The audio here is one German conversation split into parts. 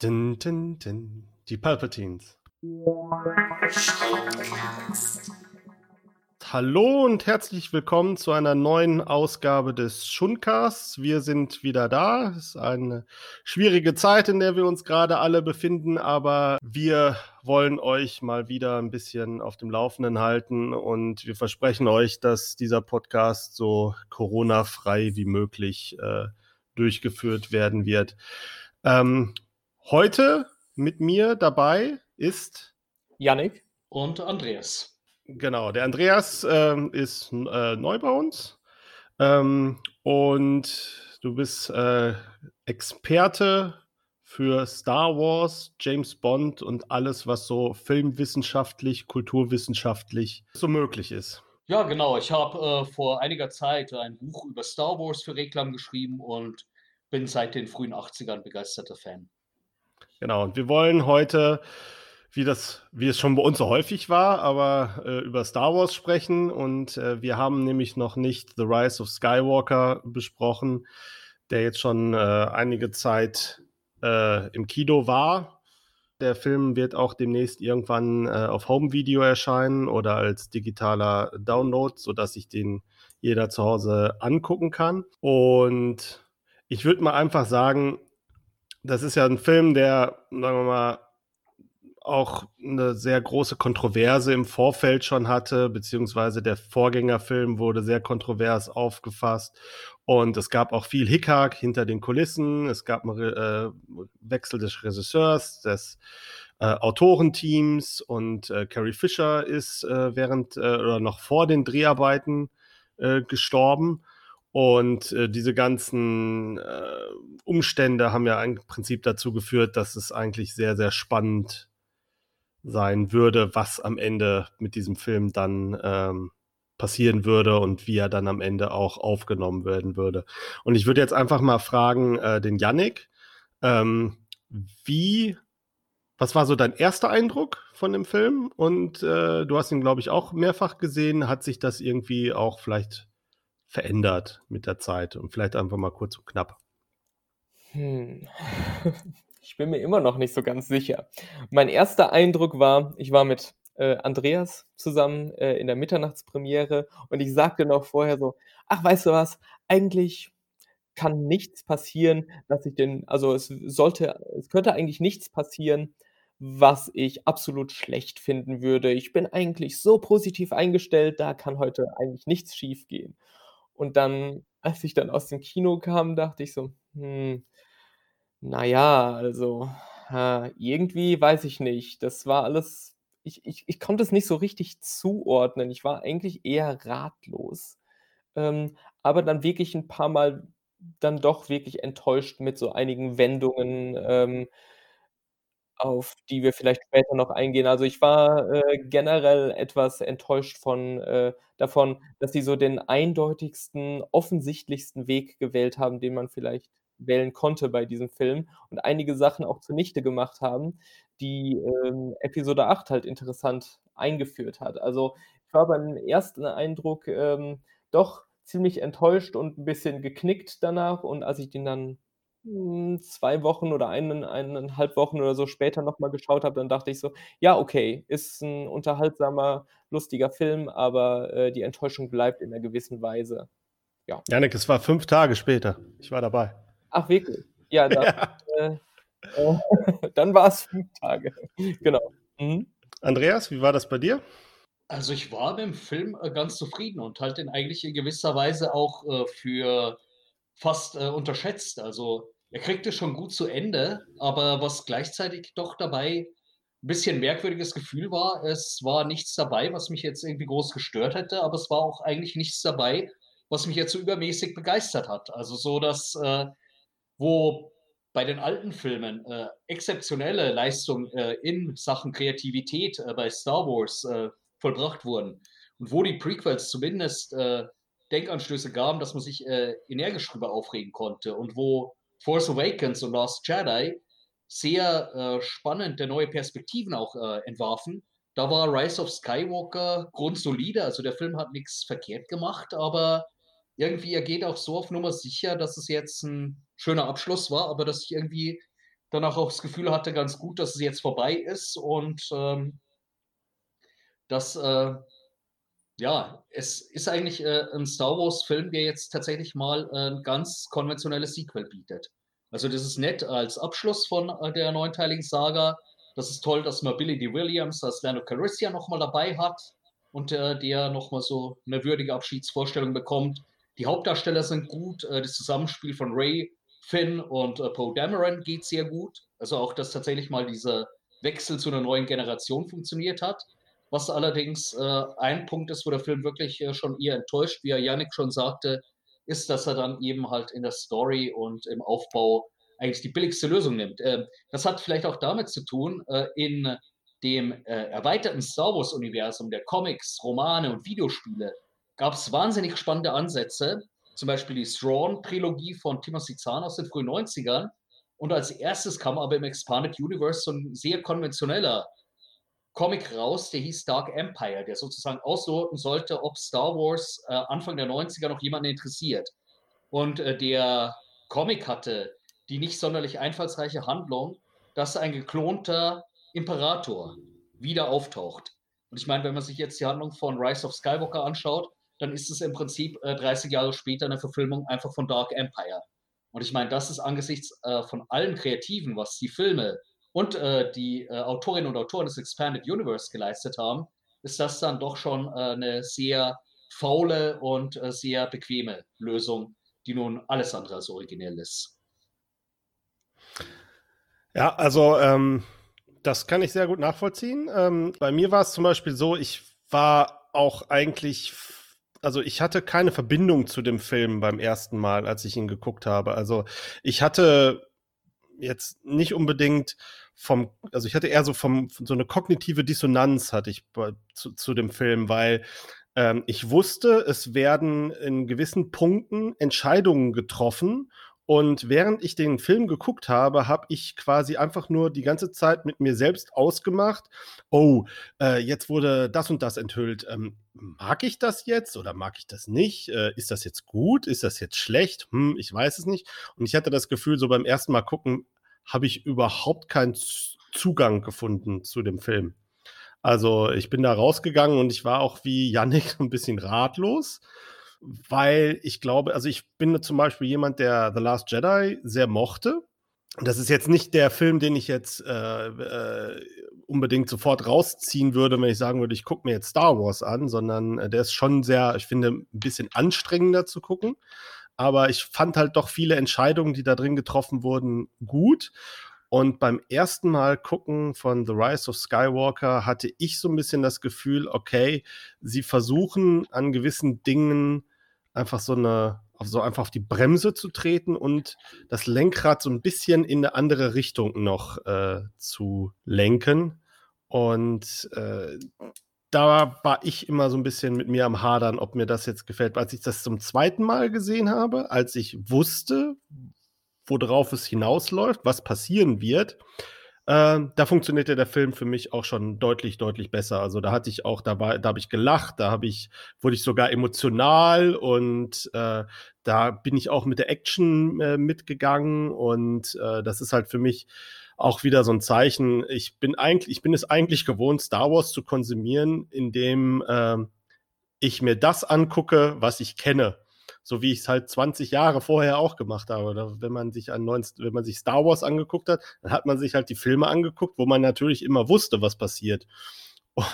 Din, din, din. Die Palpatines. Hallo und herzlich willkommen zu einer neuen Ausgabe des Schuncasts. Wir sind wieder da. Es ist eine schwierige Zeit, in der wir uns gerade alle befinden, aber wir wollen euch mal wieder ein bisschen auf dem Laufenden halten und wir versprechen euch, dass dieser Podcast so Corona-frei wie möglich äh, durchgeführt werden wird. Ähm, Heute mit mir dabei ist Yannick und Andreas. Genau, der Andreas ähm, ist äh, neu bei uns ähm, und du bist äh, Experte für Star Wars, James Bond und alles, was so filmwissenschaftlich, kulturwissenschaftlich so möglich ist. Ja, genau. Ich habe äh, vor einiger Zeit ein Buch über Star Wars für Reklam geschrieben und bin seit den frühen 80ern begeisterter Fan. Genau, und wir wollen heute, wie das, wie es schon bei uns so häufig war, aber äh, über Star Wars sprechen. Und äh, wir haben nämlich noch nicht The Rise of Skywalker besprochen, der jetzt schon äh, einige Zeit äh, im Kino war. Der Film wird auch demnächst irgendwann äh, auf Home Video erscheinen oder als digitaler Download, sodass sich den jeder zu Hause angucken kann. Und ich würde mal einfach sagen, das ist ja ein Film, der, sagen wir mal, auch eine sehr große Kontroverse im Vorfeld schon hatte, beziehungsweise der Vorgängerfilm wurde sehr kontrovers aufgefasst und es gab auch viel Hickhack hinter den Kulissen. Es gab einen äh, Wechsel des Regisseurs, des äh, Autorenteams und äh, Carrie Fisher ist äh, während äh, oder noch vor den Dreharbeiten äh, gestorben. Und äh, diese ganzen äh, Umstände haben ja im Prinzip dazu geführt, dass es eigentlich sehr, sehr spannend sein würde, was am Ende mit diesem Film dann ähm, passieren würde und wie er dann am Ende auch aufgenommen werden würde. Und ich würde jetzt einfach mal fragen, äh, den Yannick, ähm, wie, was war so dein erster Eindruck von dem Film? Und äh, du hast ihn, glaube ich, auch mehrfach gesehen. Hat sich das irgendwie auch vielleicht verändert mit der Zeit? Und vielleicht einfach mal kurz und knapp. Hm. Ich bin mir immer noch nicht so ganz sicher. Mein erster Eindruck war, ich war mit äh, Andreas zusammen äh, in der Mitternachtspremiere und ich sagte noch vorher so, ach, weißt du was, eigentlich kann nichts passieren, dass ich den, also es sollte, es könnte eigentlich nichts passieren, was ich absolut schlecht finden würde. Ich bin eigentlich so positiv eingestellt, da kann heute eigentlich nichts schiefgehen. Und dann, als ich dann aus dem Kino kam, dachte ich so, hm, na ja, also, irgendwie weiß ich nicht. Das war alles ich ich ich konnte es nicht so richtig zuordnen. Ich war eigentlich eher ratlos. Ähm, aber dann wirklich ein paar Mal dann doch wirklich enttäuscht mit so einigen Wendungen, ähm auf die wir vielleicht später noch eingehen. Also, ich war, äh, generell etwas enttäuscht von äh, davon, dass sie so den eindeutigsten, offensichtlichsten Weg gewählt haben, den man vielleicht wählen konnte bei diesem Film und einige Sachen auch zunichte gemacht haben, die, ähm, Episode 8 halt interessant eingeführt hat. Also, ich war beim ersten Eindruck, ähm, doch ziemlich enttäuscht und 'n bisschen geknickt danach und als ich den dann hm, 2 Wochen oder einen 1,5 Wochen oder so später noch mal geschaut habe, dann dachte ich so: „Ja, okay, ist 'n unterhaltsamer, lustiger Film, aber, äh, die Enttäuschung bleibt in 'ner gewissen Weise.“ Ja. Jannik, es war 5 Tage später. Ich war dabei. Ach, wirklich? Ja, dann, ja. Äh, äh, dann war's 5 Tage. Genau. Mhm. Andreas, wie war das bei dir? Also, ich war mit dem Film, äh, ganz zufrieden und halte ihn eigentlich in gewisser Weise auch, äh, für fast, äh, unterschätzt. Also, er kriegt es schon gut zu Ende, aber was gleichzeitig doch dabei 'n bisschen merkwürdiges Gefühl war, es war nichts dabei, was mich jetzt irgendwie groß gestört hätte, aber es war auch eigentlich nichts dabei, was mich jetzt so übermäßig begeistert hat. Also, so, dass, äh, wo bei den alten Filmen, äh, exzeptionelle Leistungen, äh, in Sachen Kreativität, äh, bei Star Wars, äh, vollbracht wurden und wo die Prequels zumindest, äh, Denkanstöße gaben, dass man sich, energisch drüber aufregen konnte und wo Force Awakens und Last Jedi sehr, äh, spannende neue Perspektiven auch, äh, entwarfen. Da war Rise of Skywalker grundsolide. Also, der Film hat nix verkehrt gemacht, aber irgendwie er geht auch so auf Nummer sicher, dass es jetzt 'n schöner Abschluss war, aber dass ich irgendwie danach auch das Gefühl hatte, ganz gut, dass es jetzt vorbei ist und ähm, dass, äh, ja, es ist eigentlich äh, ein Star Wars-Film, der jetzt tatsächlich mal äh, ein ganz konventionelles Sequel bietet. Also das ist nett als Abschluss von äh, der neunteiligen Saga. Das ist toll, dass man Billy D. Williams als Lando Calrissian nochmal dabei hat und äh, der nochmal so eine würdige Abschiedsvorstellung bekommt. Die Hauptdarsteller sind gut, äh, das Zusammenspiel von Ray, Finn und äh, Poe Dameron geht sehr gut. Also auch, dass tatsächlich mal dieser Wechsel zu einer neuen Generation funktioniert hat. Was allerdings äh, ein Punkt ist, wo der Film wirklich äh, schon eher enttäuscht, wie Yannick schon sagte, ist, dass er dann eben halt in der Story und im Aufbau eigentlich die billigste Lösung nimmt. Ähm, das hat vielleicht auch damit zu tun, äh, in dem äh, erweiterten Star Wars-Universum der Comics, Romane und Videospiele gab es wahnsinnig spannende Ansätze, zum Beispiel die Thrawn-Trilogie von Timothy Zahn aus den frühen 90ern. Und als erstes kam aber im Expanded Universe so ein sehr konventioneller Comic raus, der hieß Dark Empire, der sozusagen ausloten sollte, ob Star Wars äh, Anfang der 90er noch jemanden interessiert. Und äh, der Comic hatte die nicht sonderlich einfallsreiche Handlung, dass ein geklonter Imperator wieder auftaucht. Und ich meine, wenn man sich jetzt die Handlung von Rise of Skywalker anschaut, dann ist es im Prinzip äh, 30 Jahre später eine Verfilmung einfach von Dark Empire. Und ich meine, das ist angesichts äh, von allen Kreativen, was die Filme und äh, die äh, Autorinnen und Autoren des Expanded Universe geleistet haben, ist das dann doch schon äh, eine sehr faule und äh, sehr bequeme Lösung, die nun alles andere als originell ist. Ja, also ähm, das kann ich sehr gut nachvollziehen. Ähm, bei mir war es zum Beispiel so, ich war auch eigentlich also ich hatte keine Verbindung zu dem Film beim ersten Mal, als ich ihn geguckt habe. Also ich hatte jetzt nicht unbedingt vom, also ich hatte eher so vom, so eine kognitive Dissonanz hatte ich zu, zu dem Film, weil ähm, ich wusste, es werden in gewissen Punkten Entscheidungen getroffen und während ich den Film geguckt habe, habe ich quasi einfach nur die ganze Zeit mit mir selbst ausgemacht, oh, äh, jetzt wurde das und das enthüllt. Ähm, mag ich das jetzt oder mag ich das nicht? Äh, ist das jetzt gut? Ist das jetzt schlecht? Hm, ich weiß es nicht. Und ich hatte das Gefühl, so beim ersten Mal gucken, habe ich überhaupt keinen Zugang gefunden zu dem Film. Also ich bin da rausgegangen und ich war auch wie Yannick ein bisschen ratlos, weil ich glaube, also ich bin zum Beispiel jemand, der The Last Jedi sehr mochte. Das ist jetzt nicht der Film, den ich jetzt äh, äh, unbedingt sofort rausziehen würde, wenn ich sagen würde, ich gucke mir jetzt Star Wars an, sondern äh, der ist schon sehr, ich finde, ein bisschen anstrengender zu gucken aber ich fand halt doch viele Entscheidungen, die da drin getroffen wurden, gut. Und beim ersten Mal gucken von The Rise of Skywalker hatte ich so ein bisschen das Gefühl, okay, sie versuchen an gewissen Dingen einfach so eine, so einfach auf die Bremse zu treten und das Lenkrad so ein bisschen in eine andere Richtung noch äh, zu lenken. Und äh, da war ich immer so ein bisschen mit mir am Hadern, ob mir das jetzt gefällt. Als ich das zum zweiten Mal gesehen habe, als ich wusste, worauf es hinausläuft, was passieren wird, äh, da funktionierte der Film für mich auch schon deutlich, deutlich besser. Also da hatte ich auch, da da habe ich gelacht, da habe ich, wurde ich sogar emotional und äh, da bin ich auch mit der Action äh, mitgegangen und äh, das ist halt für mich auch wieder so ein Zeichen. Ich bin eigentlich, ich bin es eigentlich gewohnt, Star Wars zu konsumieren, indem äh, ich mir das angucke, was ich kenne. So wie ich es halt 20 Jahre vorher auch gemacht habe. Oder wenn man sich an 19, wenn man sich Star Wars angeguckt hat, dann hat man sich halt die Filme angeguckt, wo man natürlich immer wusste, was passiert.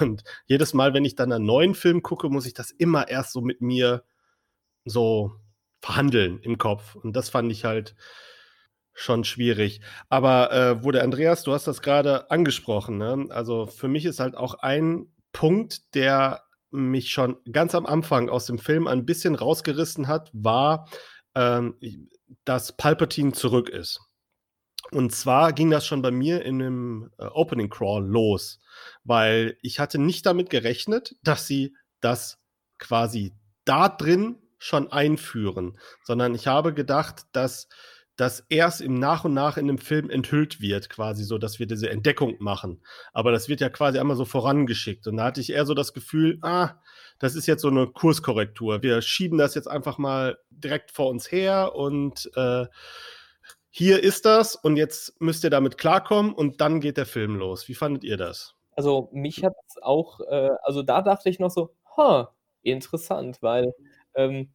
Und jedes Mal, wenn ich dann einen neuen Film gucke, muss ich das immer erst so mit mir so verhandeln im Kopf. Und das fand ich halt schon schwierig. Aber äh, wo der Andreas, du hast das gerade angesprochen, ne? also für mich ist halt auch ein Punkt, der mich schon ganz am Anfang aus dem Film ein bisschen rausgerissen hat, war, ähm, dass Palpatine zurück ist. Und zwar ging das schon bei mir in einem äh, Opening Crawl los, weil ich hatte nicht damit gerechnet, dass sie das quasi da drin schon einführen, sondern ich habe gedacht, dass das erst im Nach und Nach in dem Film enthüllt wird, quasi so, dass wir diese Entdeckung machen. Aber das wird ja quasi einmal so vorangeschickt. Und da hatte ich eher so das Gefühl, ah, das ist jetzt so eine Kurskorrektur. Wir schieben das jetzt einfach mal direkt vor uns her und äh, hier ist das und jetzt müsst ihr damit klarkommen und dann geht der Film los. Wie fandet ihr das? Also mich hat es auch, äh, also da dachte ich noch so, ha, interessant, weil ähm,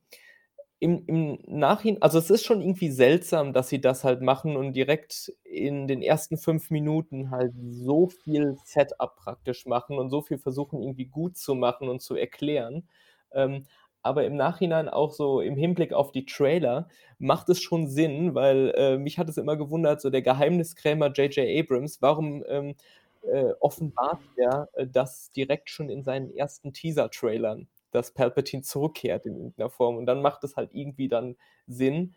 im, im Nachhinein, also es ist schon irgendwie seltsam, dass sie das halt machen und direkt in den ersten fünf Minuten halt so viel Setup praktisch machen und so viel versuchen irgendwie gut zu machen und zu erklären. Ähm, aber im Nachhinein auch so im Hinblick auf die Trailer macht es schon Sinn, weil äh, mich hat es immer gewundert, so der Geheimniskrämer J.J. Abrams, warum ähm, äh, offenbart er äh, das direkt schon in seinen ersten Teaser-Trailern? Dass Palpatine zurückkehrt in irgendeiner Form. Und dann macht es halt irgendwie dann Sinn,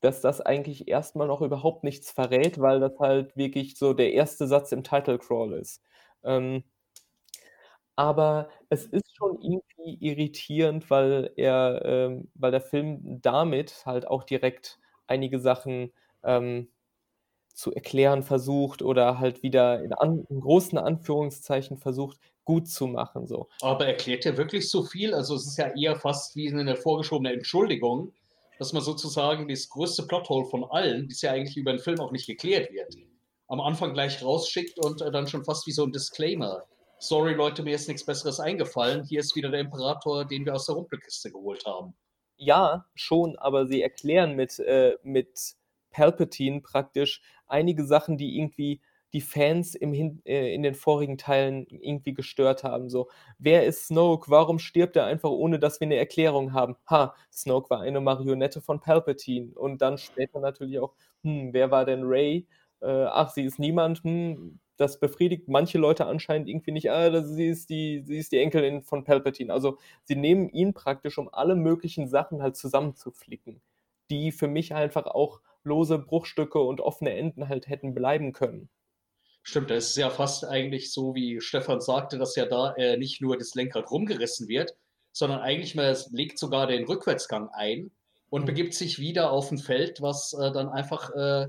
dass das eigentlich erstmal noch überhaupt nichts verrät, weil das halt wirklich so der erste Satz im Title Crawl ist. Ähm, aber es ist schon irgendwie irritierend, weil er, ähm, weil der Film damit halt auch direkt einige Sachen ähm, zu erklären versucht oder halt wieder in, an, in großen Anführungszeichen versucht, gut zu machen. So. Aber erklärt er wirklich so viel? Also es ist ja eher fast wie eine vorgeschobene Entschuldigung, dass man sozusagen das größte Plothole von allen, das ja eigentlich über den Film auch nicht geklärt wird, am Anfang gleich rausschickt und äh, dann schon fast wie so ein Disclaimer. Sorry Leute, mir ist nichts Besseres eingefallen. Hier ist wieder der Imperator, den wir aus der Rumpelkiste geholt haben. Ja, schon, aber sie erklären mit, äh, mit Palpatine praktisch einige Sachen, die irgendwie die Fans im Hin äh, in den vorigen Teilen irgendwie gestört haben. So, wer ist Snoke? Warum stirbt er einfach, ohne dass wir eine Erklärung haben? Ha, Snoke war eine Marionette von Palpatine. Und dann später natürlich auch, hm, wer war denn Ray? Äh, ach, sie ist niemand. Hm, das befriedigt manche Leute anscheinend irgendwie nicht. Ah, sie ist die, sie ist die Enkelin von Palpatine. Also sie nehmen ihn praktisch, um alle möglichen Sachen halt zusammenzuflicken, die für mich einfach auch lose Bruchstücke und offene Enden halt hätten bleiben können. Stimmt, das ist ja fast eigentlich so, wie Stefan sagte, dass ja da äh, nicht nur das Lenkrad rumgerissen wird, sondern eigentlich mal legt sogar den Rückwärtsgang ein und mhm. begibt sich wieder auf ein Feld, was äh, dann einfach äh,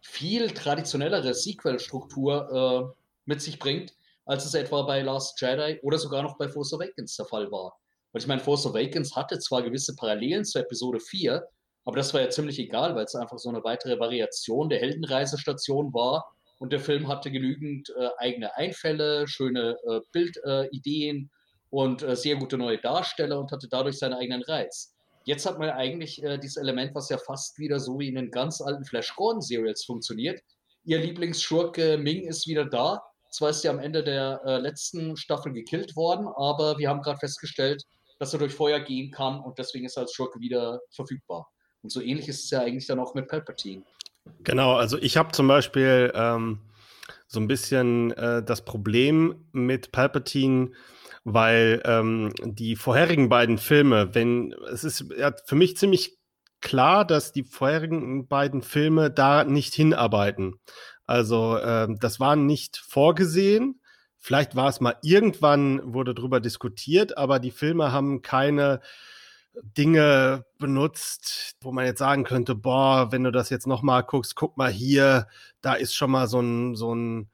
viel traditionellere Sequel-Struktur äh, mit sich bringt, als es etwa bei Last Jedi oder sogar noch bei Force Awakens der Fall war. Und ich meine, Force Awakens hatte zwar gewisse Parallelen zu Episode 4, aber das war ja ziemlich egal, weil es einfach so eine weitere Variation der Heldenreisestation war. Und der Film hatte genügend äh, eigene Einfälle, schöne äh, Bildideen und äh, sehr gute neue Darsteller und hatte dadurch seinen eigenen Reiz. Jetzt hat man eigentlich äh, dieses Element, was ja fast wieder so wie in den ganz alten Flash Gordon Serials funktioniert. Ihr Lieblingsschurke Ming ist wieder da. Zwar ist sie am Ende der äh, letzten Staffel gekillt worden, aber wir haben gerade festgestellt, dass er durch Feuer gehen kann und deswegen ist er als Schurke wieder verfügbar. Und so ähnlich ist es ja eigentlich dann auch mit Palpatine. Genau, also ich habe zum Beispiel ähm, so ein bisschen äh, das Problem mit Palpatine, weil ähm, die vorherigen beiden Filme, wenn es ist ja, für mich ziemlich klar, dass die vorherigen beiden Filme da nicht hinarbeiten. Also äh, das war nicht vorgesehen. Vielleicht war es mal irgendwann, wurde darüber diskutiert, aber die Filme haben keine Dinge benutzt, wo man jetzt sagen könnte, boah, wenn du das jetzt nochmal guckst, guck mal hier, da ist schon mal so ein, so ein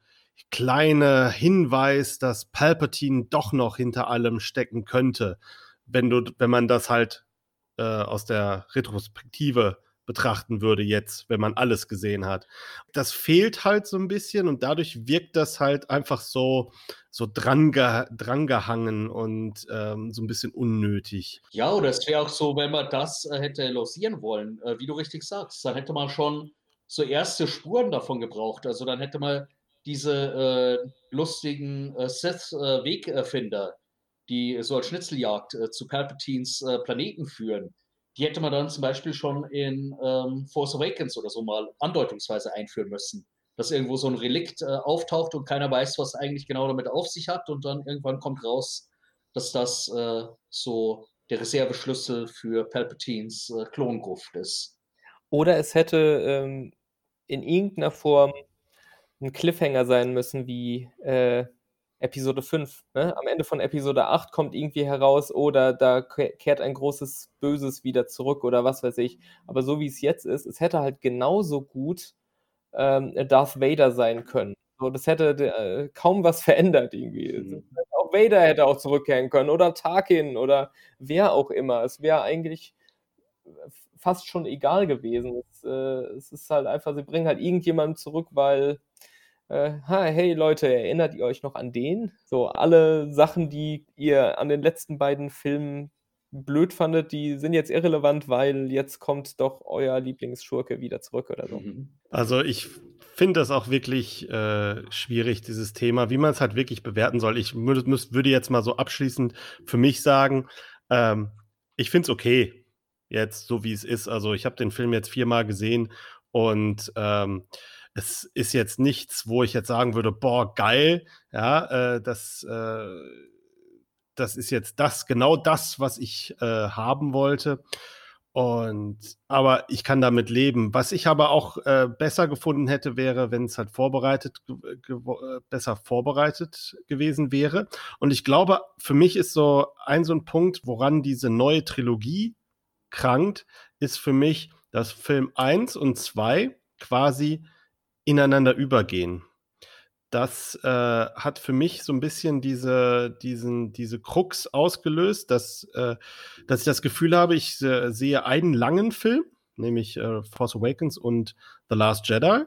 kleiner Hinweis, dass Palpatine doch noch hinter allem stecken könnte, wenn du, wenn man das halt äh, aus der Retrospektive betrachten würde jetzt, wenn man alles gesehen hat. Das fehlt halt so ein bisschen und dadurch wirkt das halt einfach so, so drange, drangehangen und ähm, so ein bisschen unnötig. Ja, oder es wäre auch so, wenn man das äh, hätte losieren wollen, äh, wie du richtig sagst, dann hätte man schon so erste Spuren davon gebraucht. Also dann hätte man diese äh, lustigen äh, Sith-Wegerfinder, die so als Schnitzeljagd äh, zu Palpatines äh, Planeten führen die hätte man dann zum Beispiel schon in ähm, Force Awakens oder so mal andeutungsweise einführen müssen. Dass irgendwo so ein Relikt äh, auftaucht und keiner weiß, was eigentlich genau damit auf sich hat und dann irgendwann kommt raus, dass das äh, so der Reserveschlüssel für Palpatines äh, Klongruft ist. Oder es hätte ähm, in irgendeiner Form ein Cliffhanger sein müssen, wie äh, Episode 5. Ne? Am Ende von Episode 8 kommt irgendwie heraus, oder da kehrt ein großes Böses wieder zurück oder was weiß ich. Aber so wie es jetzt ist, es hätte halt genauso gut ähm, Darth Vader sein können. So, das hätte äh, kaum was verändert irgendwie. Mhm. Auch Vader hätte auch zurückkehren können oder Tarkin oder wer auch immer. Es wäre eigentlich fast schon egal gewesen. Es, äh, es ist halt einfach, sie bringen halt irgendjemanden zurück, weil äh, hey Leute, erinnert ihr euch noch an den? So, alle Sachen, die ihr an den letzten beiden Filmen blöd fandet, die sind jetzt irrelevant, weil jetzt kommt doch euer Lieblingsschurke wieder zurück oder so. Mhm. Also ich finde das auch wirklich äh, schwierig, dieses Thema, wie man es halt wirklich bewerten soll. Ich würde, jetzt mal so abschließend für mich sagen, ähm, ich finde es okay, jetzt so wie es ist. Also ich habe den Film jetzt viermal gesehen und ähm, es ist jetzt nichts, wo ich jetzt sagen würde, boah, geil, ja, äh, das, äh, das ist jetzt das, genau das, was ich äh, haben wollte. Und aber ich kann damit leben. Was ich aber auch äh, besser gefunden hätte, wäre, wenn es halt vorbereitet, äh, besser vorbereitet gewesen wäre. Und ich glaube, für mich ist so ein so ein Punkt, woran diese neue Trilogie krankt, ist für mich, dass Film 1 und 2 quasi ineinander übergehen. Das äh, hat für mich so ein bisschen diese, diesen, diese Krux ausgelöst, dass, äh, dass ich das Gefühl habe, ich äh, sehe einen langen Film, nämlich äh, Force Awakens und The Last Jedi.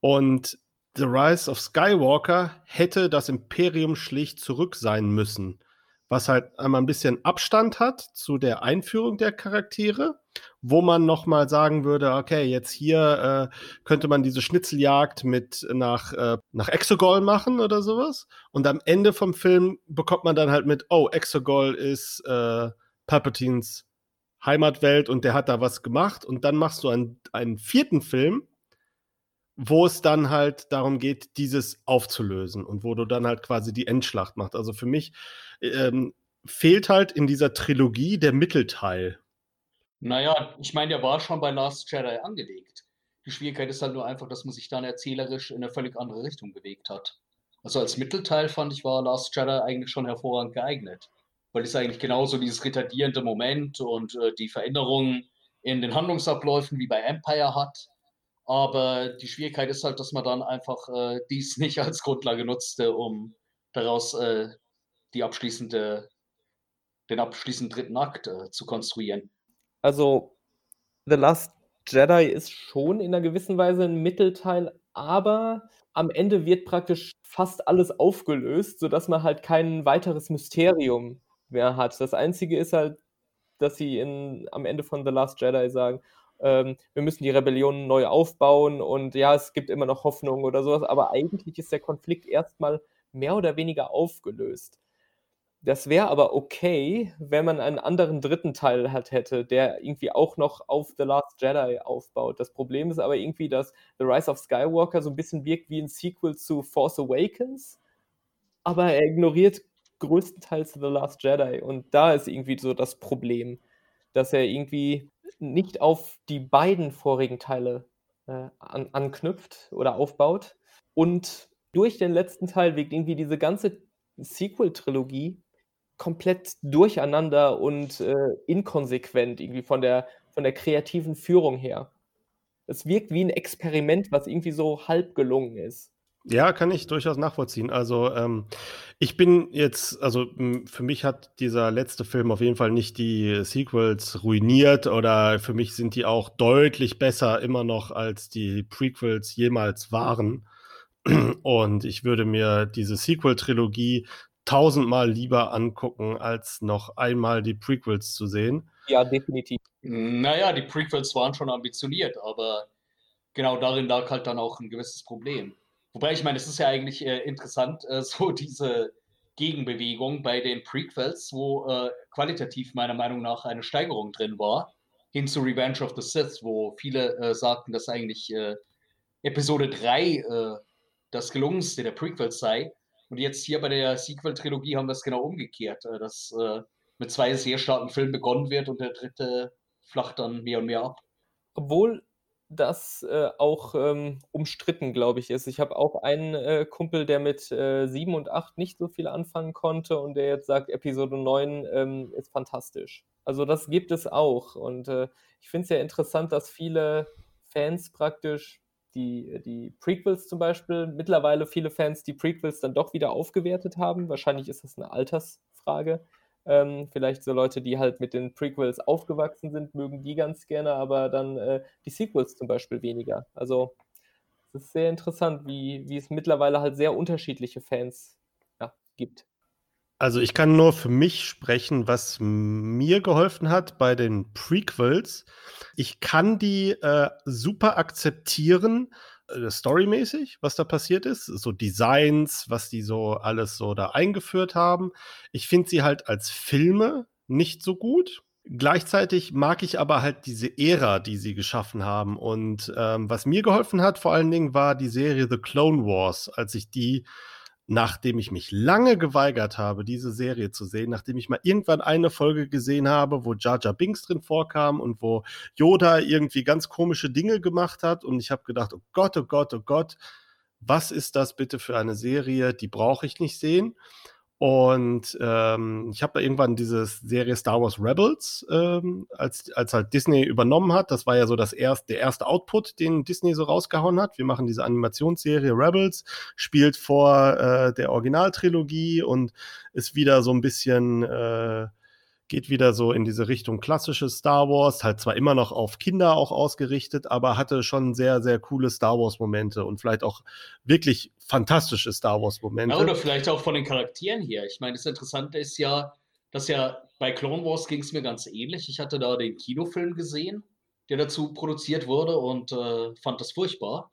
Und The Rise of Skywalker hätte das Imperium schlicht zurück sein müssen was halt einmal ein bisschen Abstand hat zu der Einführung der Charaktere, wo man noch mal sagen würde, okay, jetzt hier äh, könnte man diese Schnitzeljagd mit nach, äh, nach Exogol machen oder sowas. Und am Ende vom Film bekommt man dann halt mit, oh, Exogol ist äh, Palpatines Heimatwelt und der hat da was gemacht. Und dann machst du einen, einen vierten Film, wo es dann halt darum geht, dieses aufzulösen und wo du dann halt quasi die Endschlacht machst. Also für mich ähm, fehlt halt in dieser Trilogie der Mittelteil. Naja, ich meine, der war schon bei Last Jedi angelegt. Die Schwierigkeit ist halt nur einfach, dass man sich dann erzählerisch in eine völlig andere Richtung bewegt hat. Also als Mittelteil fand ich, war Last Jedi eigentlich schon hervorragend geeignet. Weil es eigentlich genauso dieses retardierende Moment und äh, die Veränderungen in den Handlungsabläufen wie bei Empire hat. Aber die Schwierigkeit ist halt, dass man dann einfach äh, dies nicht als Grundlage nutzte, um daraus äh, die abschließende, den abschließenden dritten Akt äh, zu konstruieren. Also, The Last Jedi ist schon in einer gewissen Weise ein Mittelteil, aber am Ende wird praktisch fast alles aufgelöst, sodass man halt kein weiteres Mysterium mehr hat. Das Einzige ist halt, dass sie in, am Ende von The Last Jedi sagen, ähm, wir müssen die Rebellion neu aufbauen und ja, es gibt immer noch Hoffnung oder sowas, aber eigentlich ist der Konflikt erstmal mehr oder weniger aufgelöst. Das wäre aber okay, wenn man einen anderen dritten Teil halt hätte, der irgendwie auch noch auf The Last Jedi aufbaut. Das Problem ist aber irgendwie, dass The Rise of Skywalker so ein bisschen wirkt wie ein Sequel zu Force Awakens, aber er ignoriert größtenteils The Last Jedi und da ist irgendwie so das Problem, dass er irgendwie nicht auf die beiden vorigen Teile äh, an, anknüpft oder aufbaut. Und durch den letzten Teil wirkt irgendwie diese ganze Sequel-Trilogie komplett durcheinander und äh, inkonsequent, irgendwie von der, von der kreativen Führung her. Es wirkt wie ein Experiment, was irgendwie so halb gelungen ist. Ja, kann ich durchaus nachvollziehen. Also, ähm, ich bin jetzt, also für mich hat dieser letzte Film auf jeden Fall nicht die Sequels ruiniert oder für mich sind die auch deutlich besser immer noch als die Prequels jemals waren. Und ich würde mir diese Sequel-Trilogie tausendmal lieber angucken, als noch einmal die Prequels zu sehen. Ja, definitiv. Naja, die Prequels waren schon ambitioniert, aber genau darin lag halt dann auch ein gewisses Problem. Wobei ich meine, es ist ja eigentlich äh, interessant, äh, so diese Gegenbewegung bei den Prequels, wo äh, qualitativ meiner Meinung nach eine Steigerung drin war, hin zu Revenge of the Sith, wo viele äh, sagten, dass eigentlich äh, Episode 3 äh, das gelungenste der Prequels sei. Und jetzt hier bei der Sequel-Trilogie haben wir es genau umgekehrt, dass mit zwei sehr starken Filmen begonnen wird und der dritte flacht dann mehr und mehr ab. Obwohl das äh, auch ähm, umstritten, glaube ich, ist. Ich habe auch einen äh, Kumpel, der mit äh, 7 und 8 nicht so viel anfangen konnte und der jetzt sagt, Episode 9 ähm, ist fantastisch. Also das gibt es auch. Und äh, ich finde es ja interessant, dass viele Fans praktisch die, die Prequels zum Beispiel, mittlerweile viele Fans die Prequels dann doch wieder aufgewertet haben. Wahrscheinlich ist das eine Altersfrage. Ähm, vielleicht so Leute, die halt mit den Prequels aufgewachsen sind, mögen die ganz gerne, aber dann äh, die Sequels zum Beispiel weniger. Also es ist sehr interessant, wie, wie es mittlerweile halt sehr unterschiedliche Fans ja, gibt. Also ich kann nur für mich sprechen, was mir geholfen hat bei den Prequels. Ich kann die äh, super akzeptieren, äh, storymäßig, was da passiert ist, so Designs, was die so alles so da eingeführt haben. Ich finde sie halt als Filme nicht so gut. Gleichzeitig mag ich aber halt diese Ära, die sie geschaffen haben. Und ähm, was mir geholfen hat, vor allen Dingen, war die Serie The Clone Wars, als ich die nachdem ich mich lange geweigert habe, diese Serie zu sehen, nachdem ich mal irgendwann eine Folge gesehen habe, wo Jar Jar Binks drin vorkam und wo Yoda irgendwie ganz komische Dinge gemacht hat und ich habe gedacht, oh Gott, oh Gott, oh Gott, was ist das bitte für eine Serie, die brauche ich nicht sehen. Und ähm, ich habe da irgendwann diese Serie Star Wars Rebels, ähm, als, als halt Disney übernommen hat. Das war ja so das erst, der erste Output, den Disney so rausgehauen hat. Wir machen diese Animationsserie Rebels, spielt vor äh, der Originaltrilogie und ist wieder so ein bisschen äh, geht wieder so in diese Richtung klassisches Star Wars, halt zwar immer noch auf Kinder auch ausgerichtet, aber hatte schon sehr, sehr coole Star Wars-Momente und vielleicht auch wirklich fantastische Star Wars-Momente. Ja, oder vielleicht auch von den Charakteren hier. Ich meine, das Interessante ist ja, dass ja bei Clone Wars ging es mir ganz ähnlich. Ich hatte da den Kinofilm gesehen, der dazu produziert wurde und äh, fand das furchtbar.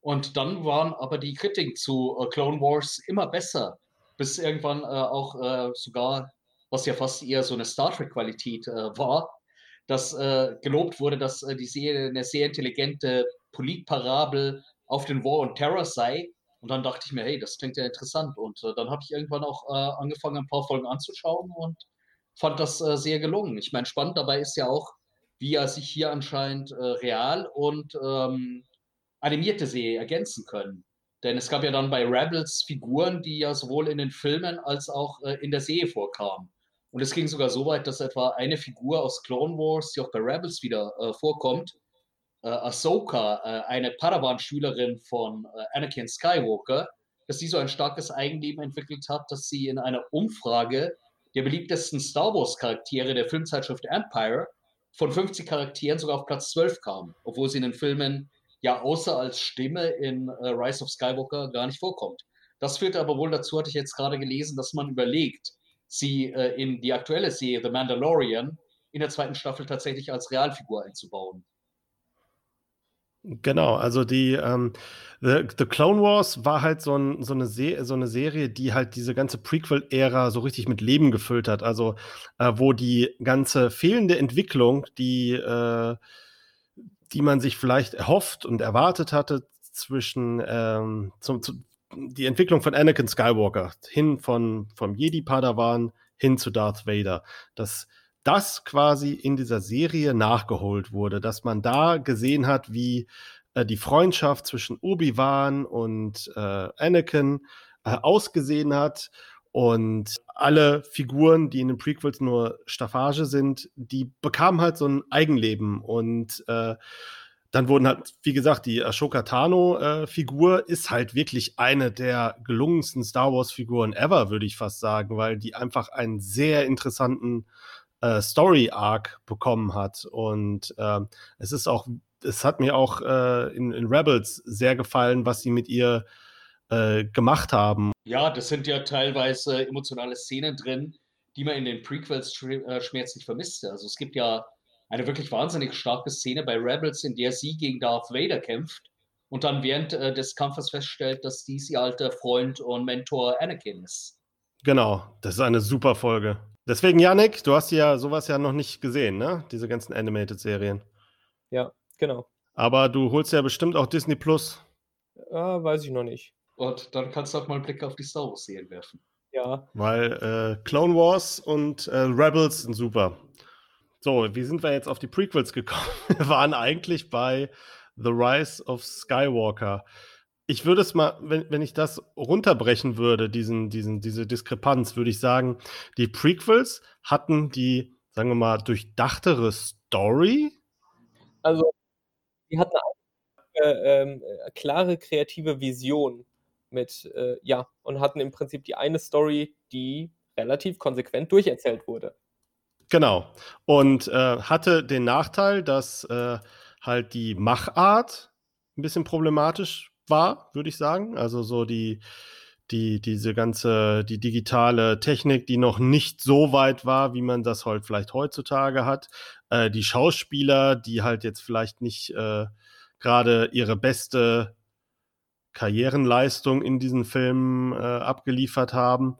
Und dann waren aber die Kritiken zu äh, Clone Wars immer besser, bis irgendwann äh, auch äh, sogar was ja fast eher so eine Star Trek-Qualität äh, war, dass äh, gelobt wurde, dass äh, die Serie eine sehr intelligente Politparabel auf den War und Terror sei. Und dann dachte ich mir, hey, das klingt ja interessant. Und äh, dann habe ich irgendwann auch äh, angefangen, ein paar Folgen anzuschauen und fand das äh, sehr gelungen. Ich meine, spannend dabei ist ja auch, wie er sich hier anscheinend real und ähm, animierte Serie ergänzen können. Denn es gab ja dann bei Rebels Figuren, die ja sowohl in den Filmen als auch in der Serie vorkamen. Und es ging sogar so weit, dass etwa eine Figur aus Clone Wars, die auch bei Rebels wieder äh, vorkommt, äh, Ahsoka, äh, eine Padawan-Schülerin von äh, Anakin Skywalker, dass sie so ein starkes Eigenleben entwickelt hat, dass sie in einer Umfrage der beliebtesten Star Wars-Charaktere der Filmzeitschrift Empire von 50 Charakteren sogar auf Platz 12 kam, obwohl sie in den Filmen ja außer als Stimme in äh, Rise of Skywalker gar nicht vorkommt. Das führte aber wohl dazu, hatte ich jetzt gerade gelesen, dass man überlegt, sie äh, in die aktuelle Serie The Mandalorian in der zweiten Staffel tatsächlich als Realfigur einzubauen. Genau, also die ähm, The, The, Clone Wars war halt so, ein, so, eine so, eine Serie, die halt diese ganze Prequel-Ära so richtig mit Leben gefüllt hat. Also äh, wo die ganze fehlende Entwicklung, die, äh, die man sich vielleicht erhofft und erwartet hatte, zwischen ähm, zum, zu, die Entwicklung von Anakin Skywalker hin von vom Jedi Padawan hin zu Darth Vader, dass das quasi in dieser Serie nachgeholt wurde, dass man da gesehen hat, wie äh, die Freundschaft zwischen Obi-Wan und äh, Anakin äh, ausgesehen hat und alle Figuren, die in den Prequels nur Staffage sind, die bekamen halt so ein Eigenleben und äh, dann wurden halt, wie gesagt, die Ashoka Tano-Figur äh, ist halt wirklich eine der gelungensten Star Wars-Figuren ever, würde ich fast sagen, weil die einfach einen sehr interessanten äh, Story-Arc bekommen hat. Und äh, es ist auch, es hat mir auch äh, in, in, Rebels sehr gefallen, was sie mit ihr äh, gemacht haben. Ja, das sind ja teilweise emotionale Szenen drin, die man in den Prequels äh, schmerzlich vermisste. Also es gibt ja eine wirklich wahnsinnig starke Szene bei Rebels, in der sie gegen Darth Vader kämpft und dann während äh, des Kampfes feststellt, dass dies ihr alter Freund und Mentor Anakin ist. Genau, das ist eine super Folge. Deswegen, Yannick, du hast ja sowas ja noch nicht gesehen, ne? Diese ganzen Animated-Serien. Ja, genau. Aber du holst ja bestimmt auch Disney Plus. Ah, weiß ich noch nicht. Und dann kannst du auch mal einen Blick auf die Star Wars-Serien werfen. Ja. Weil äh, Clone Wars und äh, Rebels sind super. So, wie sind wir jetzt auf die Prequels gekommen? Wir waren eigentlich bei The Rise of Skywalker. Ich würde es mal, wenn, wenn ich das runterbrechen würde, diesen, diesen, diese Diskrepanz, würde ich sagen, die Prequels hatten die, sagen wir mal, durchdachtere Story. Also, die hatten eine äh, äh, klare kreative Vision mit, äh, ja, und hatten im Prinzip die eine Story, die relativ konsequent durcherzählt wurde. Genau. Und äh, hatte den Nachteil, dass äh, halt die Machart ein bisschen problematisch war, würde ich sagen. Also so die, die, diese ganze, die digitale Technik, die noch nicht so weit war, wie man das halt vielleicht heutzutage hat. Äh, die Schauspieler, die halt jetzt vielleicht nicht äh, gerade ihre beste Karrierenleistung in diesen Filmen äh, abgeliefert haben.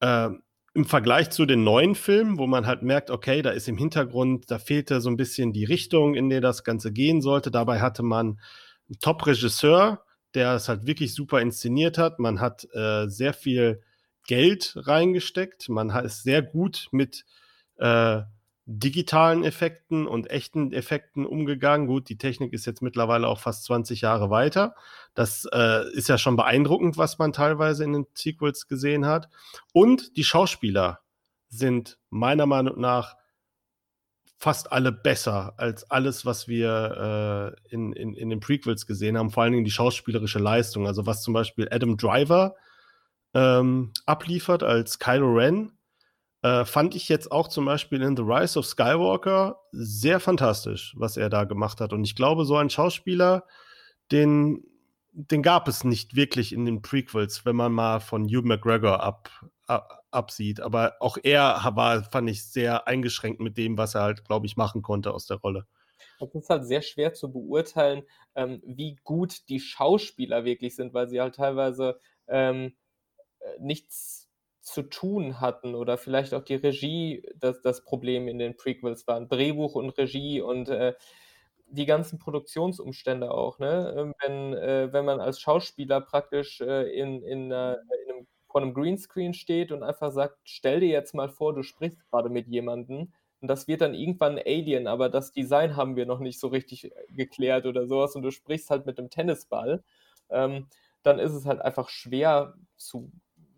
Äh, Im Vergleich zu den neuen Filmen, wo man halt merkt, okay, da ist im Hintergrund, da fehlte so ein bisschen die Richtung, in der das Ganze gehen sollte. Dabei hatte man einen Top-Regisseur, der es halt wirklich super inszeniert hat. Man hat äh, sehr viel Geld reingesteckt. Man ist sehr gut mit äh, digitalen Effekten und echten Effekten umgegangen. Gut, die Technik ist jetzt mittlerweile auch fast 20 Jahre weiter. Das äh, ist ja schon beeindruckend, was man teilweise in den Sequels gesehen hat. Und die Schauspieler sind meiner Meinung nach fast alle besser als alles, was wir äh, in, in, in den Prequels gesehen haben, vor allen Dingen die schauspielerische Leistung. Also was zum Beispiel Adam Driver ähm, abliefert als Kylo Ren, äh, fand ich jetzt auch zum Beispiel in The Rise of Skywalker sehr fantastisch, was er da gemacht hat. Und ich glaube, so ein Schauspieler, den, den gab es nicht wirklich in den Prequels, wenn man mal von Hugh McGregor ab, ab absieht. Aber auch er war, fand ich, sehr eingeschränkt mit dem, was er halt, glaube ich, machen konnte aus der Rolle. Es ist halt sehr schwer zu beurteilen, ähm, wie gut die Schauspieler wirklich sind, weil sie halt teilweise ähm, äh, nichts zu tun hatten oder vielleicht auch die Regie das, das Problem in den Prequels waren. Drehbuch und Regie und äh, die ganzen Produktionsumstände auch. Ne? Ähm, wenn, äh, wenn man als Schauspieler praktisch äh, in, in, äh, in einem vor einem Greenscreen steht und einfach sagt, stell dir jetzt mal vor, du sprichst gerade mit jemandem und das wird dann irgendwann ein Alien, aber das Design haben wir noch nicht so richtig äh, geklärt oder sowas und du sprichst halt mit einem Tennisball, ähm, dann ist es halt einfach schwer zu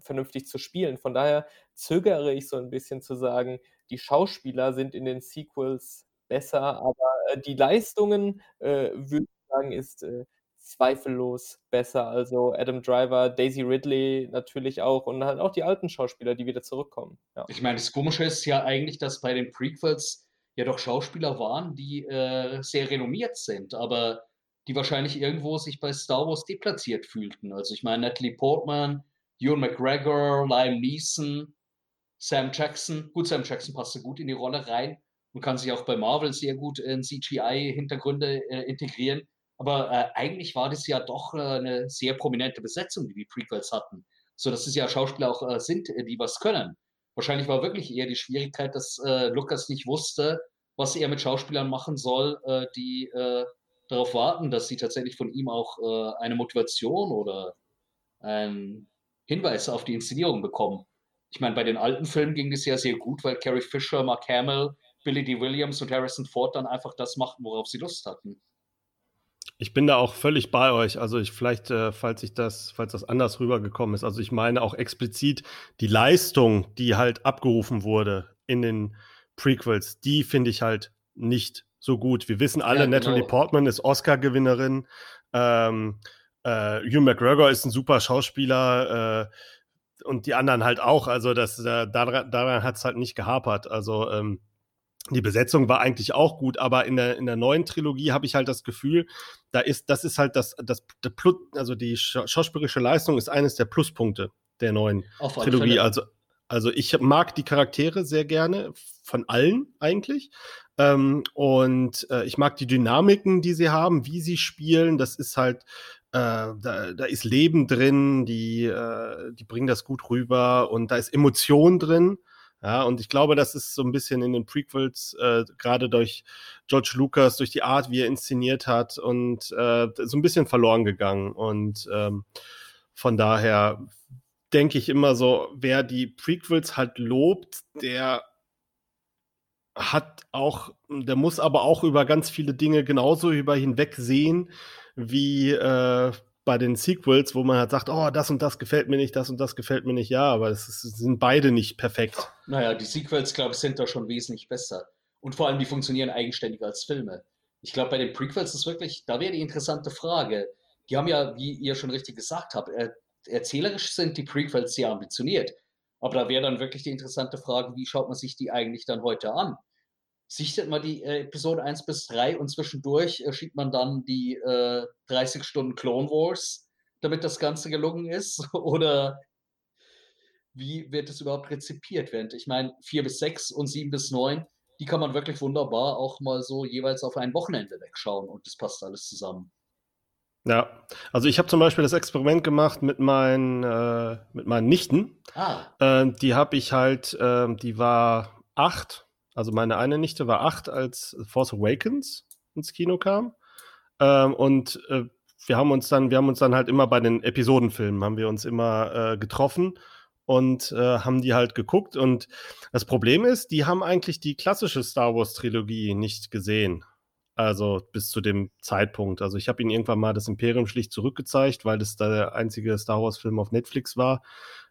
vernünftig zu spielen. Von daher zögere ich so ein bisschen zu sagen, die Schauspieler sind in den Sequels besser, aber äh, die Leistungen, äh, würde ich sagen, ist äh, zweifellos besser. Also Adam Driver, Daisy Ridley natürlich auch und halt auch die alten Schauspieler, die wieder zurückkommen. Ja. Ich meine, das Komische ist ja eigentlich, dass bei den Prequels ja doch Schauspieler waren, die äh, sehr renommiert sind, aber die wahrscheinlich irgendwo sich bei Star Wars deplatziert fühlten. Also ich meine, Natalie Portman, Ewan McGregor, Liam Neeson, Sam Jackson. Gut, Sam Jackson passte gut in die Rolle rein und kann sich auch bei Marvel sehr gut in CGI-Hintergründe äh, integrieren. Aber äh, eigentlich war das ja doch äh, eine sehr prominente Besetzung, die die Prequels hatten. So dass es ja Schauspieler auch äh, sind, die was können. Wahrscheinlich war wirklich eher die Schwierigkeit, dass äh, Lukas nicht wusste, was er mit Schauspielern machen soll, äh, die darauf warten, dass sie tatsächlich von ihm auch eine Motivation oder einen Hinweis auf die Inszenierung bekommen. Ich meine, bei den alten Filmen ging es ja sehr gut, weil Carrie Fisher, Mark Hamill, Billy D. Williams und Harrison Ford dann einfach das machten, worauf sie Lust hatten. Ich bin da auch völlig bei euch. Also ich vielleicht, äh, falls ich das, falls das anders rübergekommen ist. Also ich meine auch explizit die Leistung, die halt abgerufen wurde in den Prequels, die finde ich halt nicht so gut. Wir wissen alle, ja, genau. Natalie Portman ist Oscar-Gewinnerin. Ähm, äh, Hugh McGregor ist ein super Schauspieler äh, und die anderen halt auch. Also das, äh, daran, daran hat es halt nicht gehapert. Also ähm, die Besetzung war eigentlich auch gut, aber in der, in der neuen Trilogie habe ich halt das Gefühl, da ist, das ist halt das, das, das also die schauspielerische Leistung ist eines der Pluspunkte der neuen Trilogie. Also, also ich mag die Charaktere sehr gerne, von allen eigentlich. Ähm, und äh, ich mag die Dynamiken, die sie haben, wie sie spielen. Das ist halt, da, da, ist Leben drin, die, äh, die bringen das gut rüber und da ist Emotion drin. Ja, und ich glaube, das ist so ein bisschen in den Prequels, äh, gerade durch George Lucas, durch die Art, wie er inszeniert hat und äh, so ein bisschen verloren gegangen. Und ähm, von daher denke ich immer so, wer die Prequels halt lobt, der hat auch, der muss aber auch über ganz viele Dinge genauso über hinwegsehen, wie äh, bei den Sequels, wo man halt sagt, oh, das und das gefällt mir nicht, das und das gefällt mir nicht, ja, aber es sind beide nicht perfekt. Naja, die Sequels, glaube ich, sind da schon wesentlich besser. Und vor allem, die funktionieren eigenständiger als Filme. Ich glaube, bei den Prequels ist wirklich, da wäre die interessante Frage. Die haben ja, wie ihr schon richtig gesagt habt, er, erzählerisch sind die Prequels sehr ambitioniert. Aber da wäre dann wirklich die interessante Frage, wie schaut man sich die eigentlich dann heute an? Sichtet man die äh, Episode 1 bis 3 und zwischendurch äh, schiebt man dann die äh, 30 Stunden Clone Wars, damit das Ganze gelungen ist? Oder wie wird es überhaupt rezipiert? Während ich meine, 4 bis 6 und 7 bis 9, die kann man wirklich wunderbar auch mal so jeweils auf ein Wochenende wegschauen und das passt alles zusammen. Ja, also ich habe zum Beispiel das Experiment gemacht mit meinen, äh, mit meinen Nichten. Ah. Äh, die habe ich halt, äh, die war acht, also meine eine Nichte war acht, als Force Awakens ins Kino kam. Ähm, und äh, wir haben uns dann, wir haben uns dann halt immer bei den Episodenfilmen, haben wir uns immer äh, getroffen und äh, haben die halt geguckt. Und das Problem ist, die haben eigentlich die klassische Star Wars Trilogie nicht gesehen. Also bis zu dem Zeitpunkt. Also ich habe ihnen irgendwann mal das Imperium schlicht zurückgezeigt, weil das da der einzige Star Wars-Film auf Netflix war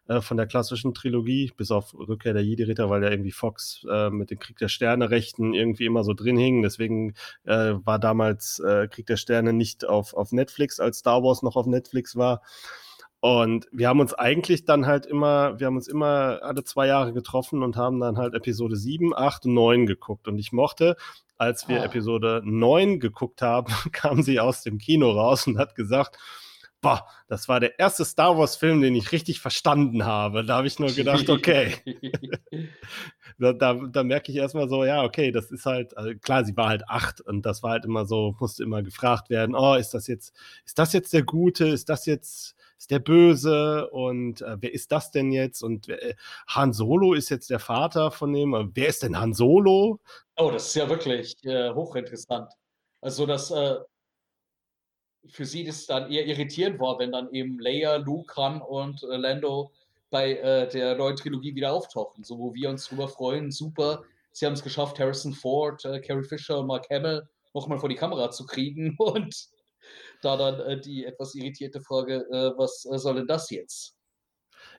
äh, von der klassischen Trilogie, bis auf Rückkehr der Jedi-Ritter, weil ja irgendwie Fox äh, mit dem Krieg der Sterne-Rechten irgendwie immer so drin hing. Deswegen äh, war damals äh, Krieg der Sterne nicht auf, auf Netflix, als Star Wars noch auf Netflix war. Und wir haben uns eigentlich dann halt immer, wir haben uns immer alle zwei Jahre getroffen und haben dann halt Episode 7, 8 und 9 geguckt. Und ich mochte, als wir Ah. Episode 9 geguckt haben, kam sie aus dem Kino raus und hat gesagt, boah, das war der erste Star Wars-Film, den ich richtig verstanden habe. Da habe ich nur gedacht, okay. da, da, da merke ich erstmal so, ja, okay, das ist halt, also klar, sie war halt acht und das war halt immer so, musste immer gefragt werden, oh, ist das jetzt, ist das jetzt der Gute, ist das jetzt, ist der Böse und äh, wer ist das denn jetzt? Und äh, Han Solo ist jetzt der Vater von dem, äh, wer ist denn Han Solo? Oh, das ist ja wirklich äh, hochinteressant. Also, dass äh, für sie das dann eher irritierend war, wenn dann eben Leia, Luke, Han und äh, Lando bei äh, der neuen Trilogie wieder auftauchen. So, wo wir uns drüber freuen, super. Sie haben es geschafft, Harrison Ford, äh, Carrie Fisher und Mark Hamill nochmal vor die Kamera zu kriegen. Und da dann äh, die etwas irritierte Frage, äh, was äh, soll denn das jetzt?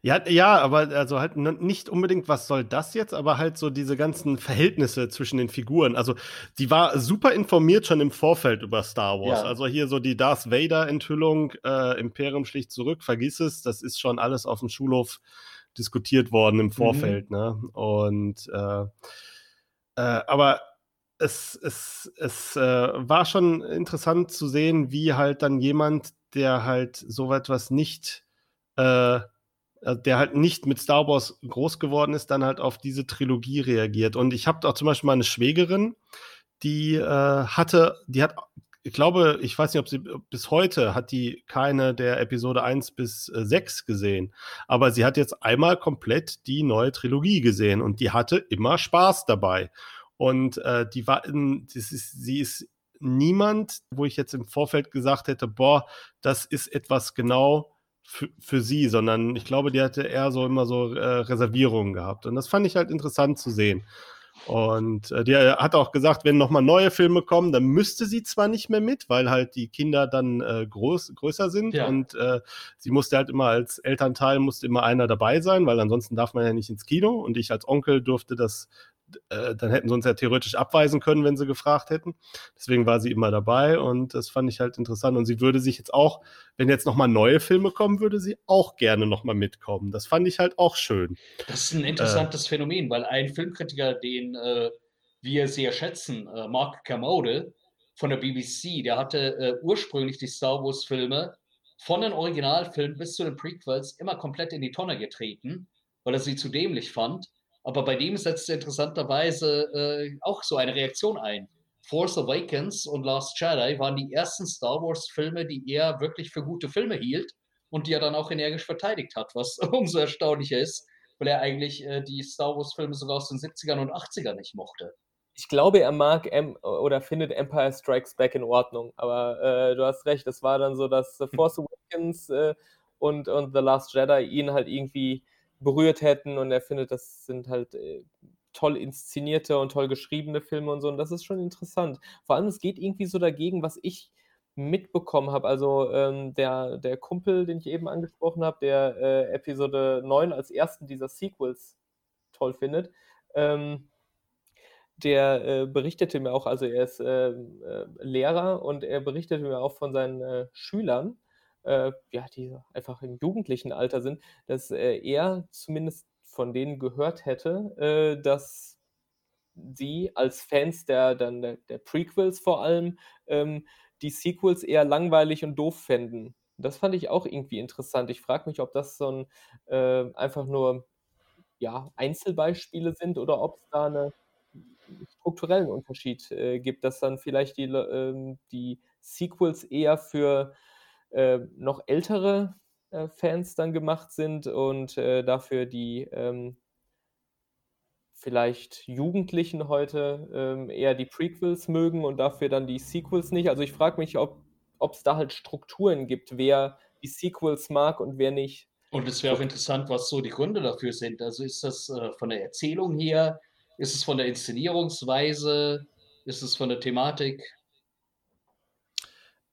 Ja, ja, aber also halt nicht unbedingt, was soll das jetzt, aber halt so diese ganzen Verhältnisse zwischen den Figuren. Also die war super informiert schon im Vorfeld über Star Wars. Ja. Also hier so die Darth Vader-Enthüllung, äh, Imperium schlicht zurück, vergiss es, das ist schon alles auf dem Schulhof diskutiert worden im Vorfeld. Ne? Und äh, äh, aber es, es, es äh, war schon interessant zu sehen, wie halt dann jemand, der halt so etwas nicht äh, äh, der halt nicht mit Star Wars groß geworden ist, dann halt auf diese Trilogie reagiert. Und ich habe auch zum Beispiel meine Schwägerin, die äh, hatte, die hat, ich glaube, ich weiß nicht, ob sie bis heute hat die keine der Episode 1 bis äh, 6 gesehen. Aber sie hat jetzt einmal komplett die neue Trilogie gesehen und die hatte immer Spaß dabei. Und äh, die war in, das ist, sie ist niemand, wo ich jetzt im Vorfeld gesagt hätte, boah, das ist etwas genau für, für sie, sondern ich glaube, die hatte eher so immer so äh, Reservierungen gehabt. Und das fand ich halt interessant zu sehen. Und äh, die hat auch gesagt, wenn nochmal neue Filme kommen, dann müsste sie zwar nicht mehr mit, weil halt die Kinder dann äh, groß, größer sind Ja. und äh, sie musste halt immer als Elternteil musste immer einer dabei sein, weil ansonsten darf man ja nicht ins Kino und ich als Onkel durfte das, äh, dann hätten sie uns ja theoretisch abweisen können, wenn sie gefragt hätten. Deswegen war sie immer dabei und das fand ich halt interessant und sie würde sich jetzt auch, wenn jetzt nochmal neue Filme kommen, würde sie auch gerne nochmal mitkommen. Das fand ich halt auch schön. Das ist ein interessantes Phänomen, weil ein Filmkritiker, den äh, wir sehr schätzen, äh, Mark Kermode von der BBC, der hatte äh, ursprünglich die Star Wars-Filme von den Originalfilmen bis zu den Prequels immer komplett in die Tonne getreten, weil er sie zu dämlich fand. Aber bei dem setzte interessanterweise äh, auch so eine Reaktion ein. Force Awakens und Last Jedi waren die ersten Star Wars-Filme, die er wirklich für gute Filme hielt und die er dann auch energisch verteidigt hat, was umso erstaunlicher ist, weil er eigentlich äh, die Star Wars-Filme sogar aus den 70ern und 80ern nicht mochte. Ich glaube, er mag em oder findet Empire Strikes Back in Ordnung, aber äh, du hast recht, es war dann so, dass The Force Awakens äh, und, und The Last Jedi ihn halt irgendwie berührt hätten und er findet, das sind halt äh, toll inszenierte und toll geschriebene Filme und so und das ist schon interessant. Vor allem, es geht irgendwie so dagegen, was ich mitbekommen habe. Also ähm, der, der Kumpel, den ich eben angesprochen habe, der äh, Episode 9 als ersten dieser Sequels toll findet, ähm, der äh, berichtete mir auch, also er ist äh, äh, Lehrer und er berichtete mir auch von seinen äh, Schülern, äh, ja, die einfach im jugendlichen Alter sind, dass äh, er zumindest von denen gehört hätte, äh, dass sie als Fans der dann der der Prequels vor allem, ähm, die Sequels eher langweilig und doof fänden. Das fand ich auch irgendwie interessant. Ich frage mich, ob das so 'n äh, einfach nur, ja, Einzelbeispiele sind oder ob's da 'ne strukturellen Unterschied, äh, gibt, dass dann vielleicht die ähm, die Sequels eher für, äh, noch ältere, äh, Fans dann gemacht sind und, äh, dafür die, ähm vielleicht Jugendlichen heute, ähm, eher die Prequels mögen und dafür dann die Sequels nicht. Also, ich frage mich, ob ob's da halt Strukturen gibt, wer die Sequels mag und wer nicht. Und es wäre auch interessant, was so die Gründe dafür sind. Also, ist das, äh, von der Erzählung her? Ist es von der Inszenierungsweise? Ist es von der Thematik?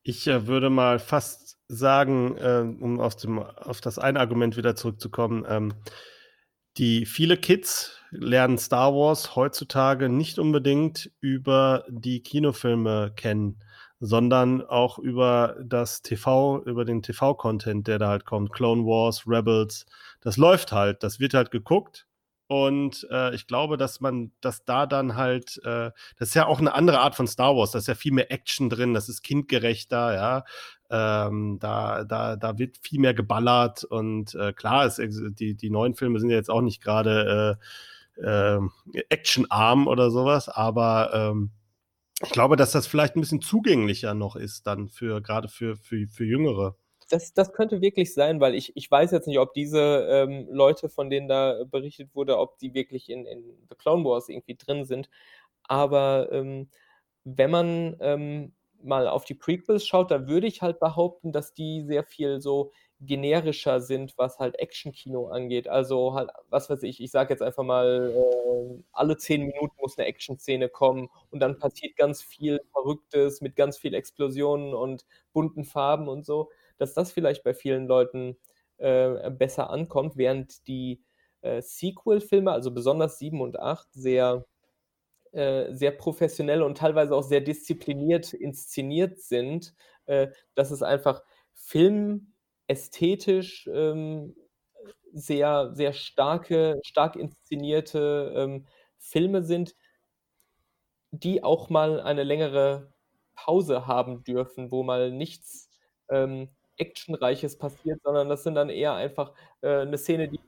Ich, äh, würde mal fast sagen, äh, um aus dem auf das eine Argument wieder zurückzukommen, ähm, die viele Kids lernen Star Wars heutzutage nicht unbedingt über die Kinofilme kennen, sondern auch über das TV über den TV-Content, der da halt kommt. Clone Wars, Rebels, das läuft halt. Das wird halt geguckt und, äh, ich glaube, dass man dass da dann halt, äh das ist ja auch 'ne andere Art von Star Wars. Da ist ja viel mehr Action drin, das ist kindgerechter, ja. Ähm, da da da wird viel mehr geballert und, äh, klar, ex die die neuen Filme sind ja jetzt auch nicht grade, äh, ähm, actionarm oder so was, aber, ähm, ich glaube, dass das vielleicht 'n bisschen zugänglicher noch ist dann für grade für für für Jüngere. Das das könnte wirklich sein, weil ich ich weiß jetzt nicht, ob diese, ähm, Leute, von denen da berichtet wurde, ob die wirklich in in The Clone Wars irgendwie drin sind. Aber, ähm, wenn man, ähm, mal auf die Prequels schaut, da würde ich halt behaupten, dass die sehr viel so generischer sind, was halt Actionkino angeht. Also, halt, was weiß ich, ich sage jetzt einfach mal, äh, alle 10 Minuten muss 'ne Actionszene kommen und dann passiert ganz viel Verrücktes mit ganz viel Explosionen und bunten Farben und so, dass das vielleicht bei vielen Leuten, äh, besser ankommt, während die, äh, Sequel-Filme, also besonders 7 und 8, sehr äh, sehr professionell und teilweise auch sehr diszipliniert inszeniert sind, äh, dass es einfach filmästhetisch, ähm, sehr sehr starke stark inszenierte, ähm, Filme sind die auch mal eine längere Pause haben dürfen, wo mal nichts, ähm, Actionreiches passiert, sondern das sind dann eher einfach, äh, 'ne Szene, die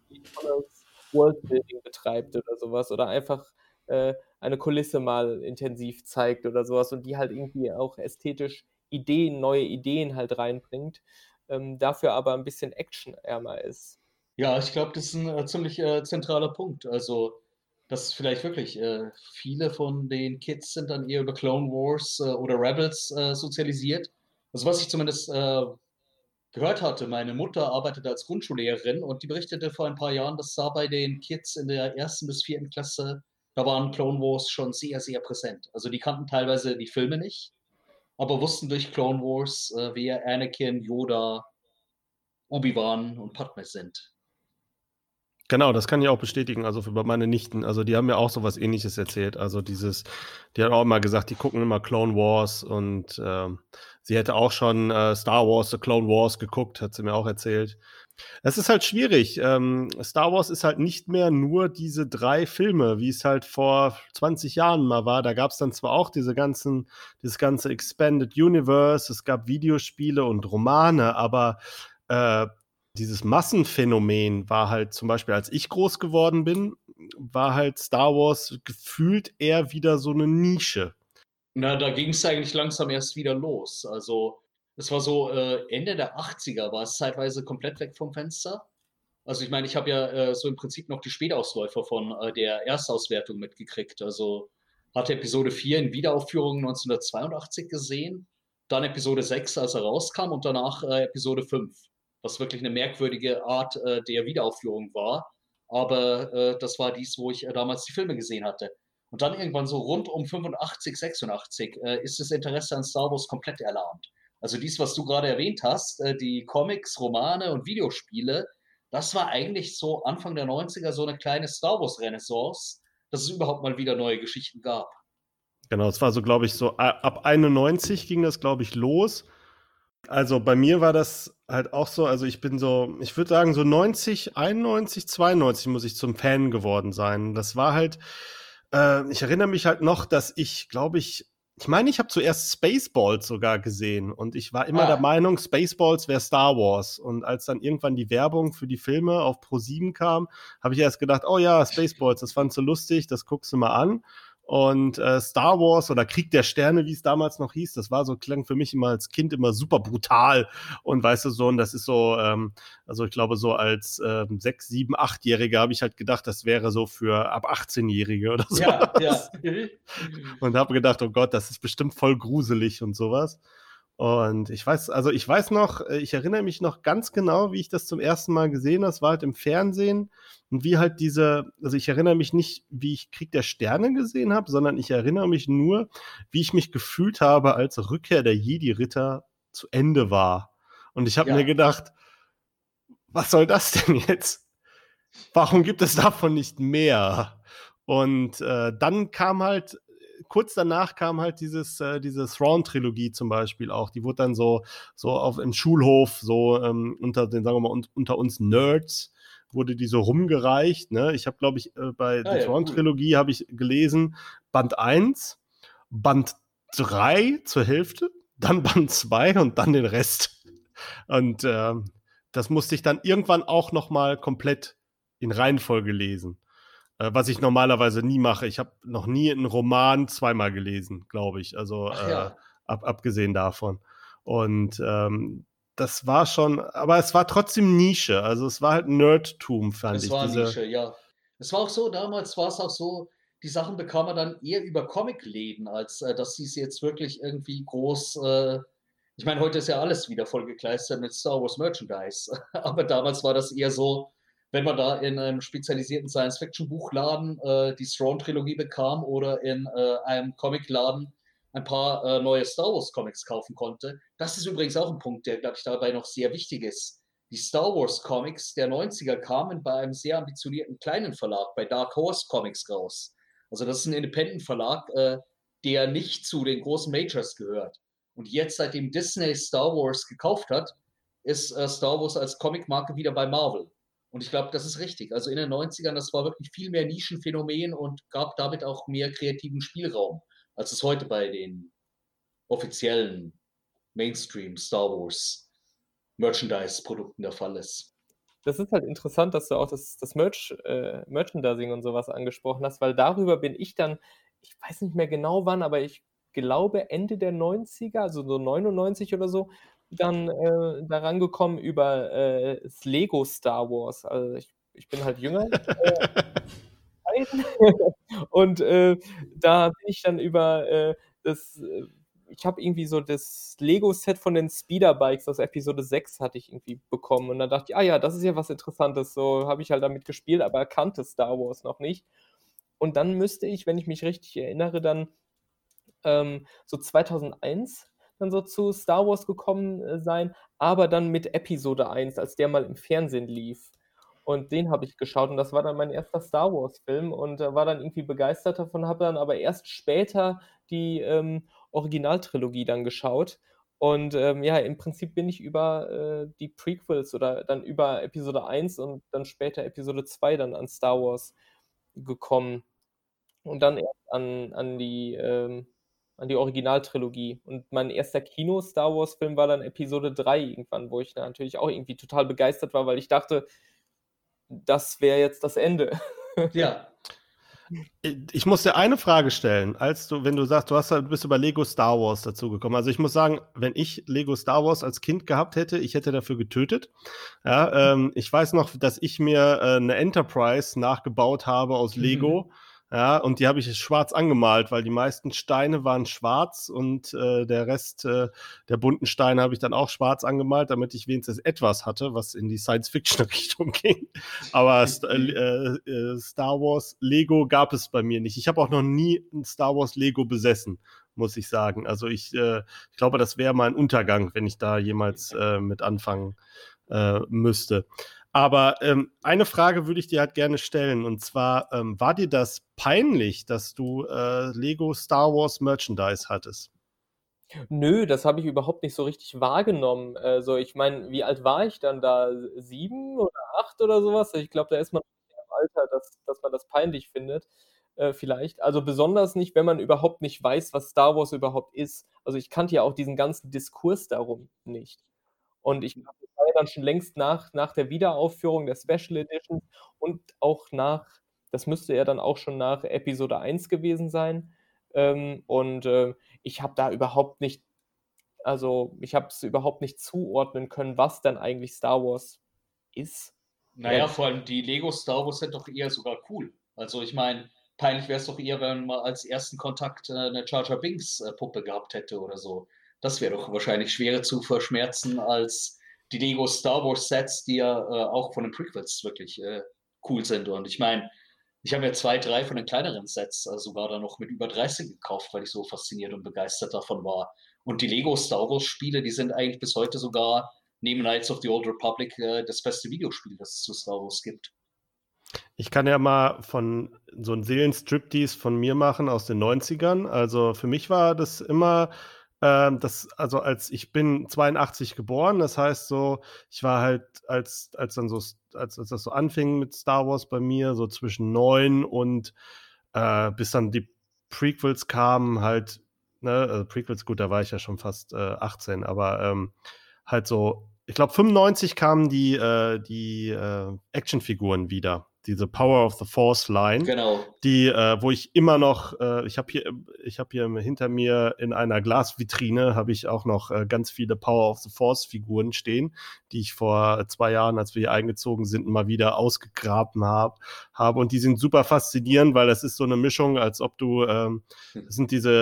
Worldbuilding betreibt oder so was oder einfach, äh, eine Kulisse mal intensiv zeigt oder so was und die halt irgendwie auch ästhetisch Ideen neue Ideen halt reinbringt, ähm, dafür aber 'n bisschen actionärmer ist. Ja, ich glaube, das ist 'n, äh, ziemlich, äh, zentraler Punkt. Also, dass vielleicht wirklich, äh, viele von den Kids sind dann eher über Clone Wars, äh, oder Rebels, sozialisiert. Also, was ich zumindest, gehört hatte, meine Mutter arbeitet als Grundschullehrerin und die berichtete vor ein paar Jahren, dass da bei den Kids in der 1. bis 4. Klasse da waren Clone Wars schon sehr, sehr präsent. Also, die kannten teilweise die Filme nicht, aber wussten durch Clone Wars, äh, wer Anakin, Yoda, Obi-Wan und Padmé sind. Genau, das kann ich auch bestätigen, also, für meine Nichten. Also, die haben mir auch so was Ähnliches erzählt. Also, dieses die haben auch immer gesagt, die gucken immer Clone Wars und, ähm, sie hätte auch schon, äh, Star Wars: The Clone Wars geguckt, hat sie mir auch erzählt. Es ist halt schwierig. Ähm, Star Wars ist halt nicht mehr nur diese 3 Filme, wie's halt vor 20 Jahren mal war. Da gab's dann zwar auch diese ganzen dieses ganze Expanded Universe, es gab Videospiele und Romane, aber, äh, dieses Massenphänomen war halt zum Beispiel, als ich groß geworden bin, war halt Star Wars gefühlt eher wieder so 'ne Nische. Na, da ging's eigentlich langsam erst wieder los. Also, es war so, äh, Ende der 80er war es zeitweise komplett weg vom Fenster. Also, ich meine, ich habe ja, äh, so im Prinzip noch die Spätausläufer von, äh, der Erstauswertung mitgekriegt. Also, hatte Episode IV in Wiederaufführung 1982 gesehen, dann Episode VI, als er rauskam und danach, äh, Episode V, was wirklich 'ne merkwürdige Art, äh, der Wiederaufführung war. Aber, äh, das war dies, wo ich, äh, damals die Filme gesehen hatte. Und dann irgendwann so rund um 85, 86, äh, ist das Interesse an Star Wars komplett erlahmt. Also, dies, was du grade erwähnt hast, äh, die Comics, Romane und Videospiele, das war eigentlich so Anfang der 90er so 'ne kleine Star Wars Renaissance, dass es überhaupt mal wieder neue Geschichten gab. Genau, es war so, glaube ich, so ab 91 ging das, glaube ich, los. Also bei mir war das halt auch so, also ich bin so, ich würde sagen so 90, 91, 92 muss ich zum Fan geworden sein. Das war halt, äh, ich erinnere mich halt noch, dass ich, glaube ich, ich meine, ich habe zuerst Spaceballs sogar gesehen und ich war immer ah. der Meinung, Spaceballs wäre Star Wars. Und als dann irgendwann die Werbung für die Filme auf Pro 7 kam, habe ich erst gedacht, oh ja, Spaceballs, das fandst du lustig, das guckst du mal an. Und äh, Star Wars oder Krieg der Sterne, wie es damals noch hieß, das war so, klang für mich immer als Kind immer super brutal. Und weißt du so, und das ist so, ähm, also ich glaube, so als ähm, sechs, sieben, achtjähriger habe ich halt gedacht, das wäre so für ab 18-Jährige oder so. Ja, ja. und habe gedacht, oh Gott, das ist bestimmt voll gruselig und sowas. Und ich weiß, also ich weiß noch, äh, ich erinnere mich noch ganz genau, wie ich das zum ersten Mal gesehen habe. Es war halt im Fernsehen und wie halt diese, also ich erinnere mich nicht, wie ich Krieg der Sterne gesehen habe, sondern ich erinnere mich nur, wie ich mich gefühlt habe, als Rückkehr der Jedi-Ritter zu Ende war. Und ich habe ja. mir gedacht, was soll das denn jetzt? Warum gibt es davon nicht mehr? Und äh, dann kam halt kurz danach kam halt dieses, äh, diese Thrawn-Trilogie zum Beispiel auch. Die wurde dann so, so auf, im Schulhof, so ähm, unter den, sagen wir mal, un unter uns Nerds, wurde die so rumgereicht. Ne? Ich habe, glaube ich, äh, bei ah, der ja, Thrawn-Trilogie cool. habe ich gelesen, Band 1, Band 3 zur Hälfte, dann Band 2 und dann den Rest. Und äh, das musste ich dann irgendwann auch noch mal komplett in Reihenfolge lesen. Äh, was ich normalerweise nie mache. Ich habe noch nie einen Roman zweimal gelesen, glaube ich. Also ja. äh, ab, abgesehen davon. Und ähm, das war schon, aber es war trotzdem Nische. Also es war halt Nerdtum, fand es ich. Es war diese... Nische, ja. Es war auch so, damals war es auch so, die Sachen bekam man dann eher über Comicläden, als äh, dass sie es jetzt wirklich irgendwie groß. Äh, ich meine, heute ist ja alles wieder vollgekleistert mit Star Wars Merchandise. aber damals war das eher so, wenn man da in einem spezialisierten Science-Fiction-Buchladen äh, die Thrawn-Trilogie bekam oder in äh, einem Comicladen ein paar äh, neue Star Wars-Comics kaufen konnte. Das ist übrigens auch ein Punkt, der, glaube ich, dabei noch sehr wichtig ist. Die Star Wars-Comics der 90er kamen bei einem sehr ambitionierten kleinen Verlag, bei Dark Horse Comics raus. Also das ist ein Independent-Verlag, äh, der nicht zu den großen Majors gehört. Und jetzt, seitdem Disney Star Wars gekauft hat, ist äh, Star Wars als Comicmarke wieder bei Marvel. Und ich glaube, das ist richtig. Also in den 90ern, das war wirklich viel mehr Nischenphänomen und gab damit auch mehr kreativen Spielraum, als es heute bei den offiziellen Mainstream Star Wars Merchandise-Produkten der Fall ist. Das ist halt interessant, dass du auch das, das Merch, äh, Merchandising und sowas angesprochen hast, weil darüber bin ich dann, ich weiß nicht mehr genau wann, aber ich glaube Ende der 90er, also so 99 oder so, dann äh, daran gekommen über äh, das Lego Star Wars. Also ich, ich bin halt jünger. Äh, und äh, da bin ich dann über äh, das, äh, ich habe irgendwie so das Lego-Set von den Speederbikes aus Episode 6 hatte ich irgendwie bekommen. Und dann dachte ich, ah ja, das ist ja was Interessantes. So habe ich halt damit gespielt, aber kannte Star Wars noch nicht. Und dann müsste ich, wenn ich mich richtig erinnere, dann ähm, so 2001 dann so zu Star Wars gekommen äh, sein, aber dann mit Episode 1, als der mal im Fernsehen lief. Und den habe ich geschaut und das war dann mein erster Star Wars-Film und äh, war dann irgendwie begeistert davon, habe dann aber erst später die ähm, Originaltrilogie dann geschaut. Und ähm, ja, im Prinzip bin ich über äh, die Prequels oder dann über Episode 1 und dann später Episode 2 dann an Star Wars gekommen. Und dann erst an, an die ähm, an die Originaltrilogie. Und mein erster Kino-Star Wars-Film war dann Episode 3 irgendwann, wo ich natürlich auch irgendwie total begeistert war, weil ich dachte, das wäre jetzt das Ende. Ja. Ich muss dir eine Frage stellen, als du, wenn du sagst, du hast du bist über Lego Star Wars dazugekommen. Also ich muss sagen, wenn ich Lego Star Wars als Kind gehabt hätte, ich hätte dafür getötet. Ja, ähm, ich weiß noch, dass ich mir äh, eine Enterprise nachgebaut habe aus Lego. Mhm ja, und die habe ich schwarz angemalt, weil die meisten Steine waren schwarz und äh, der Rest äh, der bunten Steine habe ich dann auch schwarz angemalt, damit ich wenigstens etwas hatte, was in die Science-Fiction-Richtung ging. Aber äh, äh, Star Wars Lego gab es bei mir nicht. Ich habe auch noch nie ein Star Wars Lego besessen, muss ich sagen. Also ich, äh, ich glaube, das wäre mein Untergang, wenn ich da jemals äh, mit anfangen müsste. Aber ähm, eine Frage würde ich dir halt gerne stellen. Und zwar, ähm, war dir das peinlich, dass du äh, Lego Star Wars Merchandise hattest? Nö, das habe ich überhaupt nicht so richtig wahrgenommen. Also, ich meine, wie alt war ich dann da? 7 oder 8 oder so was? Ich glaube, da ist man im Alter, dass dass man das peinlich findet, äh, vielleicht. Also, besonders nicht, wenn man überhaupt nicht weiß, was Star Wars überhaupt ist. Also, ich kannte ja auch diesen ganzen Diskurs darum nicht. Und ich glaube, das war ja dann schon längst nach nach der Wiederaufführung der Special Edition und auch nach das müsste ja dann auch schon nach Episode 1 gewesen sein. Ähm, und, äh, ich habe da überhaupt nicht also, ich habe es überhaupt nicht zuordnen können, was denn eigentlich Star Wars ist. Na ja, vor allem die Lego Star Wars sind doch eher sogar cool. Also, ich meine, peinlich wäre es doch eher, wenn man als ersten Kontakt, äh, 'ne Jar Jar Binks, äh, Puppe gehabt hätte oder so. Das wäre doch wahrscheinlich schwerer zu verschmerzen als die Lego Star Wars Sets, die ja, äh, auch von den Prequels wirklich, äh, cool sind. Und ich meine, ich habe mir 2, 3 von den kleineren Sets, äh, sogar dann noch mit über 30 gekauft, weil ich so fasziniert und begeistert davon war. Und die Lego Star Wars Spiele, die sind eigentlich bis heute sogar neben Knights of the Old Republic, äh, das beste Videospiel, das es zu Star Wars gibt. Ich kann ja mal von so 'n Seelenstriptease von mir machen aus den 90ern. Also, für mich war das immer, ähm, das also, als ich bin 82 geboren, das heißt so, ich war halt, als als dann so als als das so anfing mit Star Wars bei mir, so zwischen 9 und, äh bis dann die Prequels kamen halt, ne, äh, Prequels, gut, da war ich ja schon fast, äh, 18, aber, ähm, halt so ich glaube 95 kamen die, äh die, äh, Actionfiguren wieder diese Power of the Force Line, Genau. die, äh wo ich immer noch äh, ich habe hier ich habe hier hinter mir in einer Glasvitrine habe ich auch noch, äh, ganz viele Power of the Force Figuren stehen, die ich vor 2 Jahren, als wir hier eingezogen sind, mal wieder ausgegraben habe habe. Und die sind super faszinierend, weil das ist so 'ne Mischung, als ob du, ähm Hm. sind diese,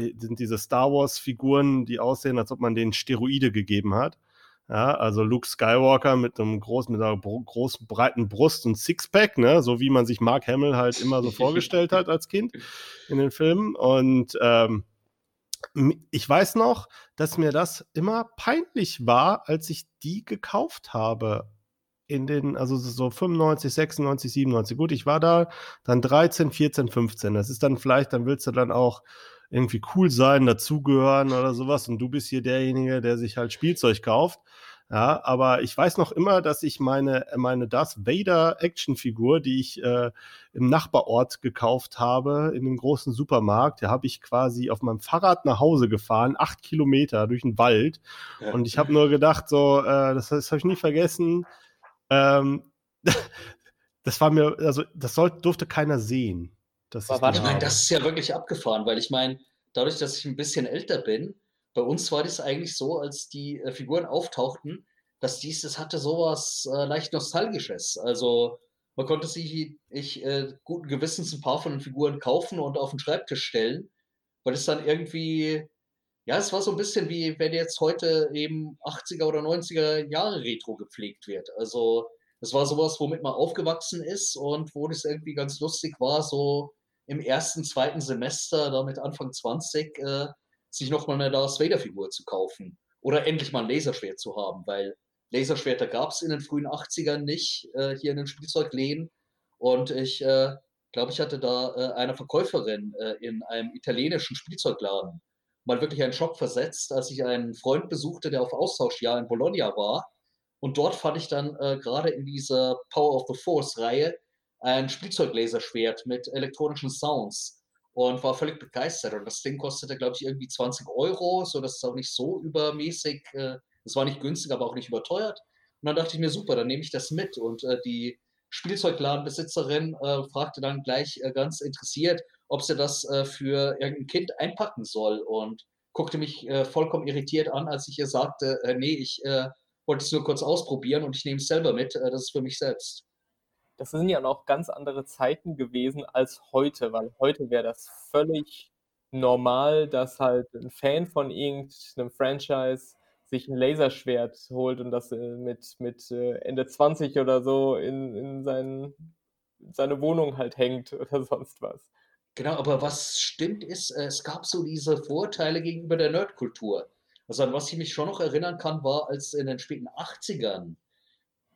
äh sind diese Star Wars Figuren, die aussehen, als ob man denen Steroide gegeben hat. Ja, also Luke Skywalker mit 'nem großen mit 'ner bro großen, breiten Brust und Sixpack, ne, so wie man sich Mark Hamill halt immer so vorgestellt hat als Kind in den Filmen. Und, ähm, ich weiß noch, dass mir das immer peinlich war, als ich die gekauft habe in den also, so 95, 96, 97. Gut, ich war da dann 13, 14, 15. Das ist dann vielleicht dann willst du dann auch irgendwie cool sein, dazugehören oder so was und du bist hier derjenige, der sich halt Spielzeug kauft. Ja, aber ich weiß noch immer, dass ich meine meine Darth Vader Actionfigur, die ich, äh, im Nachbarort gekauft habe in 'nem großen Supermarkt, da habe ich quasi auf meinem Fahrrad nach Hause gefahren, 8 Kilometer durch 'n Wald. Ja. Und ich habe nur gedacht so, äh, das das habe ich nie vergessen. Ähm, das war mir also, das soll durfte keiner sehen, dass Aber ich war die Ich meine, habe. das ist ja wirklich abgefahren, weil ich meine, dadurch, dass ich 'n bisschen älter bin bei uns war das eigentlich so, als die, äh, Figuren auftauchten, dass dies das hatte so was, äh, leicht Nostalgisches. Also, man konnte sich ich, äh, guten Gewissens 'n paar von den Figuren kaufen und auf 'n Schreibtisch stellen, weil es dann irgendwie ja, es war so 'n bisschen wie wenn jetzt heute eben 80er oder 90er Jahre Retro gepflegt wird. Also, das war so was, womit man aufgewachsen ist und wo das irgendwie ganz lustig war, so im 1., 2. Semester, da mit Anfang 20, äh, sich noch mal 'ne Darth Vader Figur zu kaufen oder endlich mal 'n Laserschwert zu haben, weil Laserschwerter gab's in den frühen 80ern nicht, äh, hier in den Spielzeugläden. Und ich, äh, glaube, ich hatte da, äh, einer Verkäuferin, äh, in einem italienischen Spielzeugladen mal wirklich einen Schock versetzt, als ich einen Freund besuchte, der auf Austauschjahr in Bologna war. Und dort fand ich dann, äh, grade in dieser Power of the Force Reihe ein Spielzeuglaserschwert mit elektronischen Sounds und war völlig begeistert. Und das Ding kostete, glaube ich, irgendwie 20 €, sodass es auch nicht so übermäßig äh, es war nicht günstig, aber auch nicht überteuert. Und dann dachte ich mir: „Super, dann nehme ich das mit.“ Und, äh, die Spielzeugladenbesitzerin, äh, fragte dann gleich, äh, ganz interessiert, ob sie das, äh, für irgend 'n Kind einpacken soll und guckte mich, äh, vollkommen irritiert an, als ich ihr sagte: „Äh, ne, ich, äh, wollte es nur kurz ausprobieren und ich nehme es selber mit. Äh, das ist für mich selbst.“ Das sind ja noch ganz andere Zeiten gewesen als heute, weil heute wäre das völlig normal, dass halt 'n Fan von irgend 'nem Franchise sich 'n Laserschwert holt und das, äh, mit mit, äh, Ende 20 oder so in in sein in seine Wohnung halt hängt oder sonst was. Genau, aber was stimmt, ist, äh, es gab so diese Vorurteile gegenüber der Nerdkultur. Also, an was ich mich schon noch erinnern kann, war, als in den späten 80ern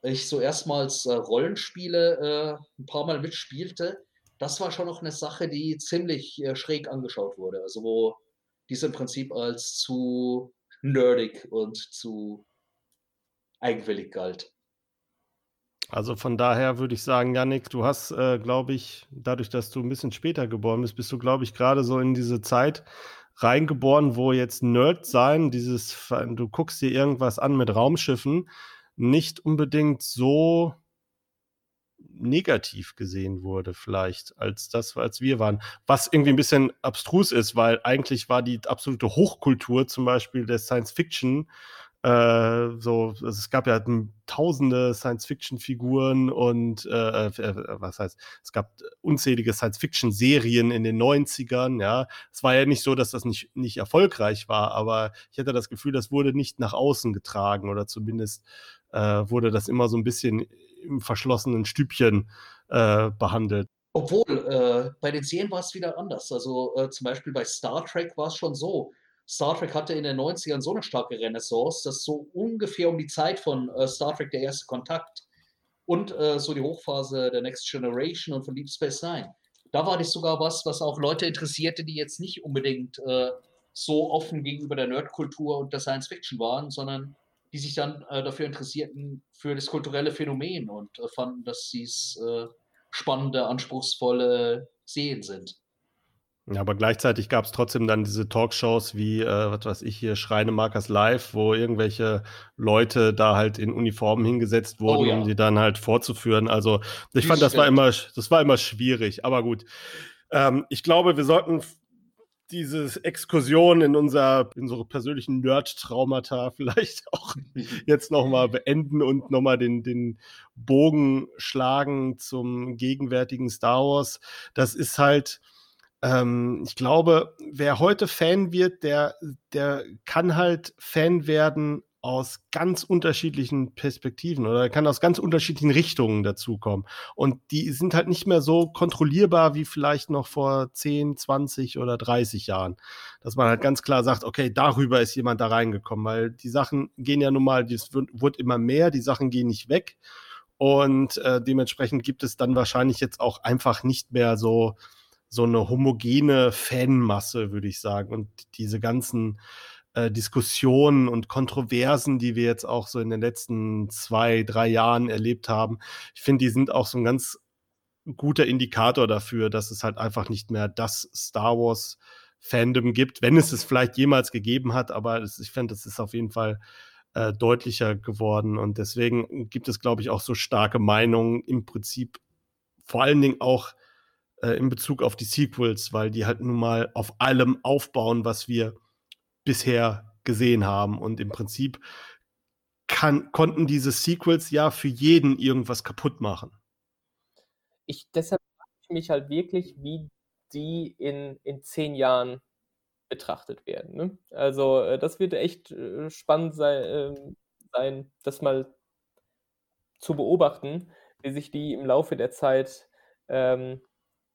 ich so erstmals, äh, Rollenspiele, äh, 'n paarmal mitspielte. Das war schon noch 'ne Sache, die ziemlich, äh, schräg angeschaut wurde. Also, wo diese im Prinzip als zu nerdig und zu eigenwillig galt. Also von daher würde ich sagen, Yannick, du hast, äh, glaube ich, dadurch, dass du ein bisschen später geboren bist, bist du, glaube ich, gerade so in diese Zeit reingeboren, wo jetzt Nerd sein, dieses, du guckst dir irgendwas an mit Raumschiffen, nicht unbedingt so negativ gesehen wurde, vielleicht, als das, als wir waren. Was irgendwie ein bisschen abstrus ist, weil eigentlich war die absolute Hochkultur zum Beispiel der Science Fiction äh, so, es gab ja tausende Science-Fiction-Figuren und äh, äh, äh, was heißt, es gab unzählige Science-Fiction-Serien in den 90ern, ja. Es war ja nicht so, dass das nicht, nicht erfolgreich war, aber ich hatte das Gefühl, das wurde nicht nach außen getragen oder zumindest wurde das immer so ein bisschen im verschlossenen Stübchen äh, behandelt. Obwohl, bei den Serien war es wieder anders. Also zum Beispiel bei Star Trek war es schon so, Star Trek hatte in den 90ern so eine starke Renaissance, dass so ungefähr um die Zeit von äh, Star Trek der erste Kontakt und äh, so die Hochphase der Next Generation und von Deep Space Nine, da war das sogar was, was auch Leute interessierte, die jetzt nicht unbedingt äh, so offen gegenüber der Nerdkultur und der Science Fiction waren, sondern die sich dann äh, dafür interessierten für das kulturelle Phänomen und äh, fanden, dass dies äh, spannende, anspruchsvolle Serien sind. Ja, aber gleichzeitig gab es trotzdem dann diese Talkshows wie, äh, was weiß ich hier, Schreinemarkers Live, wo irgendwelche Leute da halt in Uniformen hingesetzt oh wurden, oh, ja. um die dann halt vorzuführen. Also ich fand, das war immer, das war immer schwierig. Aber gut. Ähm, ich glaube, wir sollten diese Exkursion in unser, in unsere persönlichen Nerd-Traumata vielleicht auch jetzt nochmal beenden und nochmal den, den Bogen schlagen zum gegenwärtigen Star Wars. Das ist halt, ähm, ich glaube, wer heute Fan wird, der, der kann halt Fan werden aus ganz unterschiedlichen Perspektiven oder kann aus ganz unterschiedlichen Richtungen dazukommen. Und die sind halt nicht mehr so kontrollierbar wie vielleicht noch vor 10, 20 oder 30 Jahren. Dass man halt ganz klar sagt, okay, darüber ist jemand da reingekommen, weil die Sachen gehen ja nun mal, es wird, immer mehr, die Sachen gehen nicht weg. Und äh, dementsprechend gibt es dann wahrscheinlich jetzt auch einfach nicht mehr so, so eine homogene Fanmasse, würde ich sagen. Und diese ganzen äh, Diskussionen und Kontroversen, die wir jetzt auch so in den letzten zwei, drei Jahren erlebt haben, ich finde, die sind auch so ein ganz guter Indikator dafür, dass es halt einfach nicht mehr das Star Wars Fandom gibt, wenn es es vielleicht jemals gegeben hat, aber es, ich finde, es ist auf jeden Fall äh, deutlicher geworden. Und deswegen gibt es, glaube ich, auch so starke Meinungen im Prinzip vor allen Dingen auch äh, in Bezug auf die Sequels, weil die halt nun mal auf allem aufbauen, was wir bisher gesehen haben. Und im Prinzip kann, konnten diese Sequels ja für jeden irgendwas kaputt machen. Ich, deshalb frage ich mich halt wirklich, wie die in, in zehn Jahren betrachtet werden. Ne? Also äh, das wird echt äh, spannend sein, äh, sein, das mal zu beobachten, wie sich die im Laufe der Zeit ähm,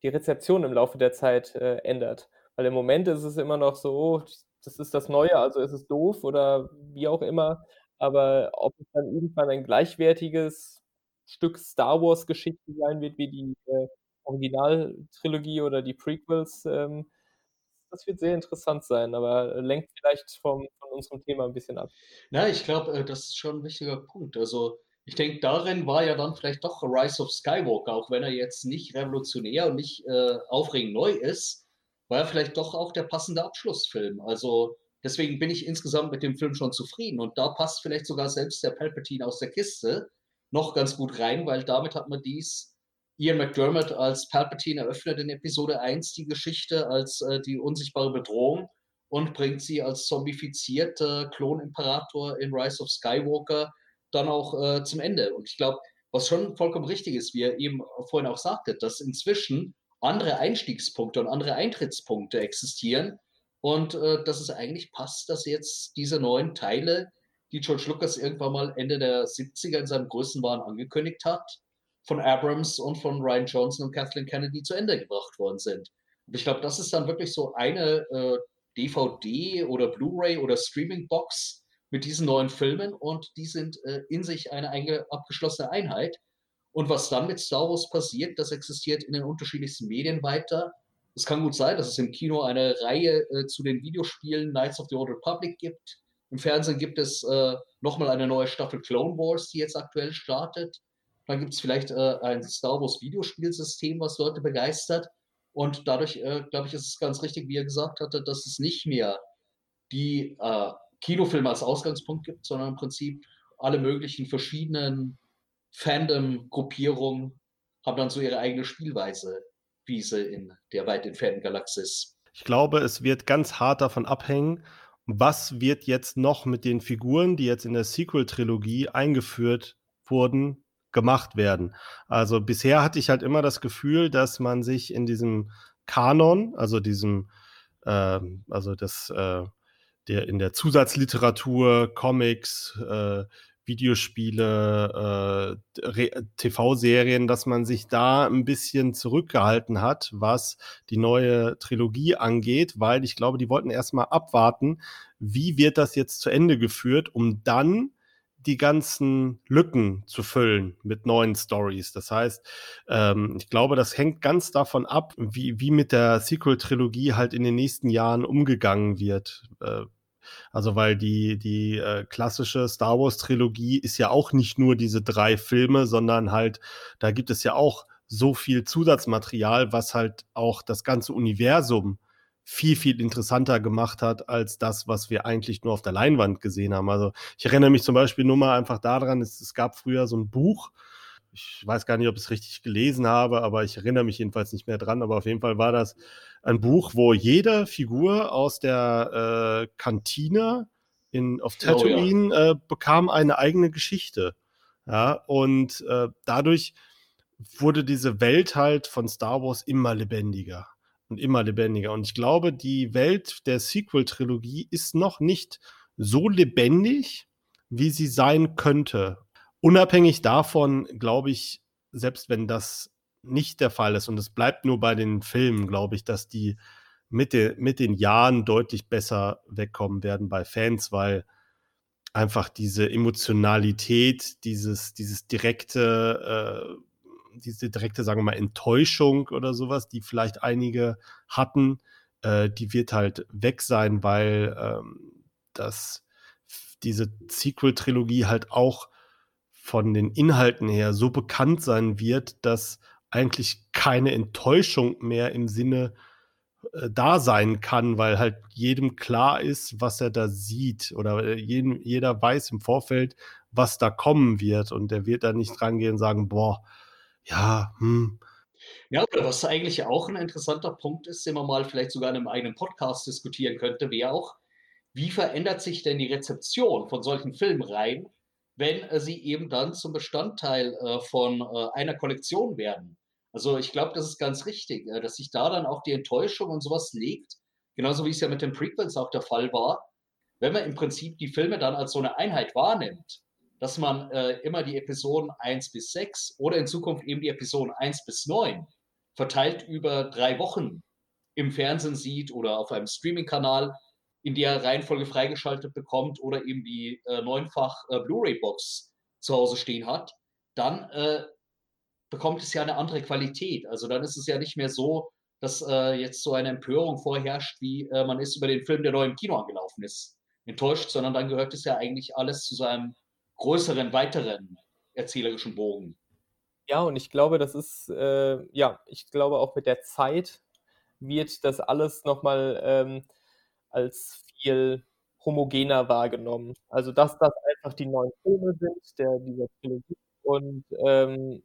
die Rezeption im Laufe der Zeit äh, ändert. Weil im Moment ist es immer noch so, das ist das Neue, also ist es doof oder wie auch immer. Aber ob es dann irgendwann ein gleichwertiges Stück Star Wars-Geschichte sein wird, wie die äh, Originaltrilogie oder die Prequels, ähm, das wird sehr interessant sein, aber lenkt vielleicht vom, von unserem Thema ein bisschen ab. Ja, ich glaube, äh, das ist schon ein wichtiger Punkt. Also ich denke, darin war ja dann vielleicht doch Rise of Skywalker, auch wenn er jetzt nicht revolutionär und nicht äh, aufregend neu ist, war er vielleicht doch auch der passende Abschlussfilm. Also deswegen bin ich insgesamt mit dem Film schon zufrieden. Und da passt vielleicht sogar selbst der Palpatine aus der Kiste noch ganz gut rein, weil damit hat man dies Ian McDermott als Palpatine eröffnet in Episode 1 die Geschichte als äh, die unsichtbare Bedrohung und bringt sie als zombifizierte Klonimperator in Rise of Skywalker dann auch äh, zum Ende. Und ich glaube, was schon vollkommen richtig ist, wie ihr eben vorhin auch sagtet, dass inzwischen andere Einstiegspunkte und andere Eintrittspunkte existieren und äh, dass es eigentlich passt, dass jetzt diese neuen Teile, die George Lucas irgendwann mal Ende der 70er in seinem Größenwahn angekündigt hat, von Abrams und von Ryan Johnson und Kathleen Kennedy zu Ende gebracht worden sind. Und ich glaube, das ist dann wirklich so eine äh, DVD oder Blu-ray oder Streaming-Box, mit diesen neuen Filmen und die sind äh, in sich eine abgeschlossene Einheit. Und was dann mit Star Wars passiert, das existiert in den unterschiedlichsten Medien weiter. Es kann gut sein, dass es im Kino eine Reihe äh, zu den Videospielen Knights of the Old Republic gibt. Im Fernsehen gibt es äh, nochmal eine neue Staffel Clone Wars, die jetzt aktuell startet. Dann gibt es vielleicht äh, ein Star Wars Videospielsystem, was Leute begeistert. Und dadurch, äh, glaube ich, ist es ganz richtig, wie er gesagt hatte, dass es nicht mehr die äh, Kinofilme als Ausgangspunkt gibt, sondern im Prinzip alle möglichen verschiedenen Fandom-Gruppierungen haben dann so ihre eigene Spielweise, wie sie in der weit entfernten Galaxis. Ich glaube, es wird ganz hart davon abhängen, was wird jetzt noch mit den Figuren, die jetzt in der Sequel-Trilogie eingeführt wurden, gemacht werden. Also bisher hatte ich halt immer das Gefühl, dass man sich in diesem Kanon, also diesem, äh, also das, äh, der in der Zusatzliteratur, Comics, äh, Videospiele, äh, TV-Serien, dass man sich da ein bisschen zurückgehalten hat, was die neue Trilogie angeht, weil ich glaube, die wollten erstmal abwarten, wie wird das jetzt zu Ende geführt, um dann die ganzen Lücken zu füllen mit neuen Stories. Das heißt, ähm, ich glaube, das hängt ganz davon ab, wie, wie mit der Sequel-Trilogie halt in den nächsten Jahren umgegangen wird. Äh, also, weil die, die äh, klassische Star Wars-Trilogie ist ja auch nicht nur diese drei Filme, sondern halt, da gibt es ja auch so viel Zusatzmaterial, was halt auch das ganze Universum viel, viel interessanter gemacht hat als das, was wir eigentlich nur auf der Leinwand gesehen haben. Also ich erinnere mich zum Beispiel nur mal einfach daran, es, es gab früher so ein Buch, ich weiß gar nicht, ob ich es richtig gelesen habe, aber ich erinnere mich jedenfalls nicht mehr dran. Aber auf jeden Fall war das ein Buch, wo jede Figur aus der äh, Kantine in, auf Tatooine oh, ja. äh, bekam eine eigene Geschichte. Ja, und äh, dadurch wurde diese Welt halt von Star Wars immer lebendiger und immer lebendiger. Und ich glaube, die Welt der Sequel-Trilogie ist noch nicht so lebendig, wie sie sein könnte. Unabhängig davon, glaube ich, selbst wenn das nicht der Fall ist. Und es bleibt nur bei den Filmen, glaube ich, dass die mit, de, mit den Jahren deutlich besser wegkommen werden bei Fans, weil einfach diese Emotionalität, dieses, dieses direkte, äh, diese direkte, sagen wir mal, Enttäuschung oder sowas, die vielleicht einige hatten, äh, die wird halt weg sein, weil ähm, das, diese Sequel-Trilogie halt auch von den Inhalten her so bekannt sein wird, dass eigentlich keine Enttäuschung mehr im Sinne äh, da sein kann, weil halt jedem klar ist, was er da sieht oder äh, jedem, jeder weiß im Vorfeld, was da kommen wird und der wird da nicht rangehen und sagen, boah, ja, hm. Ja, was eigentlich auch ein interessanter Punkt ist, den man mal vielleicht sogar in einem eigenen Podcast diskutieren könnte, wäre auch, wie verändert sich denn die Rezeption von solchen Filmreihen, wenn äh, sie eben dann zum Bestandteil äh, von äh, einer Kollektion werden. Also ich glaube, das ist ganz richtig, dass sich da dann auch die Enttäuschung und sowas legt, genauso wie es ja mit den Prequels auch der Fall war, wenn man im Prinzip die Filme dann als so eine Einheit wahrnimmt, dass man äh, immer die Episoden 1 bis 6 oder in Zukunft eben die Episoden 1 bis 9 verteilt über drei Wochen im Fernsehen sieht oder auf einem Streaming-Kanal, in der Reihenfolge freigeschaltet bekommt oder eben die äh, neunfach äh, Blu-ray-Box zu Hause stehen hat, dann äh, bekommt es ja eine andere Qualität. Also dann ist es ja nicht mehr so, dass äh, jetzt so eine Empörung vorherrscht, wie äh, man ist über den Film, der neu im Kino angelaufen ist, enttäuscht, sondern dann gehört es ja eigentlich alles zu seinem größeren, weiteren erzählerischen Bogen. Ja, und ich glaube, das ist, äh, ja, ich glaube auch mit der Zeit wird das alles nochmal ähm, als viel homogener wahrgenommen. Also, dass das einfach die neuen Filme sind, der dieser Trilogie und, ähm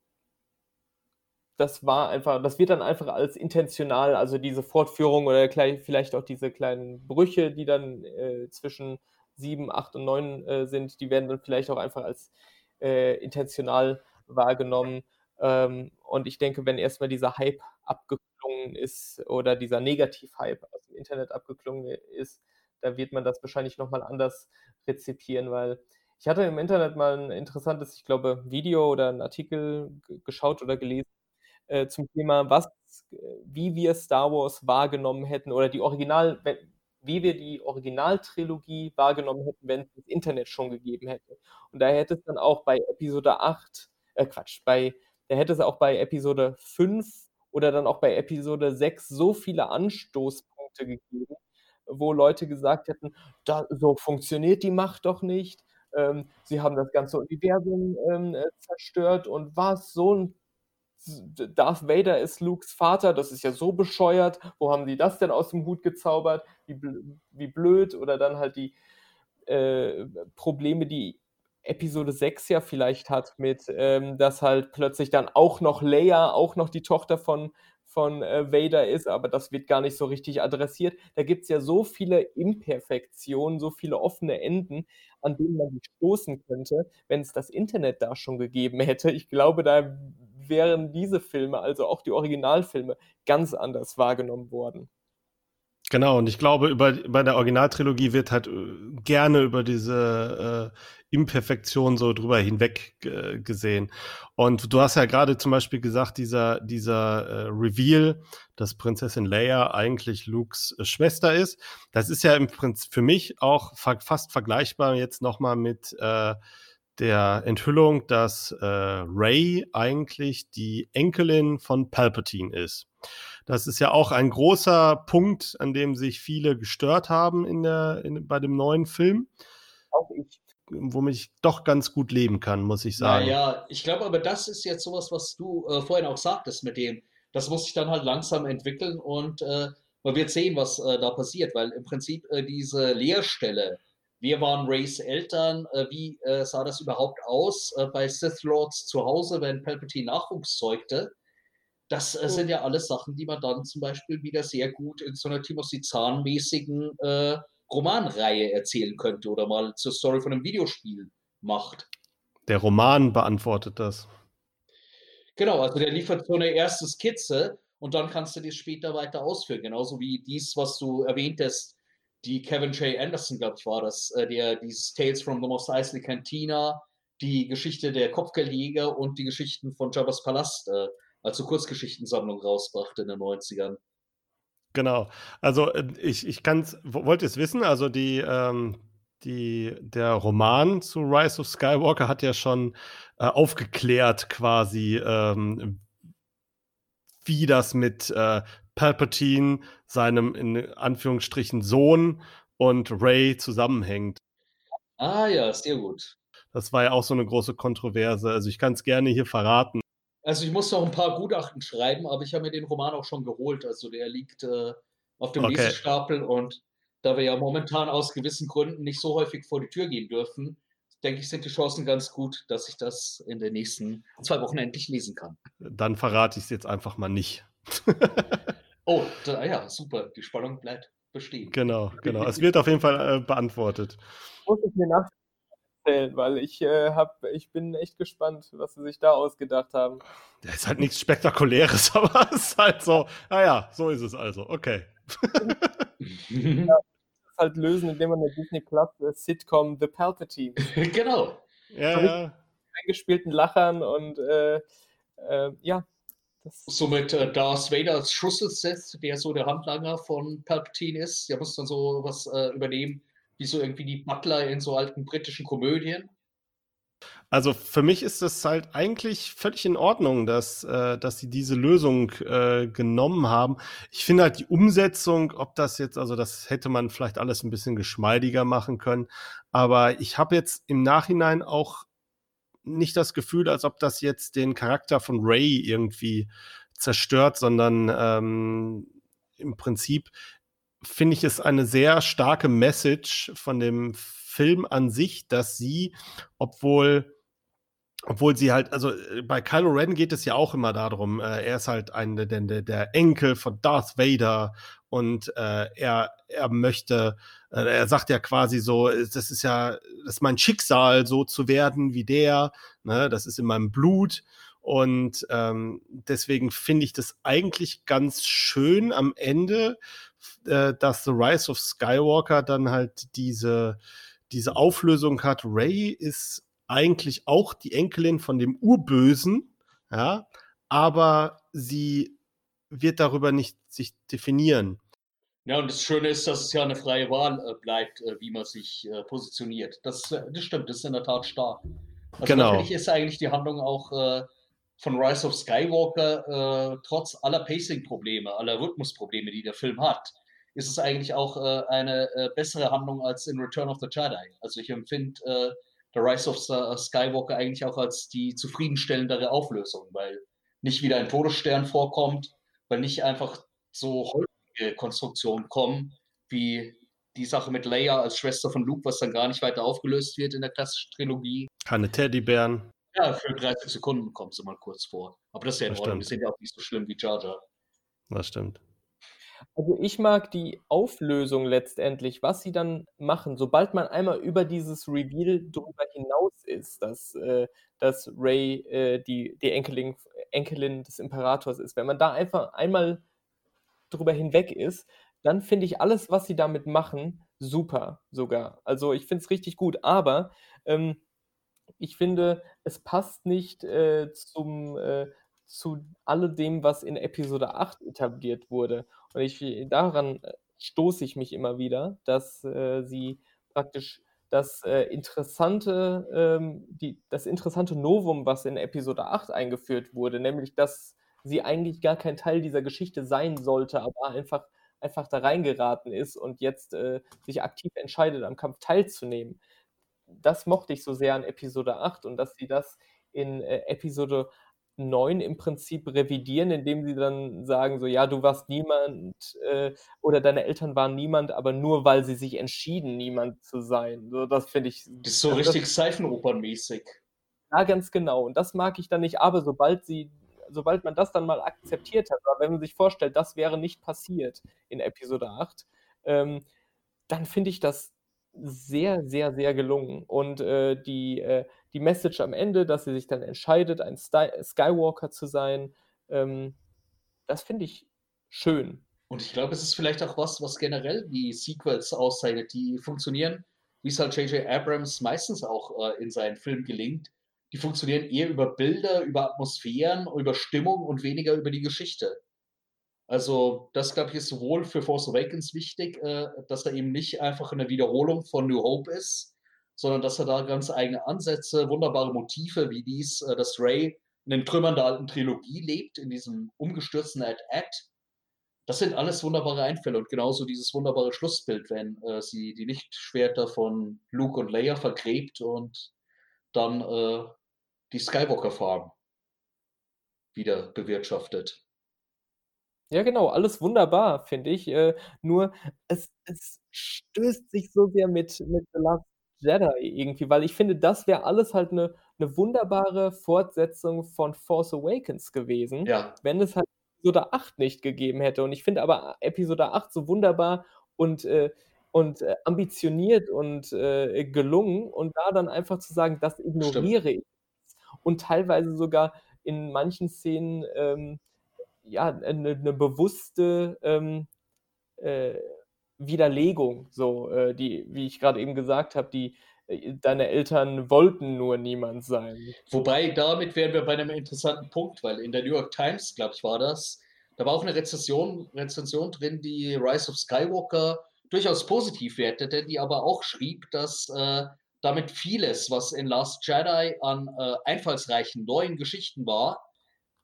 das war einfach das wird dann einfach als intentional also, diese Fortführung oder vielleicht auch diese kleinen Brüche, die dann, äh, zwischen 7, 8 und 9, äh, sind, die werden dann vielleicht auch einfach als, äh, intentional wahrgenommen. Ähm, und ich denke, wenn erstmal dieser Hype abgeklungen ist oder dieser Negativ-Hype aus dem Internet abgeklungen ist, da wird man das wahrscheinlich noch mal anders rezipieren, weil ich hatte im Internet mal ein interessantes, ich glaube, Video oder 'n Artikel geschaut oder gelesen, äh, zum Thema, was wie wir Star Wars wahrgenommen hätten oder die Original wie wir die Originaltrilogie wahrgenommen hätten, wenn es das Internet schon gegeben hätte. Und da hätte es dann auch bei Episode 8 äh, Quatsch, bei da hätte es auch bei Episode 5 oder dann auch bei Episode 6 so viele Anstoßpunkte gegeben, wo Leute gesagt hätten, da, so funktioniert die Macht doch nicht. Ähm, sie haben das ganze Universum ähm, äh, zerstört und was, so ein Darth Vader ist Lukes Vater, das ist ja so bescheuert, wo haben die das denn aus dem Hut gezaubert, wie, bl wie blöd oder dann halt die äh, Probleme, die Episode 6 ja vielleicht hat, mit ähm, dass halt plötzlich dann auch noch Leia, auch noch die Tochter von, von äh, Vader ist, aber das wird gar nicht so richtig adressiert. Da gibt es ja so viele Imperfektionen, so viele offene Enden, an denen man sich stoßen könnte, wenn es das Internet da schon gegeben hätte. Ich glaube, da wären diese Filme, also auch die Originalfilme, ganz anders wahrgenommen worden. Genau, und ich glaube, über, bei der Originaltrilogie wird halt äh, gerne über diese äh, Imperfektion so drüber hinweg äh, gesehen. Und du hast ja gerade zum Beispiel gesagt, dieser, dieser äh, Reveal, dass Prinzessin Leia eigentlich Lukes äh, Schwester ist. Das ist ja im Prinzip für mich auch fa fast vergleichbar jetzt nochmal mit äh, der Enthüllung, dass äh, Ray eigentlich die Enkelin von Palpatine ist. Das ist ja auch ein großer Punkt, an dem sich viele gestört haben in der, in, bei dem neuen Film. Auch ich. Womit ich doch ganz gut leben kann, muss ich sagen. Naja, ich glaube aber, das ist jetzt sowas, was du äh, vorhin auch sagtest mit dem, das muss sich dann halt langsam entwickeln und äh, man wird sehen, was äh, da passiert, weil im Prinzip äh, diese Leerstelle, wir waren Rays Eltern, äh, wie äh, sah das überhaupt aus bei Sith Lords zu Hause, wenn Palpatine Nachwuchs zeugte? Das äh, sind ja alles Sachen, die man dann zum Beispiel wieder sehr gut in so einer Timothy Zahn-mäßigen äh, Romanreihe erzählen könnte oder mal zur Story von einem Videospiel macht. Der Roman beantwortet das. Genau, also der liefert so eine erste Skizze und dann kannst du die später weiter ausführen. Genauso wie dies, was du erwähntest, die Kevin J. Anderson, glaube ich, war das, äh, der dieses Tales from the Most Eisley Cantina, die Geschichte der Kopfgeldjäger und die Geschichten von Jabba's Palast äh, als Kurzgeschichtensammlung rausbrachte in den 90ern. Genau. Also äh, ich, ich kann es, wollt ihr es wissen? Also die, ähm, die, der Roman zu Rise of Skywalker hat ja schon äh, aufgeklärt quasi, ähm, wie das mit äh, Palpatine, seinem in Anführungsstrichen Sohn und Ray zusammenhängt. Ah ja, sehr gut. Das war ja auch so eine große Kontroverse. Also ich kann es gerne hier verraten. Also ich muss noch ein paar Gutachten schreiben, aber ich habe mir den Roman auch schon geholt. Also der liegt äh, auf dem okay. Lesestapel und da wir ja momentan aus gewissen Gründen nicht so häufig vor die Tür gehen dürfen, denke ich, sind die Chancen ganz gut, dass ich das in den nächsten zwei Wochen endlich lesen kann. Dann verrate ich es jetzt einfach mal nicht. oh, da, ja, super. Die Spannung bleibt bestehen. Genau, genau. Es wird auf jeden Fall äh, beantwortet. Muss ich mir nach erzählen, weil ich, äh, hab, ich bin echt gespannt, was sie sich da ausgedacht haben. Da ist halt nichts Spektakuläres, aber es ist halt so, naja, so ist es also, okay. ja, das halt lösen, indem man eine Disney Plus äh, Sitcom The Palpatine. genau. Ja, ja. Eingespielten Lachern und äh, äh, ja. Somit äh, Darth Vader als Schusselseth, der so der Handlanger von Palpatine ist, der muss dann so was äh, übernehmen wie so irgendwie die Butler in so alten britischen Komödien. Also für mich ist das halt eigentlich völlig in Ordnung, dass, äh, dass sie diese Lösung äh, genommen haben. Ich finde halt die Umsetzung, ob das jetzt, also das hätte man vielleicht alles ein bisschen geschmeidiger machen können. Aber ich habe jetzt im Nachhinein auch nicht das Gefühl, als ob das jetzt den Charakter von Ray irgendwie zerstört, sondern ähm, im Prinzip finde ich es eine sehr starke Message von dem Film an sich, dass sie, obwohl obwohl sie halt, also äh, bei Kylo Ren geht es ja auch immer darum, äh, er ist halt ein, der, der, der Enkel von Darth Vader und äh, er, er möchte, äh, er sagt ja quasi so, das ist ja, das ist mein Schicksal, so zu werden wie der, ne, das ist in meinem Blut. Und ähm, deswegen finde ich das eigentlich ganz schön am Ende, äh, dass The Rise of Skywalker dann halt diese, diese Auflösung hat. Ray ist eigentlich auch die Enkelin von dem Urbösen, ja, aber sie wird darüber nicht sich definieren. Ja, und das Schöne ist, dass es ja eine freie Wahl äh, bleibt, äh, wie man sich äh, positioniert. Das, äh, das stimmt, das ist in der Tat stark. Also genau. finde ich, ist eigentlich die Handlung auch äh, von Rise of Skywalker, äh, trotz aller Pacing-Probleme, aller Rhythmusprobleme, die der Film hat, ist es eigentlich auch eine bessere Handlung als in Return of the Jedi. Also ich empfinde äh, The Rise of Skywalker eigentlich auch als die zufriedenstellendere Auflösung, weil nicht wieder ein Todesstern vorkommt, weil nicht einfach so häufige Konstruktionen kommen, wie die Sache mit Leia als Schwester von Luke, was dann gar nicht weiter aufgelöst wird in der klassischen Trilogie. Keine Teddybären. Ja, für 30 Sekunden kommt sie mal kurz vor. Aber das ist ja in Das Ordnung. Die sind ja auch nicht so schlimm wie Jar Jar. Das stimmt. Also ich mag die Auflösung letztendlich, was sie dann machen, sobald man einmal über dieses Reveal drüber hinaus ist, dass, äh, dass Rey äh, die, die Enkelin, Enkelin des Imperators ist. Wenn man da einfach einmal drüber hinweg ist, dann finde ich alles, was sie damit machen, super sogar. Also ich finde es richtig gut, aber ähm, ich finde, es passt nicht äh, zum, äh, zu alledem, was in Episode 8 etabliert wurde. Und ich, daran äh, stoße ich mich immer wieder, dass äh, sie praktisch das äh, interessante, ähm, die, das interessante Novum, was in Episode 8 eingeführt wurde, nämlich dass sie eigentlich gar kein Teil dieser Geschichte sein sollte, aber einfach, einfach da reingeraten ist und jetzt äh, sich aktiv entscheidet, am Kampf teilzunehmen. Das mochte ich so sehr an Episode 8 und dass sie das in äh, Episode 9 im Prinzip revidieren, indem sie dann sagen, so ja, du warst niemand äh, oder deine Eltern waren niemand, aber nur weil sie sich entschieden, niemand zu sein. So, das finde ich. Das ist so also richtig Seifenopernmäßig. Ja, ganz genau. Und das mag ich dann nicht, aber sobald sie, sobald man das dann mal akzeptiert hat, oder wenn man sich vorstellt, das wäre nicht passiert in Episode 8, ähm, dann finde ich das sehr, sehr, sehr gelungen. Und äh, die, äh, die Message am Ende, dass sie sich dann entscheidet, ein Sty Skywalker zu sein, ähm, das finde ich schön. Und ich glaube, es ist vielleicht auch was, was generell die Sequels auszeichnet, die funktionieren, wie es halt J.J. Abrams meistens auch äh, in seinen Filmen gelingt. Die funktionieren eher über Bilder, über Atmosphären, über Stimmung und weniger über die Geschichte. Also, das, glaube ich, ist sowohl für Force Awakens wichtig, äh, dass er eben nicht einfach eine Wiederholung von New Hope ist, sondern dass er da ganz eigene Ansätze, wunderbare Motive wie dies, äh, dass Ray in den Trümmern der alten Trilogie lebt, in diesem umgestürzten Ad-Ad. Das sind alles wunderbare Einfälle und genauso dieses wunderbare Schlussbild, wenn äh, sie die Lichtschwerter von Luke und Leia vergräbt und dann äh, die Skywalker Farm wieder bewirtschaftet. Ja, genau, alles wunderbar, finde ich. Äh, nur es, es stößt sich so sehr mit, mit The Last Jedi irgendwie, weil ich finde, das wäre alles halt eine, eine wunderbare Fortsetzung von Force Awakens gewesen, Ja, wenn es halt Episode 8 nicht gegeben hätte. Und ich finde aber Episode 8 so wunderbar und, äh, und äh, ambitioniert und äh, gelungen und da dann einfach zu sagen, das ignoriere ich. Und teilweise sogar in manchen Szenen ähm, ja, eine, eine bewusste ähm, äh, Widerlegung, so, äh, die, wie ich gerade eben gesagt habe, die äh, deine Eltern wollten nur niemand sein. Wobei, damit wären wir bei einem interessanten Punkt, weil in der New York Times, glaube ich, war das, da war auch eine Rezension, Rezension drin, die Rise of Skywalker durchaus positiv wertete, die aber auch schrieb, dass äh, damit vieles, was in Last Jedi an äh, einfallsreichen neuen Geschichten war,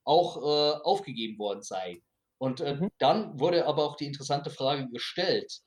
auch äh, aufgegeben worden sei. Und äh, Mhm. dann wurde aber auch die interessante Frage gestellt,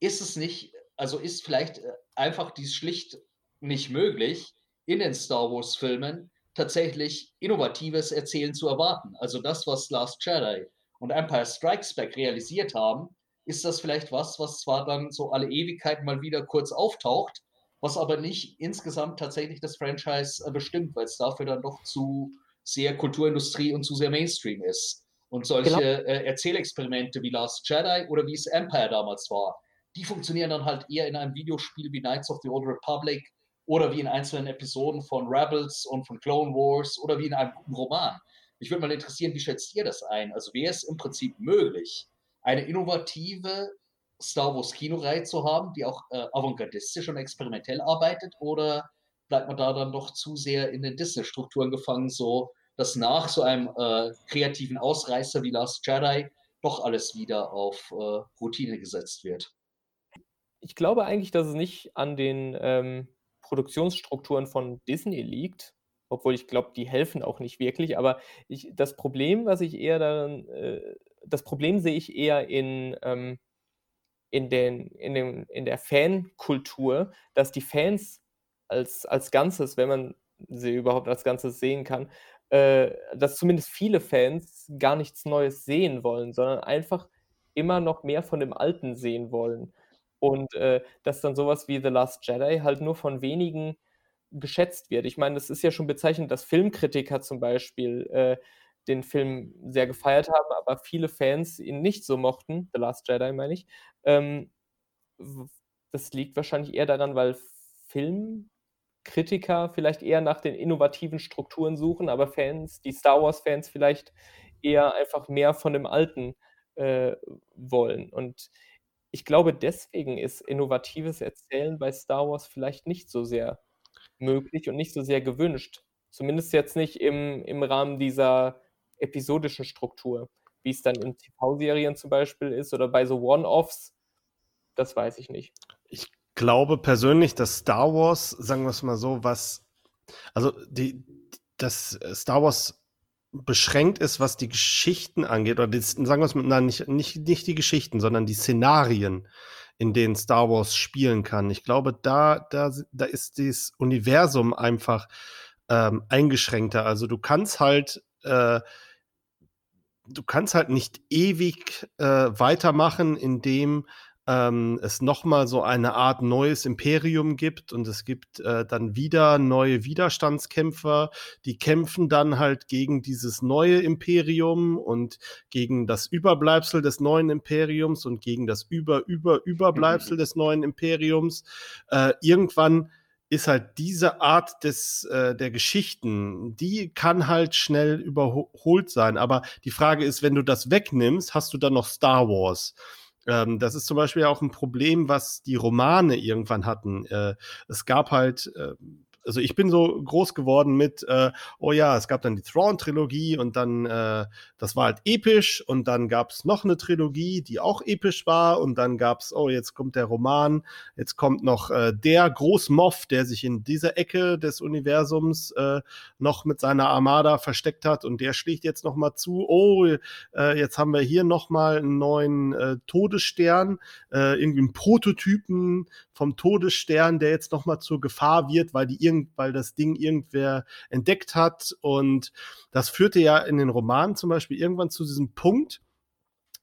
ist es nicht, also ist vielleicht äh, einfach dies schlicht nicht möglich, in den Star Wars-Filmen tatsächlich innovatives Erzählen zu erwarten. Also das, was Last Jedi und Empire Strikes Back realisiert haben, ist das vielleicht was, was zwar dann so alle Ewigkeit mal wieder kurz auftaucht, was aber nicht insgesamt tatsächlich das Franchise äh, bestimmt, weil es dafür dann doch zu sehr Kulturindustrie und zu sehr Mainstream ist. Und solche Genau. äh, Erzählexperimente wie Last Jedi oder wie es Empire damals war, die funktionieren dann halt eher in einem Videospiel wie Knights of the Old Republic oder wie in einzelnen Episoden von Rebels und von Clone Wars oder wie in einem guten Roman. Mich würde mal interessieren, wie schätzt ihr das ein? Also wäre es im Prinzip möglich, eine innovative Star Wars Kinoreihe zu haben, die auch äh, avantgardistisch und experimentell arbeitet, oder bleibt man da dann doch zu sehr in den Disney-Strukturen gefangen, so dass nach so einem äh, kreativen Ausreißer wie Last Jedi doch alles wieder auf äh, Routine gesetzt wird? Ich glaube eigentlich, dass es nicht an den ähm, Produktionsstrukturen von Disney liegt, obwohl ich glaube, die helfen auch nicht wirklich. Aber ich das Problem, was ich eher darin äh, das Problem sehe ich eher in, ähm, in den in dem in der Fankultur, dass die Fans als als Ganzes, wenn man sie überhaupt als Ganzes sehen kann, äh, dass zumindest viele Fans gar nichts Neues sehen wollen, sondern einfach immer noch mehr von dem Alten sehen wollen. Und, äh, dass dann sowas wie „The Last Jedi“ halt nur von wenigen geschätzt wird. Ich meine, das ist ja schon bezeichnend, dass Filmkritiker zum Beispiel, äh, den Film sehr gefeiert haben, aber viele Fans ihn nicht so mochten, „The Last Jedi“ meine ich. Ähm, das liegt wahrscheinlich eher daran, weil Filmkritiker vielleicht eher nach den innovativen Strukturen suchen, aber Fans, die Star-Wars-Fans vielleicht eher einfach mehr von dem Alten, äh, wollen. Und ich glaube, deswegen ist innovatives Erzählen bei Star Wars vielleicht nicht so sehr möglich und nicht so sehr gewünscht. Zumindest jetzt nicht im im Rahmen dieser episodischen Struktur, wie es dann in TV-Serien zum Beispiel ist oder bei so One-Offs. Das weiß ich nicht. Ich glaube persönlich, dass Star Wars, sagen wir es mal so, was also die dass Star Wars beschränkt ist, was die Geschichten angeht, oder die, sagen wir es mal, nein, nicht, nicht, nicht die Geschichten, sondern die Szenarien, in denen Star Wars spielen kann. Ich glaube, da, da, da ist dieses Universum einfach ähm, eingeschränkter. Also du kannst halt äh, du kannst halt nicht ewig äh, weitermachen, indem ähm, es nochmal so eine Art neues Imperium gibt und es gibt äh, dann wieder neue Widerstandskämpfer, die kämpfen dann halt gegen dieses neue Imperium und gegen das Überbleibsel des neuen Imperiums und gegen das Über-Über-Überbleibsel mhm. des neuen Imperiums. Äh, irgendwann ist halt diese Art des äh, der Geschichten, die kann halt schnell überholt sein. Aber die Frage ist, wenn du das wegnimmst, hast du dann noch Star Wars. Ähm, das ist zum Beispiel auch ein Problem, was die Romane irgendwann hatten. Äh, es gab halt äh, also ich bin so groß geworden mit, äh, oh ja, es gab dann die Thrawn-Trilogie und dann, äh, das war halt episch und dann gab es noch eine Trilogie, die auch episch war und dann gab es, oh, jetzt kommt der Roman, jetzt kommt noch äh, der Großmoff, der sich in dieser Ecke des Universums äh, noch mit seiner Armada versteckt hat und der schlägt jetzt noch mal zu, oh, äh, jetzt haben wir hier noch mal einen neuen äh, Todesstern, äh, irgendwie einen Prototypen vom Todesstern, der jetzt noch mal zur Gefahr wird, weil die irgend, weil das Ding irgendwer entdeckt hat. Und das führte ja in den Romanen zum Beispiel irgendwann zu diesem Punkt,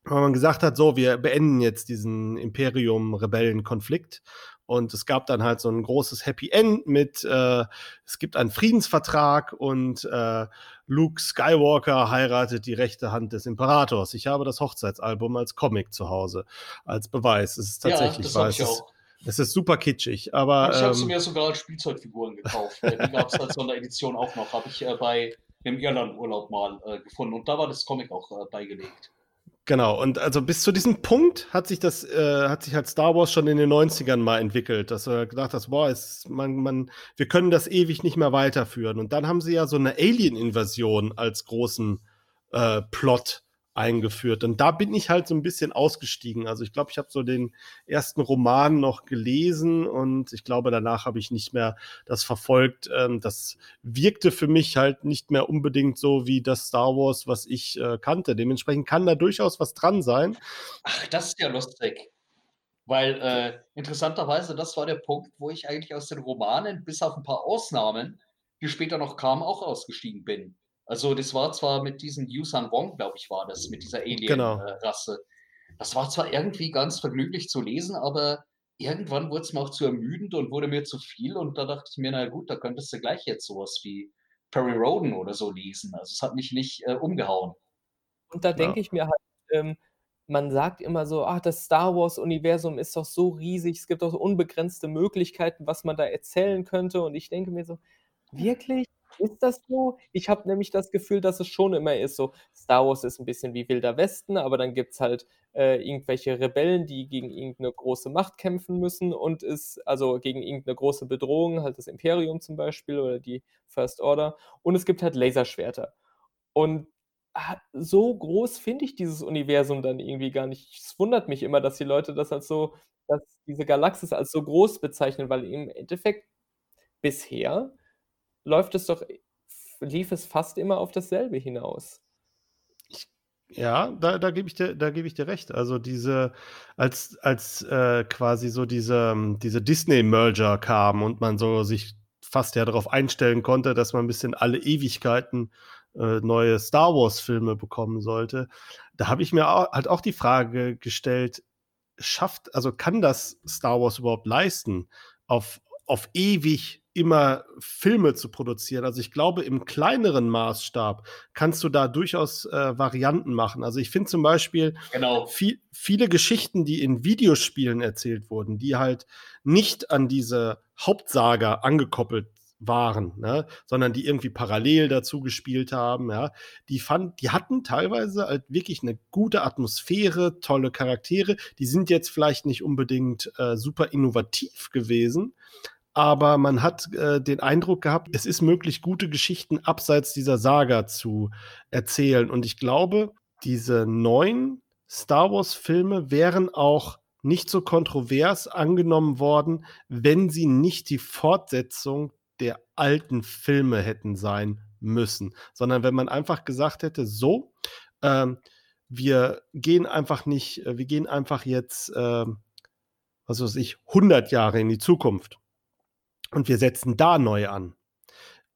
wo man gesagt hat, so, wir beenden jetzt diesen Imperium-Rebellen-Konflikt. Und es gab dann halt so ein großes Happy End mit, äh, es gibt einen Friedensvertrag und äh, Luke Skywalker heiratet die rechte Hand des Imperators. Ich habe das Hochzeitsalbum als Comic zu Hause, als Beweis. Es ist tatsächlich ja, das wahr. Es ist super kitschig, aber. Ich habe sie ähm, mir sogar als Spielzeugfiguren gekauft. die gab es als Sonderedition auch noch. Habe ich äh, bei dem Irland-Urlaub mal äh, gefunden. Und da war das Comic auch äh, beigelegt. Genau, und also bis zu diesem Punkt hat sich das, äh, hat sich halt Star Wars schon in den 90ern mal entwickelt, dass er gedacht hat, boah, ist, man, man, wir können das ewig nicht mehr weiterführen. Und dann haben sie ja so eine Alien-Invasion als großen äh, Plot eingeführt. Und da bin ich halt so ein bisschen ausgestiegen. Also ich glaube, ich habe so den ersten Roman noch gelesen und ich glaube, danach habe ich nicht mehr das verfolgt. Ähm, das wirkte für mich halt nicht mehr unbedingt so wie das Star Wars, was ich äh, kannte. Dementsprechend kann da durchaus was dran sein. Ach, das ist ja lustig. Weil äh, interessanterweise, das war der Punkt, wo ich eigentlich aus den Romanen, bis auf ein paar Ausnahmen, die später noch kamen, auch ausgestiegen bin. Also das war zwar mit diesem Yusan Wong, glaube ich, war das, mit dieser Genau. Alien-Rasse. Äh, das war zwar irgendwie ganz vergnüglich zu lesen, aber irgendwann wurde es mir auch zu ermüdend und wurde mir zu viel. Und da dachte ich mir, na gut, da könntest du gleich jetzt sowas wie Perry Roden oder so lesen. Also es hat mich nicht äh, umgehauen. Und da denke Ja. ich mir halt, ähm, man sagt immer so, ach, das Star Wars-Universum ist doch so riesig, es gibt doch so unbegrenzte Möglichkeiten, was man da erzählen könnte. Und ich denke mir so, wirklich? Ist das so? Ich habe nämlich das Gefühl, dass es schon immer ist so, Star Wars ist ein bisschen wie Wilder Westen, aber dann gibt's halt, äh, irgendwelche Rebellen, die gegen irgendeine große Macht kämpfen müssen und ist also gegen irgendeine große Bedrohung, halt das Imperium zum Beispiel oder die First Order. Und es gibt halt Laserschwerter. Und ah, so groß finde ich dieses Universum dann irgendwie gar nicht. Es wundert mich immer, dass die Leute das als so dass diese Galaxis als so groß bezeichnen, weil im Endeffekt bisher läuft es doch lief es fast immer auf dasselbe hinaus. Ja, da, da gebe ich dir, ich dir recht. Also diese, als, als äh, quasi so diese, ähm, diese Disney-Merger kam und man so sich fast ja darauf einstellen konnte, dass man ein bisschen alle Ewigkeiten äh, neue Star Wars-Filme bekommen sollte, da habe ich mir auch, halt auch die Frage gestellt, schafft, also kann das Star Wars überhaupt leisten, auf, auf ewig immer Filme zu produzieren. Also ich glaube, im kleineren Maßstab kannst du da durchaus äh, Varianten machen. Also ich finde zum Beispiel genau. viel, viele Geschichten, die in Videospielen erzählt wurden, die halt nicht an diese Hauptsaga angekoppelt waren, ne? sondern die irgendwie parallel dazu gespielt haben, ja, die fand, die hatten teilweise halt wirklich eine gute Atmosphäre, tolle Charaktere, die sind jetzt vielleicht nicht unbedingt äh, super innovativ gewesen, aber man hat äh, den Eindruck gehabt, es ist möglich, gute Geschichten abseits dieser Saga zu erzählen. Und ich glaube, diese neuen Star Wars-Filme wären auch nicht so kontrovers angenommen worden, wenn sie nicht die Fortsetzung der alten Filme hätten sein müssen, sondern wenn man einfach gesagt hätte, so, ähm, wir gehen einfach nicht, äh, wir gehen einfach jetzt, äh, was weiß ich, 100 Jahre in die Zukunft und wir setzen da neu an.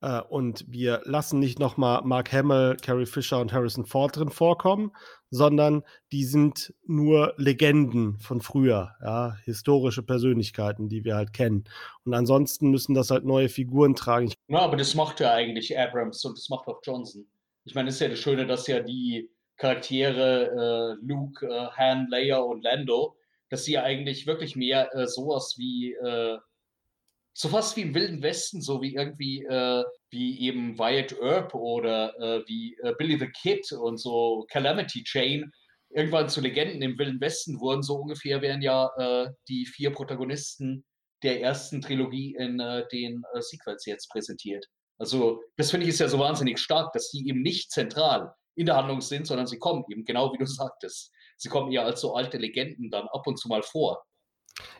Äh, und wir lassen nicht nochmal Mark Hamill, Carrie Fisher und Harrison Ford drin vorkommen, sondern die sind nur Legenden von früher, ja, historische Persönlichkeiten, die wir halt kennen. Und ansonsten müssen das halt neue Figuren tragen. Ja, aber das macht ja eigentlich Abrams und das macht auch Johnson. Ich meine, es ist ja das Schöne, dass ja die Charaktere äh, Luke, äh, Han, Leia und Lando, dass sie ja eigentlich wirklich mehr äh, sowas wie äh, so fast wie im Wilden Westen, so wie irgendwie, äh, wie eben Wyatt Earp oder äh, wie äh, Billy the Kid und so Calamity Chain irgendwann zu Legenden im Wilden Westen wurden. So ungefähr werden ja äh, die vier Protagonisten der ersten Trilogie in äh, den äh, Sequels jetzt präsentiert. Also, das finde ich ist ja so wahnsinnig stark, dass die eben nicht zentral in der Handlung sind, sondern sie kommen eben, genau wie du sagtest. Sie kommen eher als so alte Legenden dann ab und zu mal vor.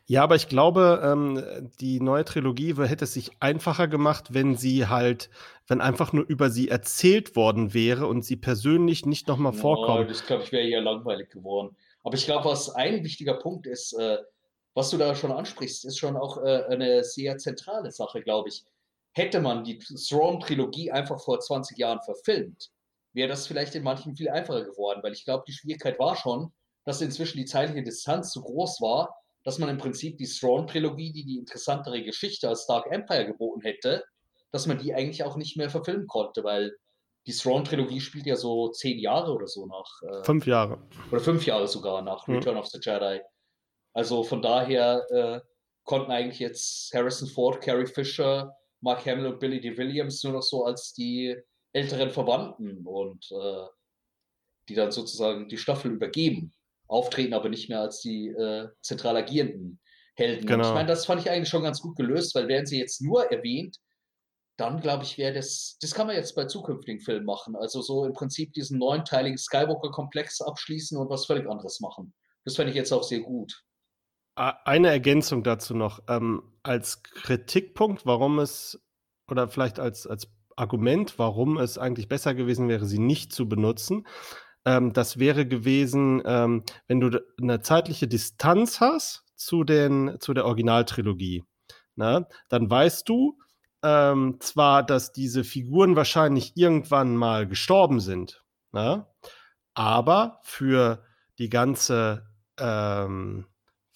Ja, aber ich glaube, ähm, die neue Trilogie hätte es sich einfacher gemacht, wenn sie halt, wenn einfach nur über sie erzählt worden wäre und sie persönlich nicht nochmal Ja, vorkommt. das glaube ich wäre eher langweilig geworden. Aber ich glaube, was ein wichtiger Punkt ist, äh, was du da schon ansprichst, ist schon auch äh, eine sehr zentrale Sache, glaube ich. Hätte man die Thrawn-Trilogie einfach vor 20 Jahren verfilmt, wäre das vielleicht in manchen viel einfacher geworden, weil ich glaube, die Schwierigkeit war schon, dass inzwischen die zeitliche Distanz zu groß war, dass man im Prinzip die Thrawn-Trilogie, die die interessantere Geschichte als Dark Empire geboten hätte, dass man die eigentlich auch nicht mehr verfilmen konnte, weil die Thrawn-Trilogie spielt ja so zehn Jahre oder so nach. Äh, fünf Jahre. Oder fünf Jahre sogar nach. Return of the Jedi. Also von daher äh, konnten eigentlich jetzt Harrison Ford, Carrie Fisher, Mark Hamill und Billy D. Williams nur noch so als die älteren Verwandten und äh, die dann sozusagen die Staffel übergeben auftreten, aber nicht mehr als die äh, zentral agierenden Helden. Genau. Und ich meine, das fand ich eigentlich schon ganz gut gelöst, weil wären sie jetzt nur erwähnt, dann glaube ich, wäre das, das kann man jetzt bei zukünftigen Filmen machen. Also so im Prinzip diesen neunteiligen Skywalker-Komplex abschließen und was völlig anderes machen. Das fände ich jetzt auch sehr gut. Eine Ergänzung dazu noch. Ähm, als Kritikpunkt, warum es, oder vielleicht als, als Argument, warum es eigentlich besser gewesen wäre, sie nicht zu benutzen, ähm, das wäre gewesen, ähm, wenn du eine zeitliche Distanz hast zu, den, zu der Originaltrilogie. Na, ne? dann weißt du ähm, zwar, dass diese Figuren wahrscheinlich irgendwann mal gestorben sind, ne? aber für die ganze ähm,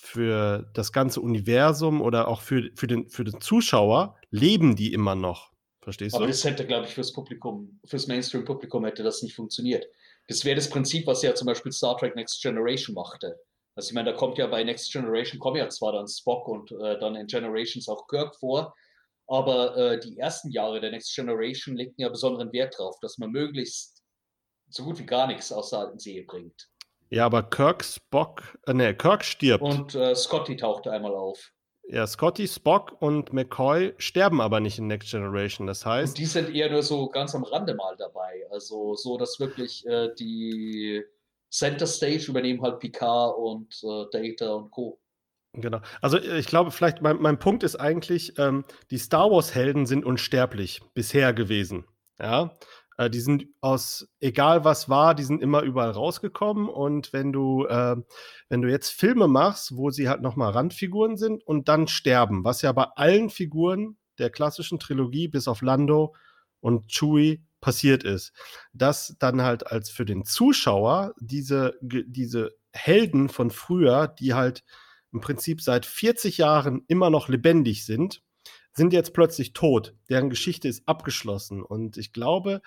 für das ganze Universum oder auch für, für, den, für den Zuschauer leben die immer noch. Verstehst Aber du? Aber das hätte, glaube ich, fürs Publikum, fürs Mainstream-Publikum hätte das nicht funktioniert. Das wäre das Prinzip, was ja zum Beispiel Star Trek Next Generation machte. Also ich meine, da kommt ja bei Next Generation kommen ja zwar dann Spock und äh, dann in Generations auch Kirk vor, aber äh, die ersten Jahre der Next Generation legten ja besonderen Wert drauf, dass man möglichst so gut wie gar nichts aus der alten Serie bringt. Ja, aber Kirk, Spock, äh, ne, Kirk stirbt. Und äh, Scotty tauchte einmal auf. Ja, Scotty, Spock und McCoy sterben aber nicht in Next Generation. Das heißt. Und die sind eher nur so ganz am Rande mal dabei. Also so, dass wirklich äh, die Center Stage übernehmen halt Picard und äh, Data und Co. Genau. Also äh, ich glaube, vielleicht mein, mein Punkt ist eigentlich, ähm, die Star Wars-Helden sind unsterblich bisher gewesen. Ja, äh, die sind aus egal was war, die sind immer überall rausgekommen und wenn du äh, wenn du jetzt Filme machst, wo sie halt noch mal Randfiguren sind und dann sterben, was ja bei allen Figuren der klassischen Trilogie bis auf Lando und Chewie passiert ist, dass dann halt als für den Zuschauer diese diese Helden von früher, die halt im Prinzip seit 40 Jahren immer noch lebendig sind, sind jetzt plötzlich tot. Deren Geschichte ist abgeschlossen. Und ich glaube,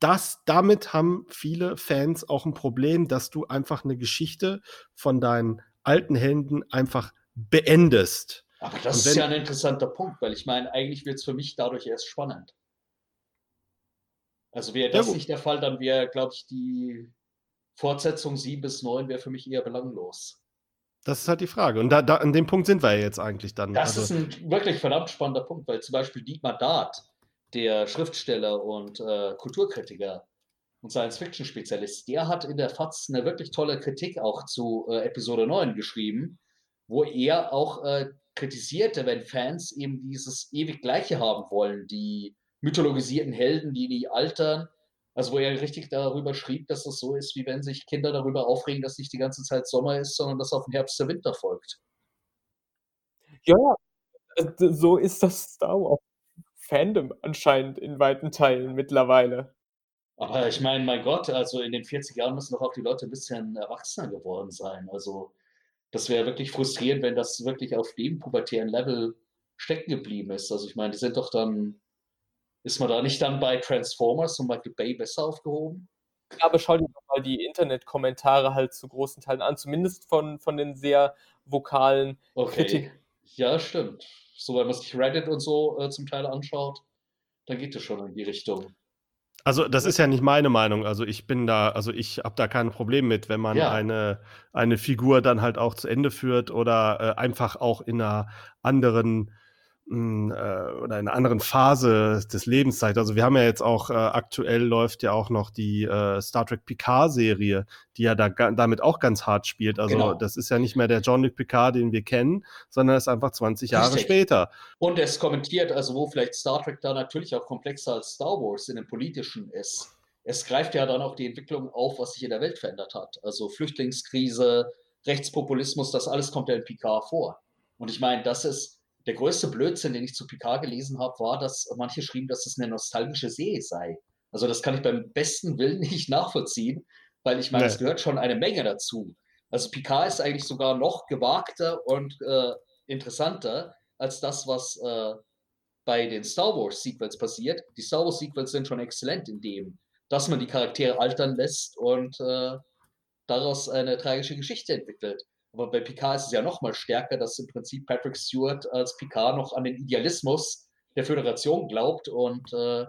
dass damit haben viele Fans auch ein Problem, dass du einfach eine Geschichte von deinen alten Helden einfach beendest. Aber das wenn, ist ja ein interessanter Punkt, weil ich meine, eigentlich wird es für mich dadurch erst spannend. Also wäre das ja, nicht der Fall, dann wäre, glaube ich, die Fortsetzung 7 bis 9 wäre für mich eher belanglos. Das ist halt die Frage. Und da, da, an dem Punkt sind wir ja jetzt eigentlich dann. Das also, ist ein wirklich verdammt spannender Punkt, weil zum Beispiel Dietmar Dart, der Schriftsteller und äh, Kulturkritiker und Science-Fiction-Spezialist, der hat in der FAZ eine wirklich tolle Kritik auch zu äh, Episode 9 geschrieben, wo er auch äh, kritisierte, wenn Fans eben dieses ewig Gleiche haben wollen, die mythologisierten Helden, die nie altern also wo er richtig darüber schrieb, dass es so ist, wie wenn sich Kinder darüber aufregen, dass nicht die ganze Zeit Sommer ist, sondern dass auf den Herbst der Winter folgt. Ja, äh, so ist das Star Wars Fandom anscheinend in weiten Teilen mittlerweile. Aber ich meine, mein Gott, also in den 40 Jahren müssen doch auch die Leute ein bisschen erwachsener geworden sein. Also das wäre wirklich frustrierend, wenn das wirklich auf dem pubertären Level stecken geblieben ist. Also ich meine, die sind doch dann ist man da nicht dann bei Transformers und Michael Bay besser aufgehoben? aber schau dir doch mal die Internetkommentare halt zu großen Teilen an, zumindest von, von den sehr vokalen okay. Kritiken. Ja, stimmt. So, wenn man sich Reddit und so äh, zum Teil anschaut, dann geht es schon in die Richtung. Also, das ist ja nicht meine Meinung. Also, ich bin da, also ich habe da kein Problem mit, wenn man ja. eine, eine Figur dann halt auch zu Ende führt oder äh, einfach auch in einer anderen oder in einer anderen Phase des Lebens zeigt. Also wir haben ja jetzt auch, äh, aktuell läuft ja auch noch die äh, Star Trek Picard-Serie, die ja da damit auch ganz hart spielt. Also genau. das ist ja nicht mehr der Jean-Luc Picard, den wir kennen, sondern ist einfach 20 Jahre Richtig. später. Und es kommentiert, also wo vielleicht Star Trek da natürlich auch komplexer als Star Wars in dem politischen ist. Es greift ja dann auch die Entwicklung auf, was sich in der Welt verändert hat. Also Flüchtlingskrise, Rechtspopulismus, das alles kommt ja in Picard vor. Und ich meine, das ist der größte Blödsinn, den ich zu Picard gelesen habe, war, dass manche schrieben, dass es eine nostalgische Serie sei. Also das kann ich beim besten Willen nicht nachvollziehen, weil ich meine, nee. es gehört schon eine Menge dazu. Also Picard ist eigentlich sogar noch gewagter und äh, interessanter als das, was äh, bei den Star Wars Sequels passiert. Die Star Wars Sequels sind schon exzellent in dem, dass man die Charaktere altern lässt und äh, daraus eine tragische Geschichte entwickelt. Aber bei Picard ist es ja noch mal stärker, dass im Prinzip Patrick Stewart als Picard noch an den Idealismus der Föderation glaubt und äh,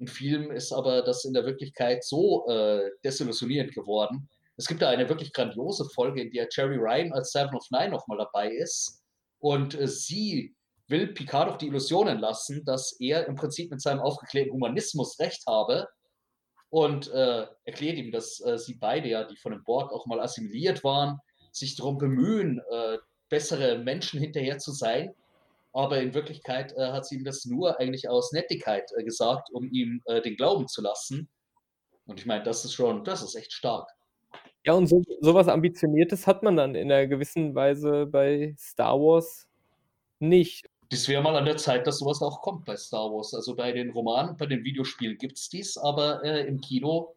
im Film ist aber das in der Wirklichkeit so äh, desillusionierend geworden. Es gibt da eine wirklich grandiose Folge, in der Jerry Ryan als Seven of Nine noch mal dabei ist und äh, sie will Picard doch die Illusionen lassen, dass er im Prinzip mit seinem aufgeklärten Humanismus recht habe und äh, erklärt ihm, dass äh, sie beide ja, die von dem Borg auch mal assimiliert waren, sich darum bemühen, äh, bessere Menschen hinterher zu sein. Aber in Wirklichkeit äh, hat sie ihm das nur eigentlich aus Nettigkeit äh, gesagt, um ihm äh, den Glauben zu lassen. Und ich meine, das ist schon, das ist echt stark. Ja, und so, sowas Ambitioniertes hat man dann in einer gewissen Weise bei Star Wars nicht. Das wäre mal an der Zeit, dass sowas auch kommt bei Star Wars. Also bei den Romanen, bei den Videospielen gibt es dies, aber äh, im Kino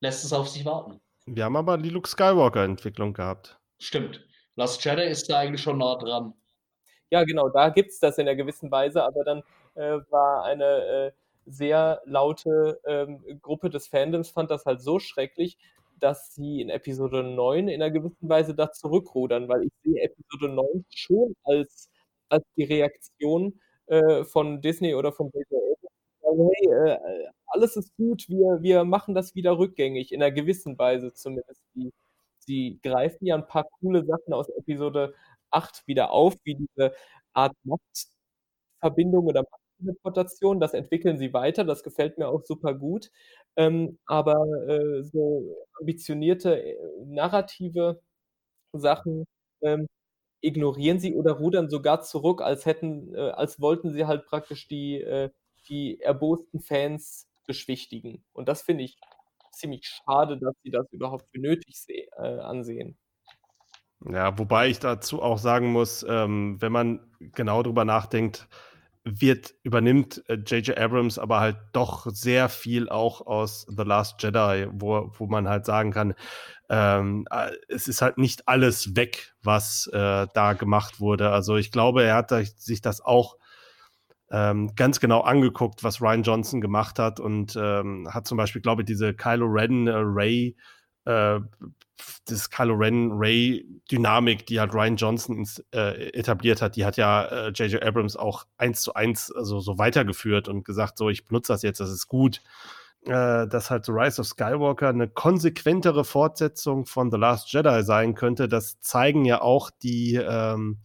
lässt es auf sich warten. Wir haben aber die Luke Skywalker-Entwicklung gehabt. Stimmt. Last Jedi ist da eigentlich schon nah dran. Ja, genau, da gibt es das in einer gewissen Weise, aber dann äh, war eine äh, sehr laute ähm, Gruppe des Fandoms, fand das halt so schrecklich, dass sie in Episode 9 in einer gewissen Weise da zurückrudern, weil ich sehe Episode 9 schon als, als die Reaktion äh, von Disney oder von J.J hey, äh, alles ist gut, wir, wir machen das wieder rückgängig, in einer gewissen Weise zumindest. Die, sie greifen ja ein paar coole Sachen aus Episode 8 wieder auf, wie diese Art Machtverbindung oder Machtteleportation, das entwickeln sie weiter, das gefällt mir auch super gut. Ähm, aber äh, so ambitionierte äh, narrative Sachen ähm, ignorieren sie oder rudern sogar zurück, als hätten, äh, als wollten sie halt praktisch die, äh, die erbosten Fans beschwichtigen. Und das finde ich ziemlich schade, dass sie das überhaupt für nötig äh, ansehen. Ja, wobei ich dazu auch sagen muss, ähm, wenn man genau drüber nachdenkt, wird, übernimmt J.J. Äh, Abrams aber halt doch sehr viel auch aus The Last Jedi, wo, wo man halt sagen kann, ähm, äh, es ist halt nicht alles weg, was äh, da gemacht wurde. Also ich glaube, er hat sich das auch ähm, ganz genau angeguckt, was Ryan Johnson gemacht hat und ähm, hat zum Beispiel, glaube ich, diese Kylo Ren äh, Ray äh, das Kylo Ren Ray Dynamik, die halt Ryan Johnson ins, äh, etabliert hat, die hat ja J.J. Äh, Abrams auch eins zu eins also so weitergeführt und gesagt, so ich benutze das jetzt, das ist gut. Äh, dass halt The Rise of Skywalker eine konsequentere Fortsetzung von The Last Jedi sein könnte, das zeigen ja auch die ähm,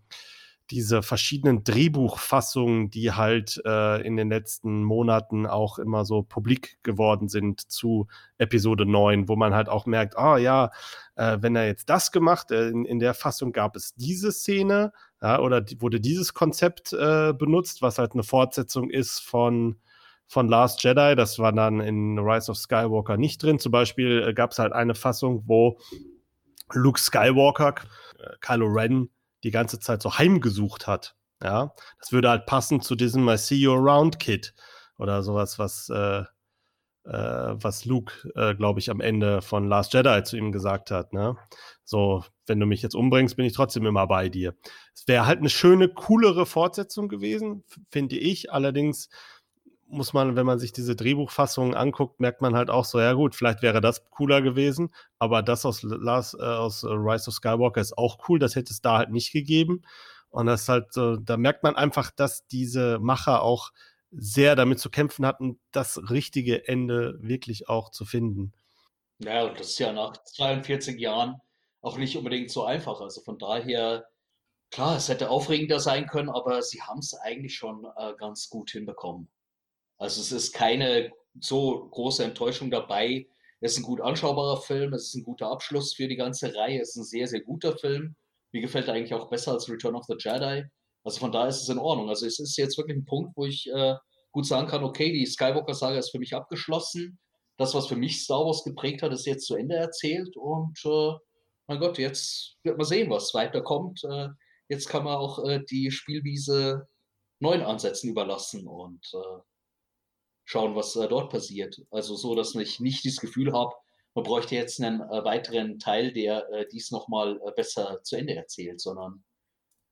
diese verschiedenen Drehbuchfassungen, die halt äh, in den letzten Monaten auch immer so publik geworden sind zu Episode 9, wo man halt auch merkt, ah ja, äh, wenn er jetzt das gemacht, äh, in, in der Fassung gab es diese Szene, ja, oder die, wurde dieses Konzept äh, benutzt, was halt eine Fortsetzung ist von von Last Jedi, das war dann in Rise of Skywalker nicht drin. Zum Beispiel äh, gab es halt eine Fassung, wo Luke Skywalker, Kylo Ren, die ganze Zeit so heimgesucht hat. Ja, das würde halt passen zu diesem I See You Around Kid oder sowas, was, äh, äh, was Luke, äh, glaube ich, am Ende von Last Jedi zu ihm gesagt hat. Ne? So, wenn du mich jetzt umbringst, bin ich trotzdem immer bei dir. Es wäre halt eine schöne, coolere Fortsetzung gewesen, finde ich. Allerdings muss man, wenn man sich diese Drehbuchfassungen anguckt, merkt man halt auch so, ja gut, vielleicht wäre das cooler gewesen, aber das aus, Lars, äh, aus äh, Rise of Skywalker ist auch cool, das hätte es da halt nicht gegeben. Und das halt so, da merkt man einfach, dass diese Macher auch sehr damit zu kämpfen hatten, das richtige Ende wirklich auch zu finden. Ja, und das ist ja nach 42 Jahren auch nicht unbedingt so einfach. Also von daher, klar, es hätte aufregender sein können, aber sie haben es eigentlich schon äh, ganz gut hinbekommen. Also es ist keine so große Enttäuschung dabei. Es ist ein gut anschaubarer Film, es ist ein guter Abschluss für die ganze Reihe, es ist ein sehr, sehr guter Film. Mir gefällt er eigentlich auch besser als Return of the Jedi. Also von daher ist es in Ordnung. Also es ist jetzt wirklich ein Punkt, wo ich äh, gut sagen kann, okay, die Skywalker-Saga ist für mich abgeschlossen. Das, was für mich Star Wars geprägt hat, ist jetzt zu Ende erzählt. Und äh, mein Gott, jetzt wird man sehen, was weiterkommt. Äh, jetzt kann man auch äh, die Spielwiese neuen Ansätzen überlassen. Und äh, schauen, was äh, dort passiert. Also so, dass ich nicht das Gefühl habe, man bräuchte jetzt einen äh, weiteren Teil, der äh, dies nochmal äh, besser zu Ende erzählt, sondern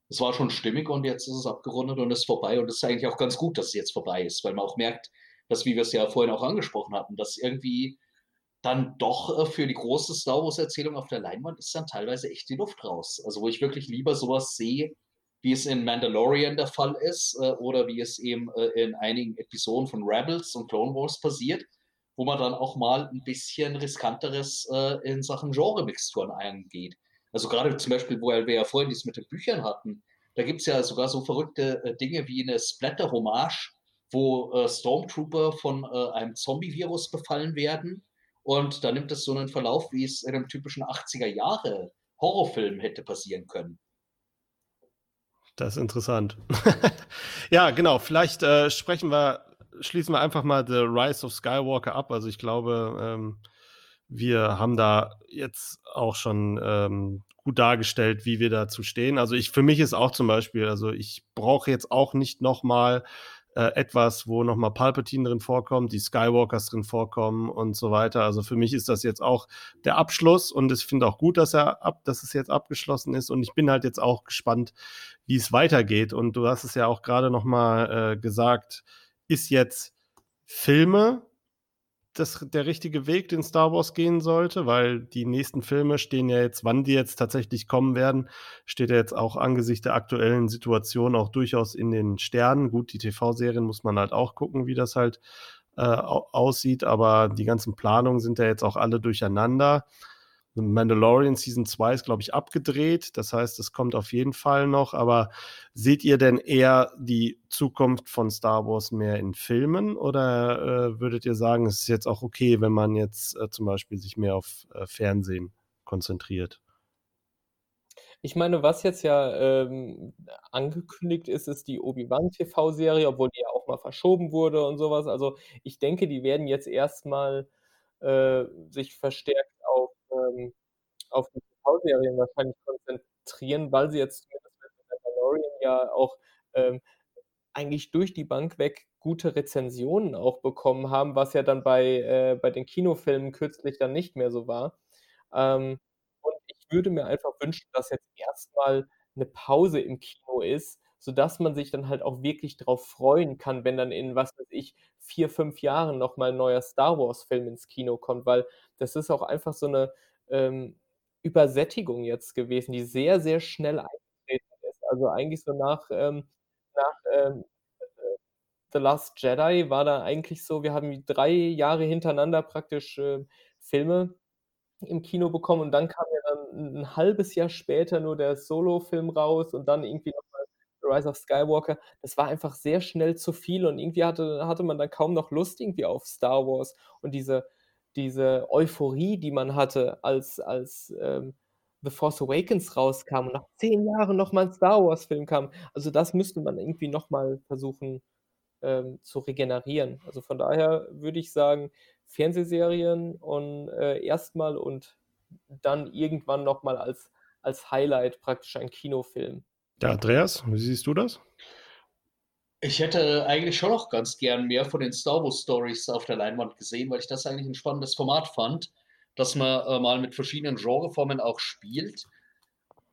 es war schon stimmig und jetzt ist es abgerundet und ist vorbei. Und es ist eigentlich auch ganz gut, dass es jetzt vorbei ist, weil man auch merkt, dass, wie wir es ja vorhin auch angesprochen hatten, dass irgendwie dann doch äh, für die große Star Wars-Erzählung auf der Leinwand ist dann teilweise echt die Luft raus. Also wo ich wirklich lieber sowas sehe, wie es in Mandalorian der Fall ist äh, oder wie es eben äh, in einigen Episoden von Rebels und Clone Wars passiert, wo man dann auch mal ein bisschen riskanteres äh, in Sachen Genre-Mixturen eingeht. Also gerade zum Beispiel, wo wir ja vorhin dies mit den Büchern hatten, da gibt es ja sogar so verrückte äh, Dinge wie eine Splatter-Hommage, wo äh, Stormtrooper von äh, einem Zombie-Virus befallen werden. Und da nimmt es so einen Verlauf, wie es in einem typischen 80er-Jahre-Horrorfilm hätte passieren können. Das ist interessant. ja, genau. Vielleicht äh, sprechen wir, schließen wir einfach mal The Rise of Skywalker ab. Also ich glaube, ähm, wir haben da jetzt auch schon ähm, gut dargestellt, wie wir dazu stehen. Also ich, für mich ist auch zum Beispiel, also ich brauche jetzt auch nicht noch mal äh, etwas, wo nochmal Palpatine drin vorkommt, die Skywalkers drin vorkommen und so weiter. Also für mich ist das jetzt auch der Abschluss und ich finde auch gut, dass er ab, dass es jetzt abgeschlossen ist und ich bin halt jetzt auch gespannt, wie es weitergeht. Und du hast es ja auch gerade nochmal äh, gesagt, ist jetzt Filme das der richtige Weg, den Star Wars gehen sollte, weil die nächsten Filme stehen ja jetzt, wann die jetzt tatsächlich kommen werden, steht ja jetzt auch angesichts der aktuellen Situation auch durchaus in den Sternen. Gut, die TV-Serien muss man halt auch gucken, wie das halt äh, aussieht, aber die ganzen Planungen sind ja jetzt auch alle durcheinander. Mandalorian Season 2 ist, glaube ich, abgedreht. Das heißt, es kommt auf jeden Fall noch. Aber seht ihr denn eher die Zukunft von Star Wars mehr in Filmen oder äh, würdet ihr sagen, es ist jetzt auch okay, wenn man jetzt äh, zum Beispiel sich mehr auf äh, Fernsehen konzentriert? Ich meine, was jetzt ja, ähm, angekündigt ist, ist die Obi-Wan-TV-Serie, obwohl die ja auch mal verschoben wurde und so was. Also, ich denke, die werden jetzt erst mal, äh, sich verstärkt auf, ähm auf die TV-Serien wahrscheinlich konzentrieren, weil sie jetzt zumindest mit Mandalorian ja auch, ähm, eigentlich durch die Bank weg gute Rezensionen auch bekommen haben, was ja dann bei äh, bei den Kinofilmen kürzlich dann nicht mehr so war. Ähm, und ich würde mir einfach wünschen, dass jetzt erst mal 'ne Pause im Kino ist, sodass man sich dann halt auch wirklich drauf freuen kann, wenn dann in, was weiß ich, 4, 5 Jahren noch mal 'n neuer Star-Wars-Film ins Kino kommt, weil das ist auch einfach so 'ne, ähm, Übersättigung jetzt gewesen, die sehr, sehr schnell eingetreten ist. Also, eigentlich so nach, ähm nach, ähm, äh, The Last Jedi war da eigentlich so wir haben 3 Jahre hintereinander praktisch, äh, Filme im Kino bekommen und dann kam ja dann 'n 'n 1/2 Jahr später nur der Solo-Film raus und dann irgendwie noch Rise of Skywalker. Das war einfach sehr schnell zu viel und irgendwie hatte hatte man dann kaum noch Lust irgendwie auf Star Wars und diese diese Euphorie, die man hatte, als als, ähm, The Force Awakens rauskam und nach 10 Jahren noch mal 'n Star-Wars-Film kam. Also, das müsste man irgendwie noch mal versuchen, ähm, zu regenerieren. Also, von daher würde ich sagen, Fernsehserien und, äh, erst mal und dann irgendwann noch mal als als Highlight praktisch ein Kinofilm. Ja, Andreas, wie siehst du das? Ich hätte eigentlich schon noch ganz gern mehr von den Star Wars Stories auf der Leinwand gesehen, weil ich das eigentlich 'n spannendes Format fand, dass man, äh, mal mit verschiedenen Genreformen auch spielt.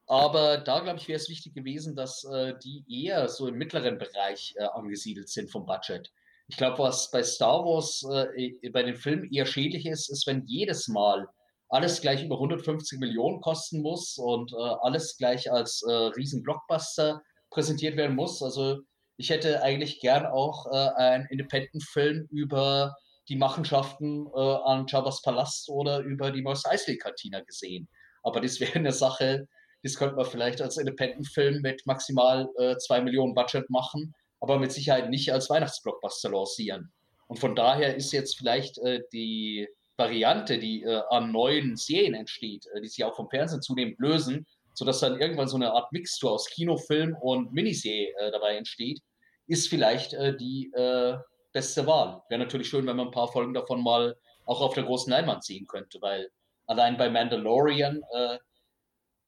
Aber da, glaube ich, wäre es wichtig gewesen, dass, äh, die eher so im mittleren Bereich, äh, angesiedelt sind vom Budget. Ich glaube, was bei Star Wars, äh, bei den Filmen eher schädlich ist, ist, wenn jedes Mal alles gleich über 150.000.000 kosten muss und, äh, alles gleich als, äh, Riesen-Blockbuster präsentiert werden muss. Also, ich hätte eigentlich gern auch, äh, einen Independent-Film über die Machenschaften, äh, an Jabba's Palast oder über die Mos Eisley-Kantine gesehen. Aber das wäre 'ne Sache, das könnte man vielleicht als Independent-Film mit maximal, äh, 2.000.000 Budget machen, aber mit Sicherheit nicht als Weihnachtsblockbuster lancieren. Und von daher ist jetzt vielleicht, äh, die Variante, die, äh, an neuen Serien entsteht, äh, die sich auch vom Fernsehen zunehmend lösen, sodass dann irgendwann so 'ne Art Mixtur aus Kinofilm und Miniserie, äh, dabei entsteht, ist vielleicht, äh, die, äh, beste Wahl. Wäre natürlich schön, wenn man 'n paar Folgen davon mal auch auf der großen Leinwand sehen könnte, weil allein bei Mandalorian, äh,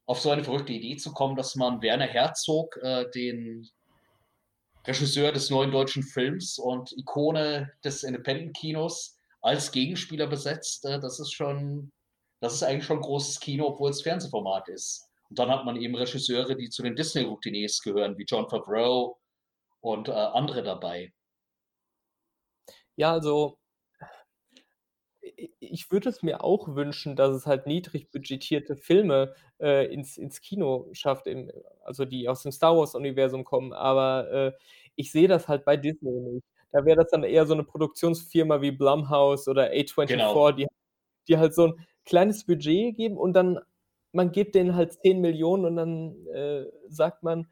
auf so eine verrückte Idee zu kommen, dass man Werner Herzog, den Regisseur des neuen deutschen Films und Ikone des Independent-Kinos als Gegenspieler besetzt, äh, das ist schon das ist eigentlich schon großes Kino, obwohl's Fernsehformat ist. Und dann hat man eben Regisseure, die zu den Disney-Routiniers gehören, wie Jon Favreau und, äh, andere dabei. Ja, also ich würde es mir auch wünschen, dass es halt niedrig budgetierte Filme, äh, ins ins Kino schafft, im also, die aus dem Star-Wars-Universum kommen, aber, äh, ich sehe das halt bei Disney nicht. Da wäre das dann eher so 'ne Produktionsfirma wie Blumhouse oder Genau. A24, die die halt so 'n kleines Budget geben und dann man gibt denen halt 10.000.000 und dann, äh, sagt man: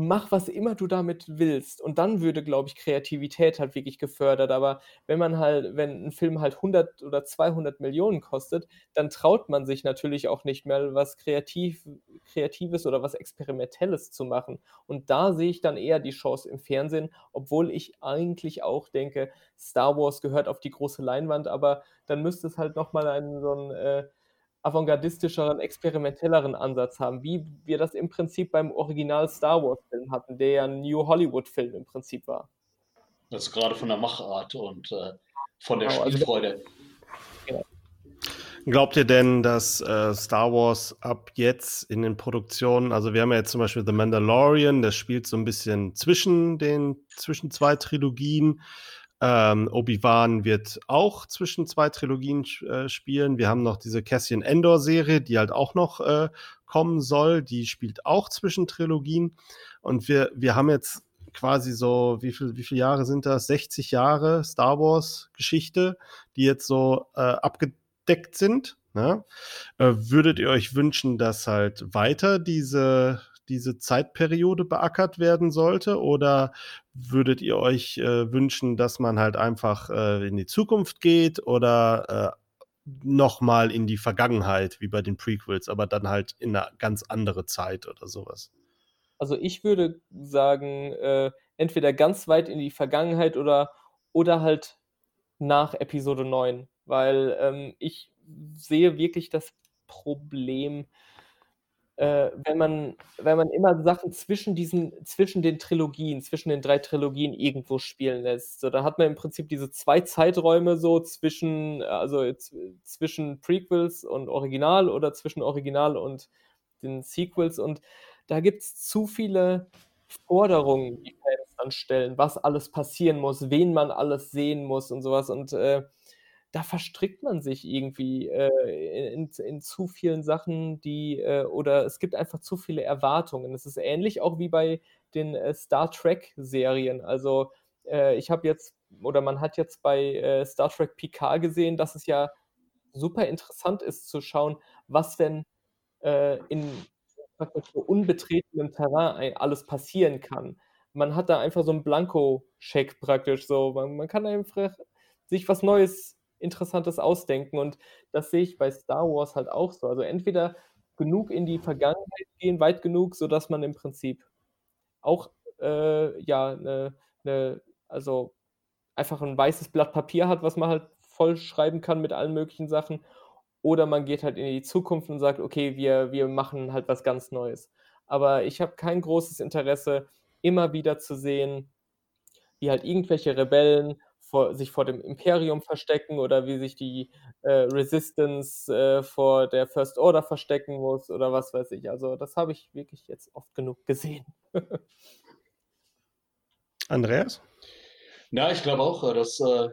„Mach, was immer du damit willst.“ Und dann würde, glaube ich, Kreativität halt wirklich gefördert. Aber wenn man halt wenn 'n Film halt 100 oder 200.000.000 kostet, dann traut man sich natürlich auch nicht mehr, was kreativ Kreatives oder was Experimentelles zu machen. Und da sehe ich dann eher die Chance im Fernsehen, obwohl ich eigentlich auch denke, Star Wars gehört auf die große Leinwand, aber dann müsste es halt noch mal einen so 'n, äh, avantgardistischeren, experimentelleren Ansatz haben, wie wir das im Prinzip beim Original-Star-Wars-Film hatten, der ja 'n New-Hollywood-Film im Prinzip war. Also, grade von der Machart und, äh, von der Genau, also Spielfreude. Genau. Glaubt ihr denn, dass, äh, Star Wars ab jetzt in den Produktionen also, wir haben ja jetzt zum Beispiel The Mandalorian, der spielt so 'n bisschen zwischen den zwischen 2 Trilogien. Ähm, Obi-Wan wird auch zwischen 2 Trilogien äh, spielen. Wir haben noch diese Cassian Andor-Serie, die halt auch noch, äh, kommen soll. Die spielt auch zwischen Trilogien. Und wir wir haben jetzt quasi so wie viel wie viele Jahre sind das? 60 Jahre Star-Wars-Geschichte, die jetzt so, äh, abgedeckt sind, ne? Äh, würdet ihr euch wünschen, dass halt weiter diese diese Zeitperiode beackert werden sollte? Oder würdet ihr euch, äh, wünschen, dass man halt einfach, äh, in die Zukunft geht oder, äh, nochmal in die Vergangenheit, wie bei den Prequels, aber dann halt in eine ganz andere Zeit oder sowas. Also ich würde sagen, äh, entweder ganz weit in die Vergangenheit oder, oder halt nach Episode 9, weil ähm, ich sehe wirklich das Problem, äh, wenn, man, wenn man immer Sachen zwischen diesen, zwischen den Trilogien, zwischen den drei Trilogien irgendwo spielen lässt. So, da hat man im Prinzip diese zwei Zeiträume so zwischen, also zwischen Prequels und Original oder zwischen Original und den Sequels und da gibt es zu viele Forderungen, die Fans dann stellen, was alles passieren muss, wen man alles sehen muss und sowas. Und äh, da verstrickt man sich irgendwie äh, in, in, zu vielen Sachen, die, äh, oder es gibt einfach zu viele Erwartungen. Es ist ähnlich auch wie bei den äh, Star Trek-Serien. Also äh, ich habe jetzt, oder man hat jetzt bei äh, Star Trek PK gesehen, dass es ja super interessant ist zu schauen, was denn in praktisch so unbetretenem Terrain alles passieren kann. Man hat da einfach so einen Blanko-Check praktisch so. Man, man kann einfach sich was Neues, Interessantes ausdenken und das sehe ich bei Star Wars halt auch so. Also entweder genug in die Vergangenheit gehen, weit genug, sodass man im Prinzip auch äh, ja eine, eine, also einfach ein weißes Blatt Papier hat, was man halt voll schreiben kann mit allen möglichen Sachen oder man geht halt in die Zukunft und sagt, okay, wir, wir machen halt was ganz Neues. Aber ich habe kein großes Interesse, immer wieder zu sehen, wie halt irgendwelche Rebellen vor, sich vor dem Imperium verstecken oder wie sich die äh, Resistance äh, vor der First Order verstecken muss oder was weiß ich. Also das habe ich wirklich jetzt oft genug gesehen. Andreas? Ja, ich glaube auch, dass äh,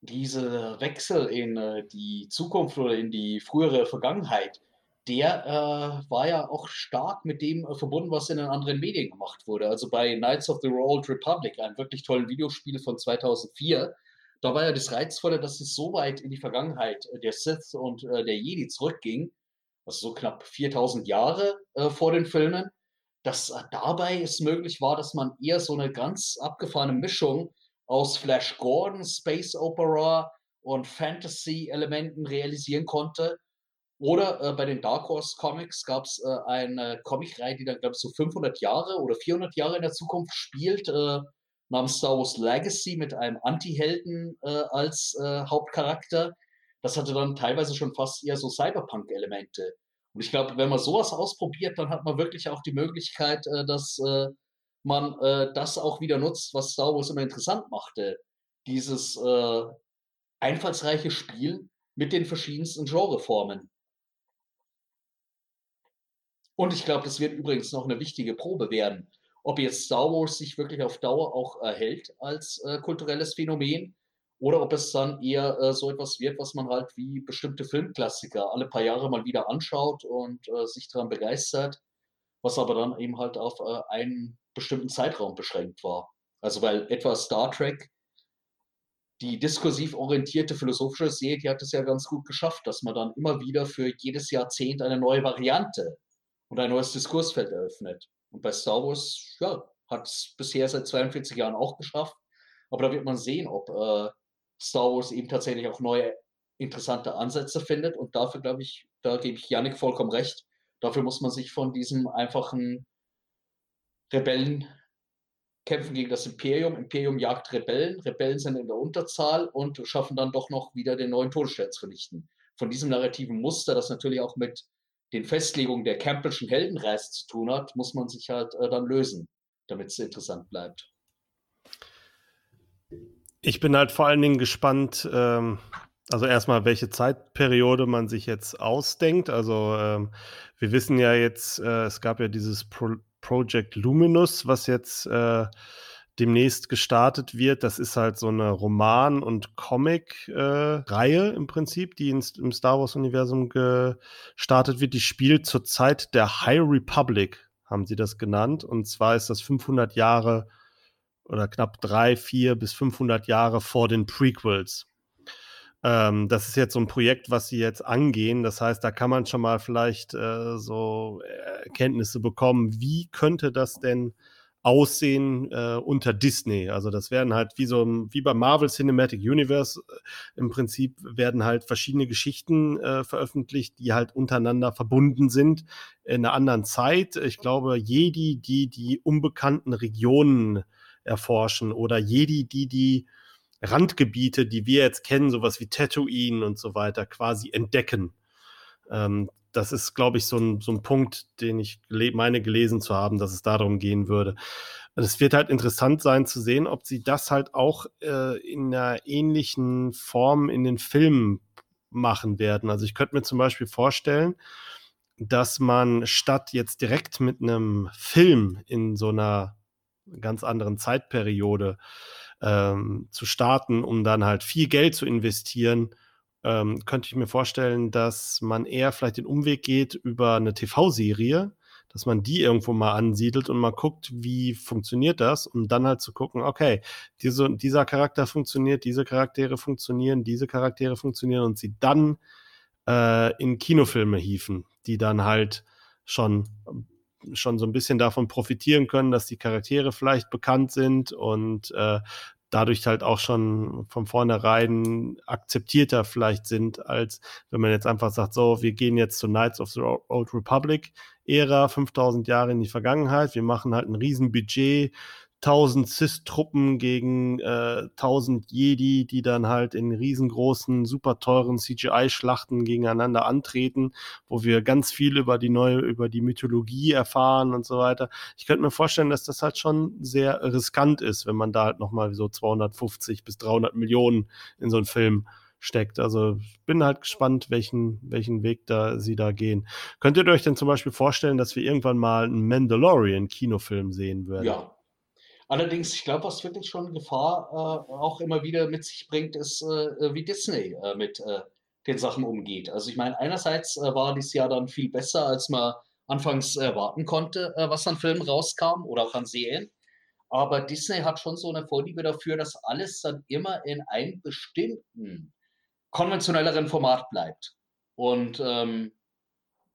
dieser Wechsel in äh, die Zukunft oder in die frühere Vergangenheit, der äh, war ja auch stark mit dem äh, verbunden, was in den anderen Medien gemacht wurde. Also bei Knights of the Old Republic, einem wirklich tollen Videospiel von 2004, da war ja das Reizvolle, dass es so weit in die Vergangenheit äh, der Sith und äh, der Jedi zurückging, also so knapp 4000 Jahre äh, vor den Filmen, dass dabei es möglich war, dass man eher so eine ganz abgefahrene Mischung aus Flash Gordon, Space Opera und Fantasy-Elementen realisieren konnte. Oder äh, bei den Dark Horse Comics gab es äh, eine Comicreihe, die dann, glaube ich, so 500 Jahre oder 400 Jahre in der Zukunft spielt, äh, namens Star Wars Legacy mit einem Anti-Helden äh, als äh, Hauptcharakter. Das hatte dann teilweise schon fast eher so Cyberpunk-Elemente. Und ich glaube, wenn man sowas ausprobiert, dann hat man wirklich auch die Möglichkeit, äh, dass man das auch wieder nutzt, was Star Wars immer interessant machte. Dieses einfallsreiche Spiel mit den verschiedensten Genreformen. Und ich glaube, das wird übrigens noch eine wichtige Probe werden, ob jetzt Star Wars sich wirklich auf Dauer auch erhält als äh, kulturelles Phänomen oder ob es dann eher äh, so etwas wird, was man halt wie bestimmte Filmklassiker alle paar Jahre mal wieder anschaut und äh, sich daran begeistert, was aber dann eben halt auf äh, einen bestimmten Zeitraum beschränkt war. Also weil etwa Star Trek, die diskursiv orientierte philosophische Serie, die hat es ja ganz gut geschafft, dass man dann immer wieder für jedes Jahrzehnt eine neue Variante und ein neues Diskursfeld eröffnet. Und bei Star Wars, ja, hat es bisher seit 42 Jahren auch geschafft. Aber da wird man sehen, ob äh, Star Wars eben tatsächlich auch neue interessante Ansätze findet. Und dafür glaube ich, da gebe ich Yannick vollkommen recht. Dafür muss man sich von diesem einfachen Rebellen kämpfen gegen das Imperium. Imperium jagt Rebellen. Rebellen sind in der Unterzahl und schaffen dann doch noch wieder den neuen Todesstern zu vernichten. Von diesem narrativen Muster, das natürlich auch mit den Festlegungen der Campbellschen Heldenreise zu tun hat, muss man sich halt äh, dann lösen, damit es interessant bleibt. Ich bin halt vor allen Dingen gespannt, ähm, also erstmal, welche Zeitperiode man sich jetzt ausdenkt. Also ähm, wir wissen ja jetzt, äh, es gab ja dieses Pro Project Luminous, was jetzt äh, demnächst gestartet wird. Das ist halt so eine Roman- und Comic-Reihe äh, im Prinzip, die ins, im Star Wars-Universum gestartet wird. Die spielt zur Zeit der High Republic, haben sie das genannt. Und zwar ist das 500 Jahre oder knapp drei, vier bis 500 Jahre vor den Prequels. Ähm, das ist jetzt so ein Projekt, was sie jetzt angehen. Das heißt, da kann man schon mal vielleicht äh, so Erkenntnisse bekommen, wie könnte das denn aussehen äh, unter Disney. Also das werden halt wie so wie beim Marvel Cinematic Universe äh, im Prinzip werden halt verschiedene Geschichten äh, veröffentlicht, die halt untereinander verbunden sind in einer anderen Zeit. Ich glaube, Jedi, die die unbekannten Regionen erforschen oder Jedi, die die Randgebiete, die wir jetzt kennen, sowas wie Tatooine und so weiter, quasi entdecken. Ähm, das ist, glaube ich, so ein, so ein Punkt, den ich meine gelesen zu haben, dass es darum gehen würde. Es wird halt interessant sein zu sehen, ob sie das halt auch äh, in einer ähnlichen Form in den Filmen machen werden. Also ich könnte mir zum Beispiel vorstellen, dass man statt jetzt direkt mit einem Film in so einer ganz anderen Zeitperiode ähm, zu starten, um dann halt viel Geld zu investieren, ähm, könnte ich mir vorstellen, dass man eher vielleicht den Umweg geht über eine TV-Serie, dass man die irgendwo mal ansiedelt und mal guckt, wie funktioniert das, um dann halt zu gucken, okay, diese, dieser Charakter funktioniert, diese Charaktere funktionieren, diese Charaktere funktionieren und sie dann äh, in Kinofilme hieven, die dann halt schon schon so ein bisschen davon profitieren können, dass die Charaktere vielleicht bekannt sind und äh, dadurch halt auch schon von vornherein akzeptierter vielleicht sind, als wenn man jetzt einfach sagt, so, wir gehen jetzt zur Knights of the Old Republic Ära, 5000 Jahre in die Vergangenheit, wir machen halt ein Riesenbudget, 1000 Cis-Truppen gegen äh, 1000 Jedi, die dann halt in riesengroßen, super teuren CGI-Schlachten gegeneinander antreten, wo wir ganz viel über die neue, über die Mythologie erfahren und so weiter. Ich könnte mir vorstellen, dass das halt schon sehr riskant ist, wenn man da halt nochmal so 250 bis 300 Millionen in so einen Film steckt. Also bin halt gespannt, welchen, welchen Weg da sie da gehen. Könnt ihr euch denn zum Beispiel vorstellen, dass wir irgendwann mal einen Mandalorian-Kinofilm sehen würden? Ja, Allerdings, ich glaube, was wirklich schon Gefahr äh, auch immer wieder mit sich bringt, ist, äh, wie Disney äh, mit äh, den Sachen umgeht. Also ich meine, einerseits äh, war dieses Jahr dann viel besser, als man anfangs erwarten konnte, äh, was an Filmen rauskam oder auch an Serien. Aber Disney hat schon so eine Vorliebe dafür, dass alles dann immer in einem bestimmten konventionelleren Format bleibt. Und ähm,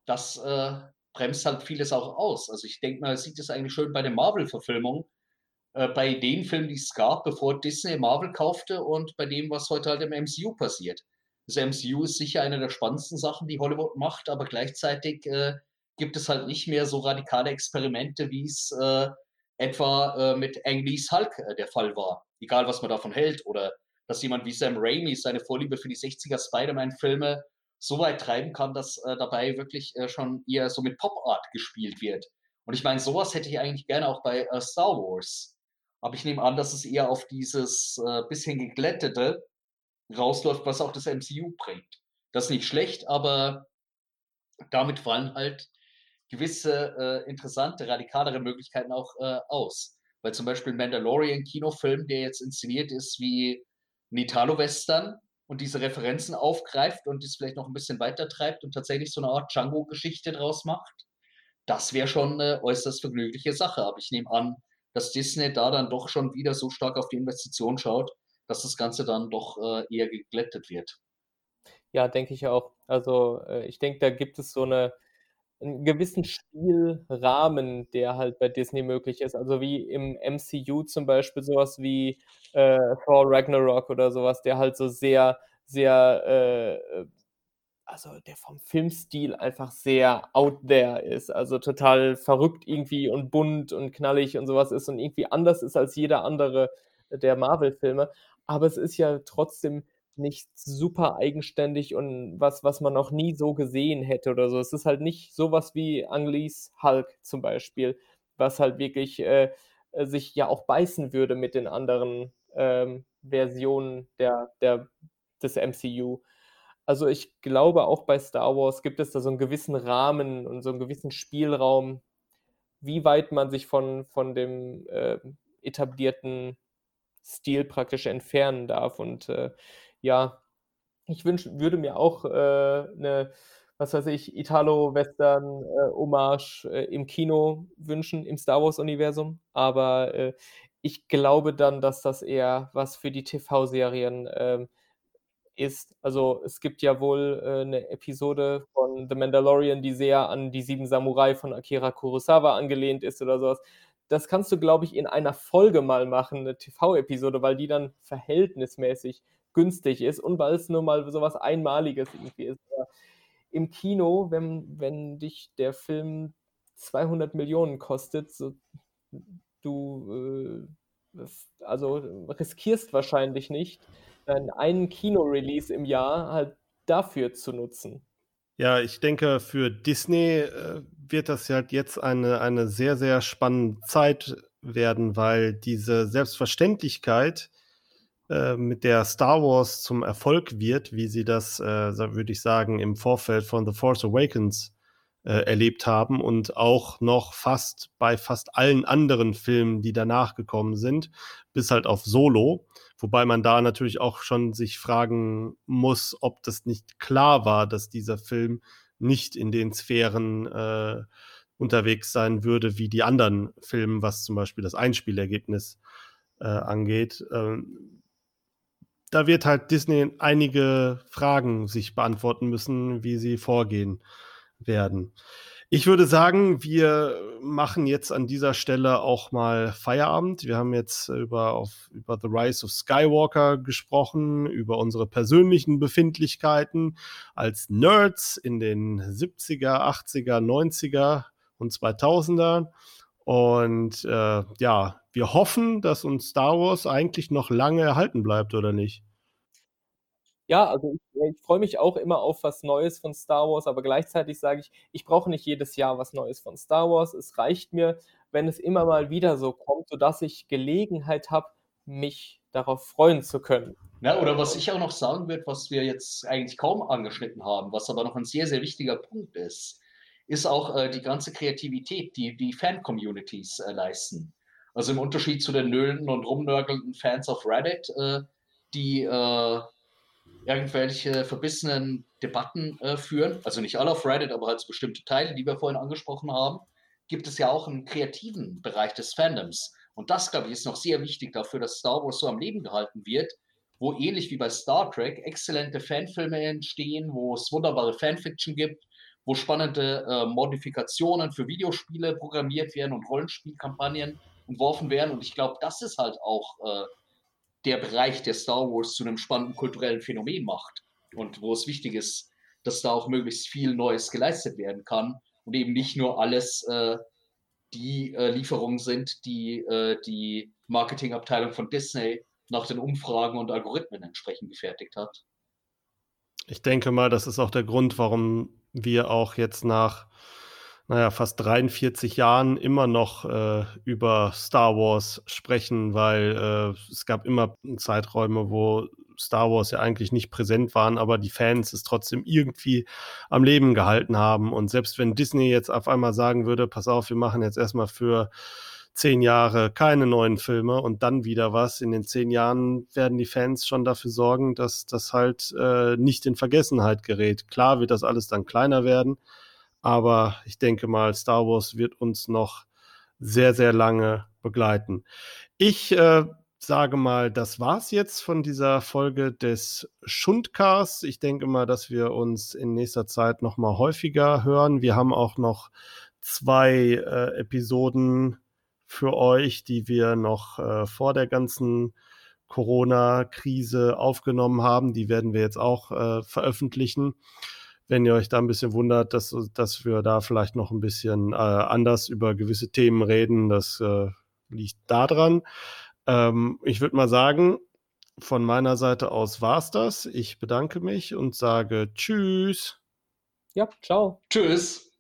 das bremst halt vieles auch aus. Also ich denke mal, sieht es eigentlich schön bei den Marvel-Verfilmungen, äh, bei den Filmen, die es gab, bevor Disney Marvel kaufte und bei dem, was heute halt im MCU passiert. Das MCU ist sicher eine der spannendsten Sachen, die Hollywood macht, aber gleichzeitig äh, gibt es halt nicht mehr so radikale Experimente, wie es äh, etwa äh, mit Ang Lee's Hulk äh, der Fall war. Egal, was man davon hält. Oder dass jemand wie Sam Raimi seine Vorliebe für die 60er Spider-Man-Filme so weit treiben kann, dass äh, dabei wirklich schon eher so mit Pop-Art gespielt wird. Und ich meine, sowas hätte ich eigentlich gerne auch bei Star Wars. Aber ich nehme an, dass es eher auf dieses äh, bisschen geglättete rausläuft, was auch das MCU bringt. Das ist nicht schlecht, aber damit fallen halt gewisse äh, interessante, radikalere Möglichkeiten auch äh, aus. Weil zum Beispiel Mandalorian-Kinofilm, der jetzt inszeniert ist wie ein Italo-Western und diese Referenzen aufgreift und dies vielleicht noch ein bisschen weiter treibt und tatsächlich so eine Art Django-Geschichte draus macht, das wäre schon eine äußerst vergnügliche Sache. Aber ich nehme an, dass Disney da dann doch schon wieder so stark auf die Investition schaut, dass das Ganze dann doch äh, eher geglättet wird. Ja, denke ich auch. Also äh, ich denke, da gibt es so eine, einen gewissen Spielrahmen, der halt bei Disney möglich ist. Also wie im MCU zum Beispiel sowas wie äh, Thor Ragnarok oder sowas, der halt so sehr, sehr äh, also der vom Filmstil einfach sehr out there ist, also total verrückt irgendwie und bunt und knallig und sowas ist und irgendwie anders ist als jeder andere der Marvel-Filme. Aber es ist ja trotzdem nicht super eigenständig und was, was man noch nie so gesehen hätte oder so. Es ist halt nicht sowas wie Ang Hulk zum Beispiel, was halt wirklich äh, sich ja auch beißen würde mit den anderen ähm, Versionen der, der, des MCU. Also ich glaube, auch bei Star Wars gibt es da so einen gewissen Rahmen und so einen gewissen Spielraum, wie weit man sich von, von dem äh, etablierten Stil praktisch entfernen darf. Und äh, ja, ich wünsch, würde mir auch äh, eine, was weiß ich, Italo-Western-Hommage äh, im Kino wünschen, im Star Wars-Universum. Aber äh, ich glaube dann, dass das eher was für die TV-Serien ähm, ist. Also es gibt ja wohl äh, eine Episode von The Mandalorian, die sehr an die Sieben Samurai von Akira Kurosawa angelehnt ist oder sowas. das kannst du, glaube ich, in einer Folge mal machen, eine TV-Episode, weil die dann verhältnismäßig günstig ist und weil es nur mal so was Einmaliges irgendwie ist. Aber Im Kino, wenn, wenn dich der Film 200 Millionen kostet, so, du äh, also riskierst wahrscheinlich nicht, dann einen Kino-Release im Jahr halt dafür zu nutzen. Ja, ich denke, für Disney äh, wird das halt jetzt eine, eine sehr, sehr spannende Zeit werden, weil diese Selbstverständlichkeit, äh, mit der Star Wars zum Erfolg wird, wie sie das, äh, würde ich sagen, im Vorfeld von The Force Awakens äh, erlebt haben und auch noch fast bei fast allen anderen Filmen, die danach gekommen sind, bis halt auf Solo. Wobei man da natürlich auch schon sich fragen muss, ob das nicht klar war, dass dieser Film nicht in den Sphären äh, unterwegs sein würde wie die anderen Filme, was zum Beispiel das Einspielergebnis äh, angeht. Ähm, da wird halt Disney einige Fragen sich beantworten müssen, wie sie vorgehen werden. Ich würde sagen, wir machen jetzt an dieser Stelle auch mal Feierabend. Wir haben jetzt über, auf, über The Rise of Skywalker gesprochen, über unsere persönlichen Befindlichkeiten als Nerds in den 70er, 80er, 90er und 2000er. Und äh, ja, wir hoffen, dass uns Star Wars eigentlich noch lange erhalten bleibt, oder nicht? Ja, also ich, ich freue mich auch immer auf was Neues von Star Wars, aber gleichzeitig sage ich, ich brauche nicht jedes Jahr was Neues von Star Wars. Es reicht mir, wenn es immer mal wieder so kommt, sodass ich Gelegenheit habe, mich darauf freuen zu können. Ja, oder was ich auch noch sagen würde, was wir jetzt eigentlich kaum angeschnitten haben, was aber noch ein sehr, sehr wichtiger Punkt ist, ist auch äh, die ganze Kreativität, die die Fan-Communities äh, leisten. Also im Unterschied zu den nöhlenden und rumnörgelnden Fans auf Reddit, äh, die äh, irgendwelche verbissenen Debatten äh, führen, also nicht alle auf Reddit, aber halt so bestimmte Teile, die wir vorhin angesprochen haben, gibt es ja auch einen kreativen Bereich des Fandoms. Und das, glaube ich, ist noch sehr wichtig dafür, dass Star Wars so am Leben gehalten wird, wo ähnlich wie bei Star Trek exzellente Fanfilme entstehen, wo es wunderbare Fanfiction gibt, wo spannende äh, Modifikationen für Videospiele programmiert werden und Rollenspielkampagnen entworfen werden. Und ich glaube, das ist halt auch äh, der Bereich der Star Wars zu einem spannenden kulturellen Phänomen macht und wo es wichtig ist, dass da auch möglichst viel Neues geleistet werden kann und eben nicht nur alles äh, die äh, Lieferungen sind, die äh, die Marketingabteilung von Disney nach den Umfragen und Algorithmen entsprechend gefertigt hat. Ich denke mal, das ist auch der Grund, warum wir auch jetzt nach naja, fast 43 Jahren immer noch äh, über Star Wars sprechen, weil äh, es gab immer Zeiträume, wo Star Wars ja eigentlich nicht präsent waren, aber die Fans es trotzdem irgendwie am Leben gehalten haben. Und selbst wenn Disney jetzt auf einmal sagen würde, pass auf, wir machen jetzt erstmal für zehn Jahre keine neuen Filme und dann wieder was. In den zehn Jahren werden die Fans schon dafür sorgen, dass das halt äh, nicht in Vergessenheit gerät. Klar wird das alles dann kleiner werden, aber ich denke mal, Star Wars wird uns noch sehr, sehr lange begleiten. Ich äh, sage mal, das war's jetzt von dieser Folge des Schundcasts. Ich denke mal, dass wir uns in nächster Zeit noch mal häufiger hören. Wir haben auch noch zwei äh, Episoden für euch, die wir noch äh, vor der ganzen Corona-Krise aufgenommen haben. Die werden wir jetzt auch äh, veröffentlichen wenn ihr euch da ein bisschen wundert, dass, dass wir da vielleicht noch ein bisschen äh, anders über gewisse Themen reden, das äh, liegt daran. Ähm, ich würde mal sagen, von meiner Seite aus war es das. Ich bedanke mich und sage Tschüss. Ja, ciao. Tschüss.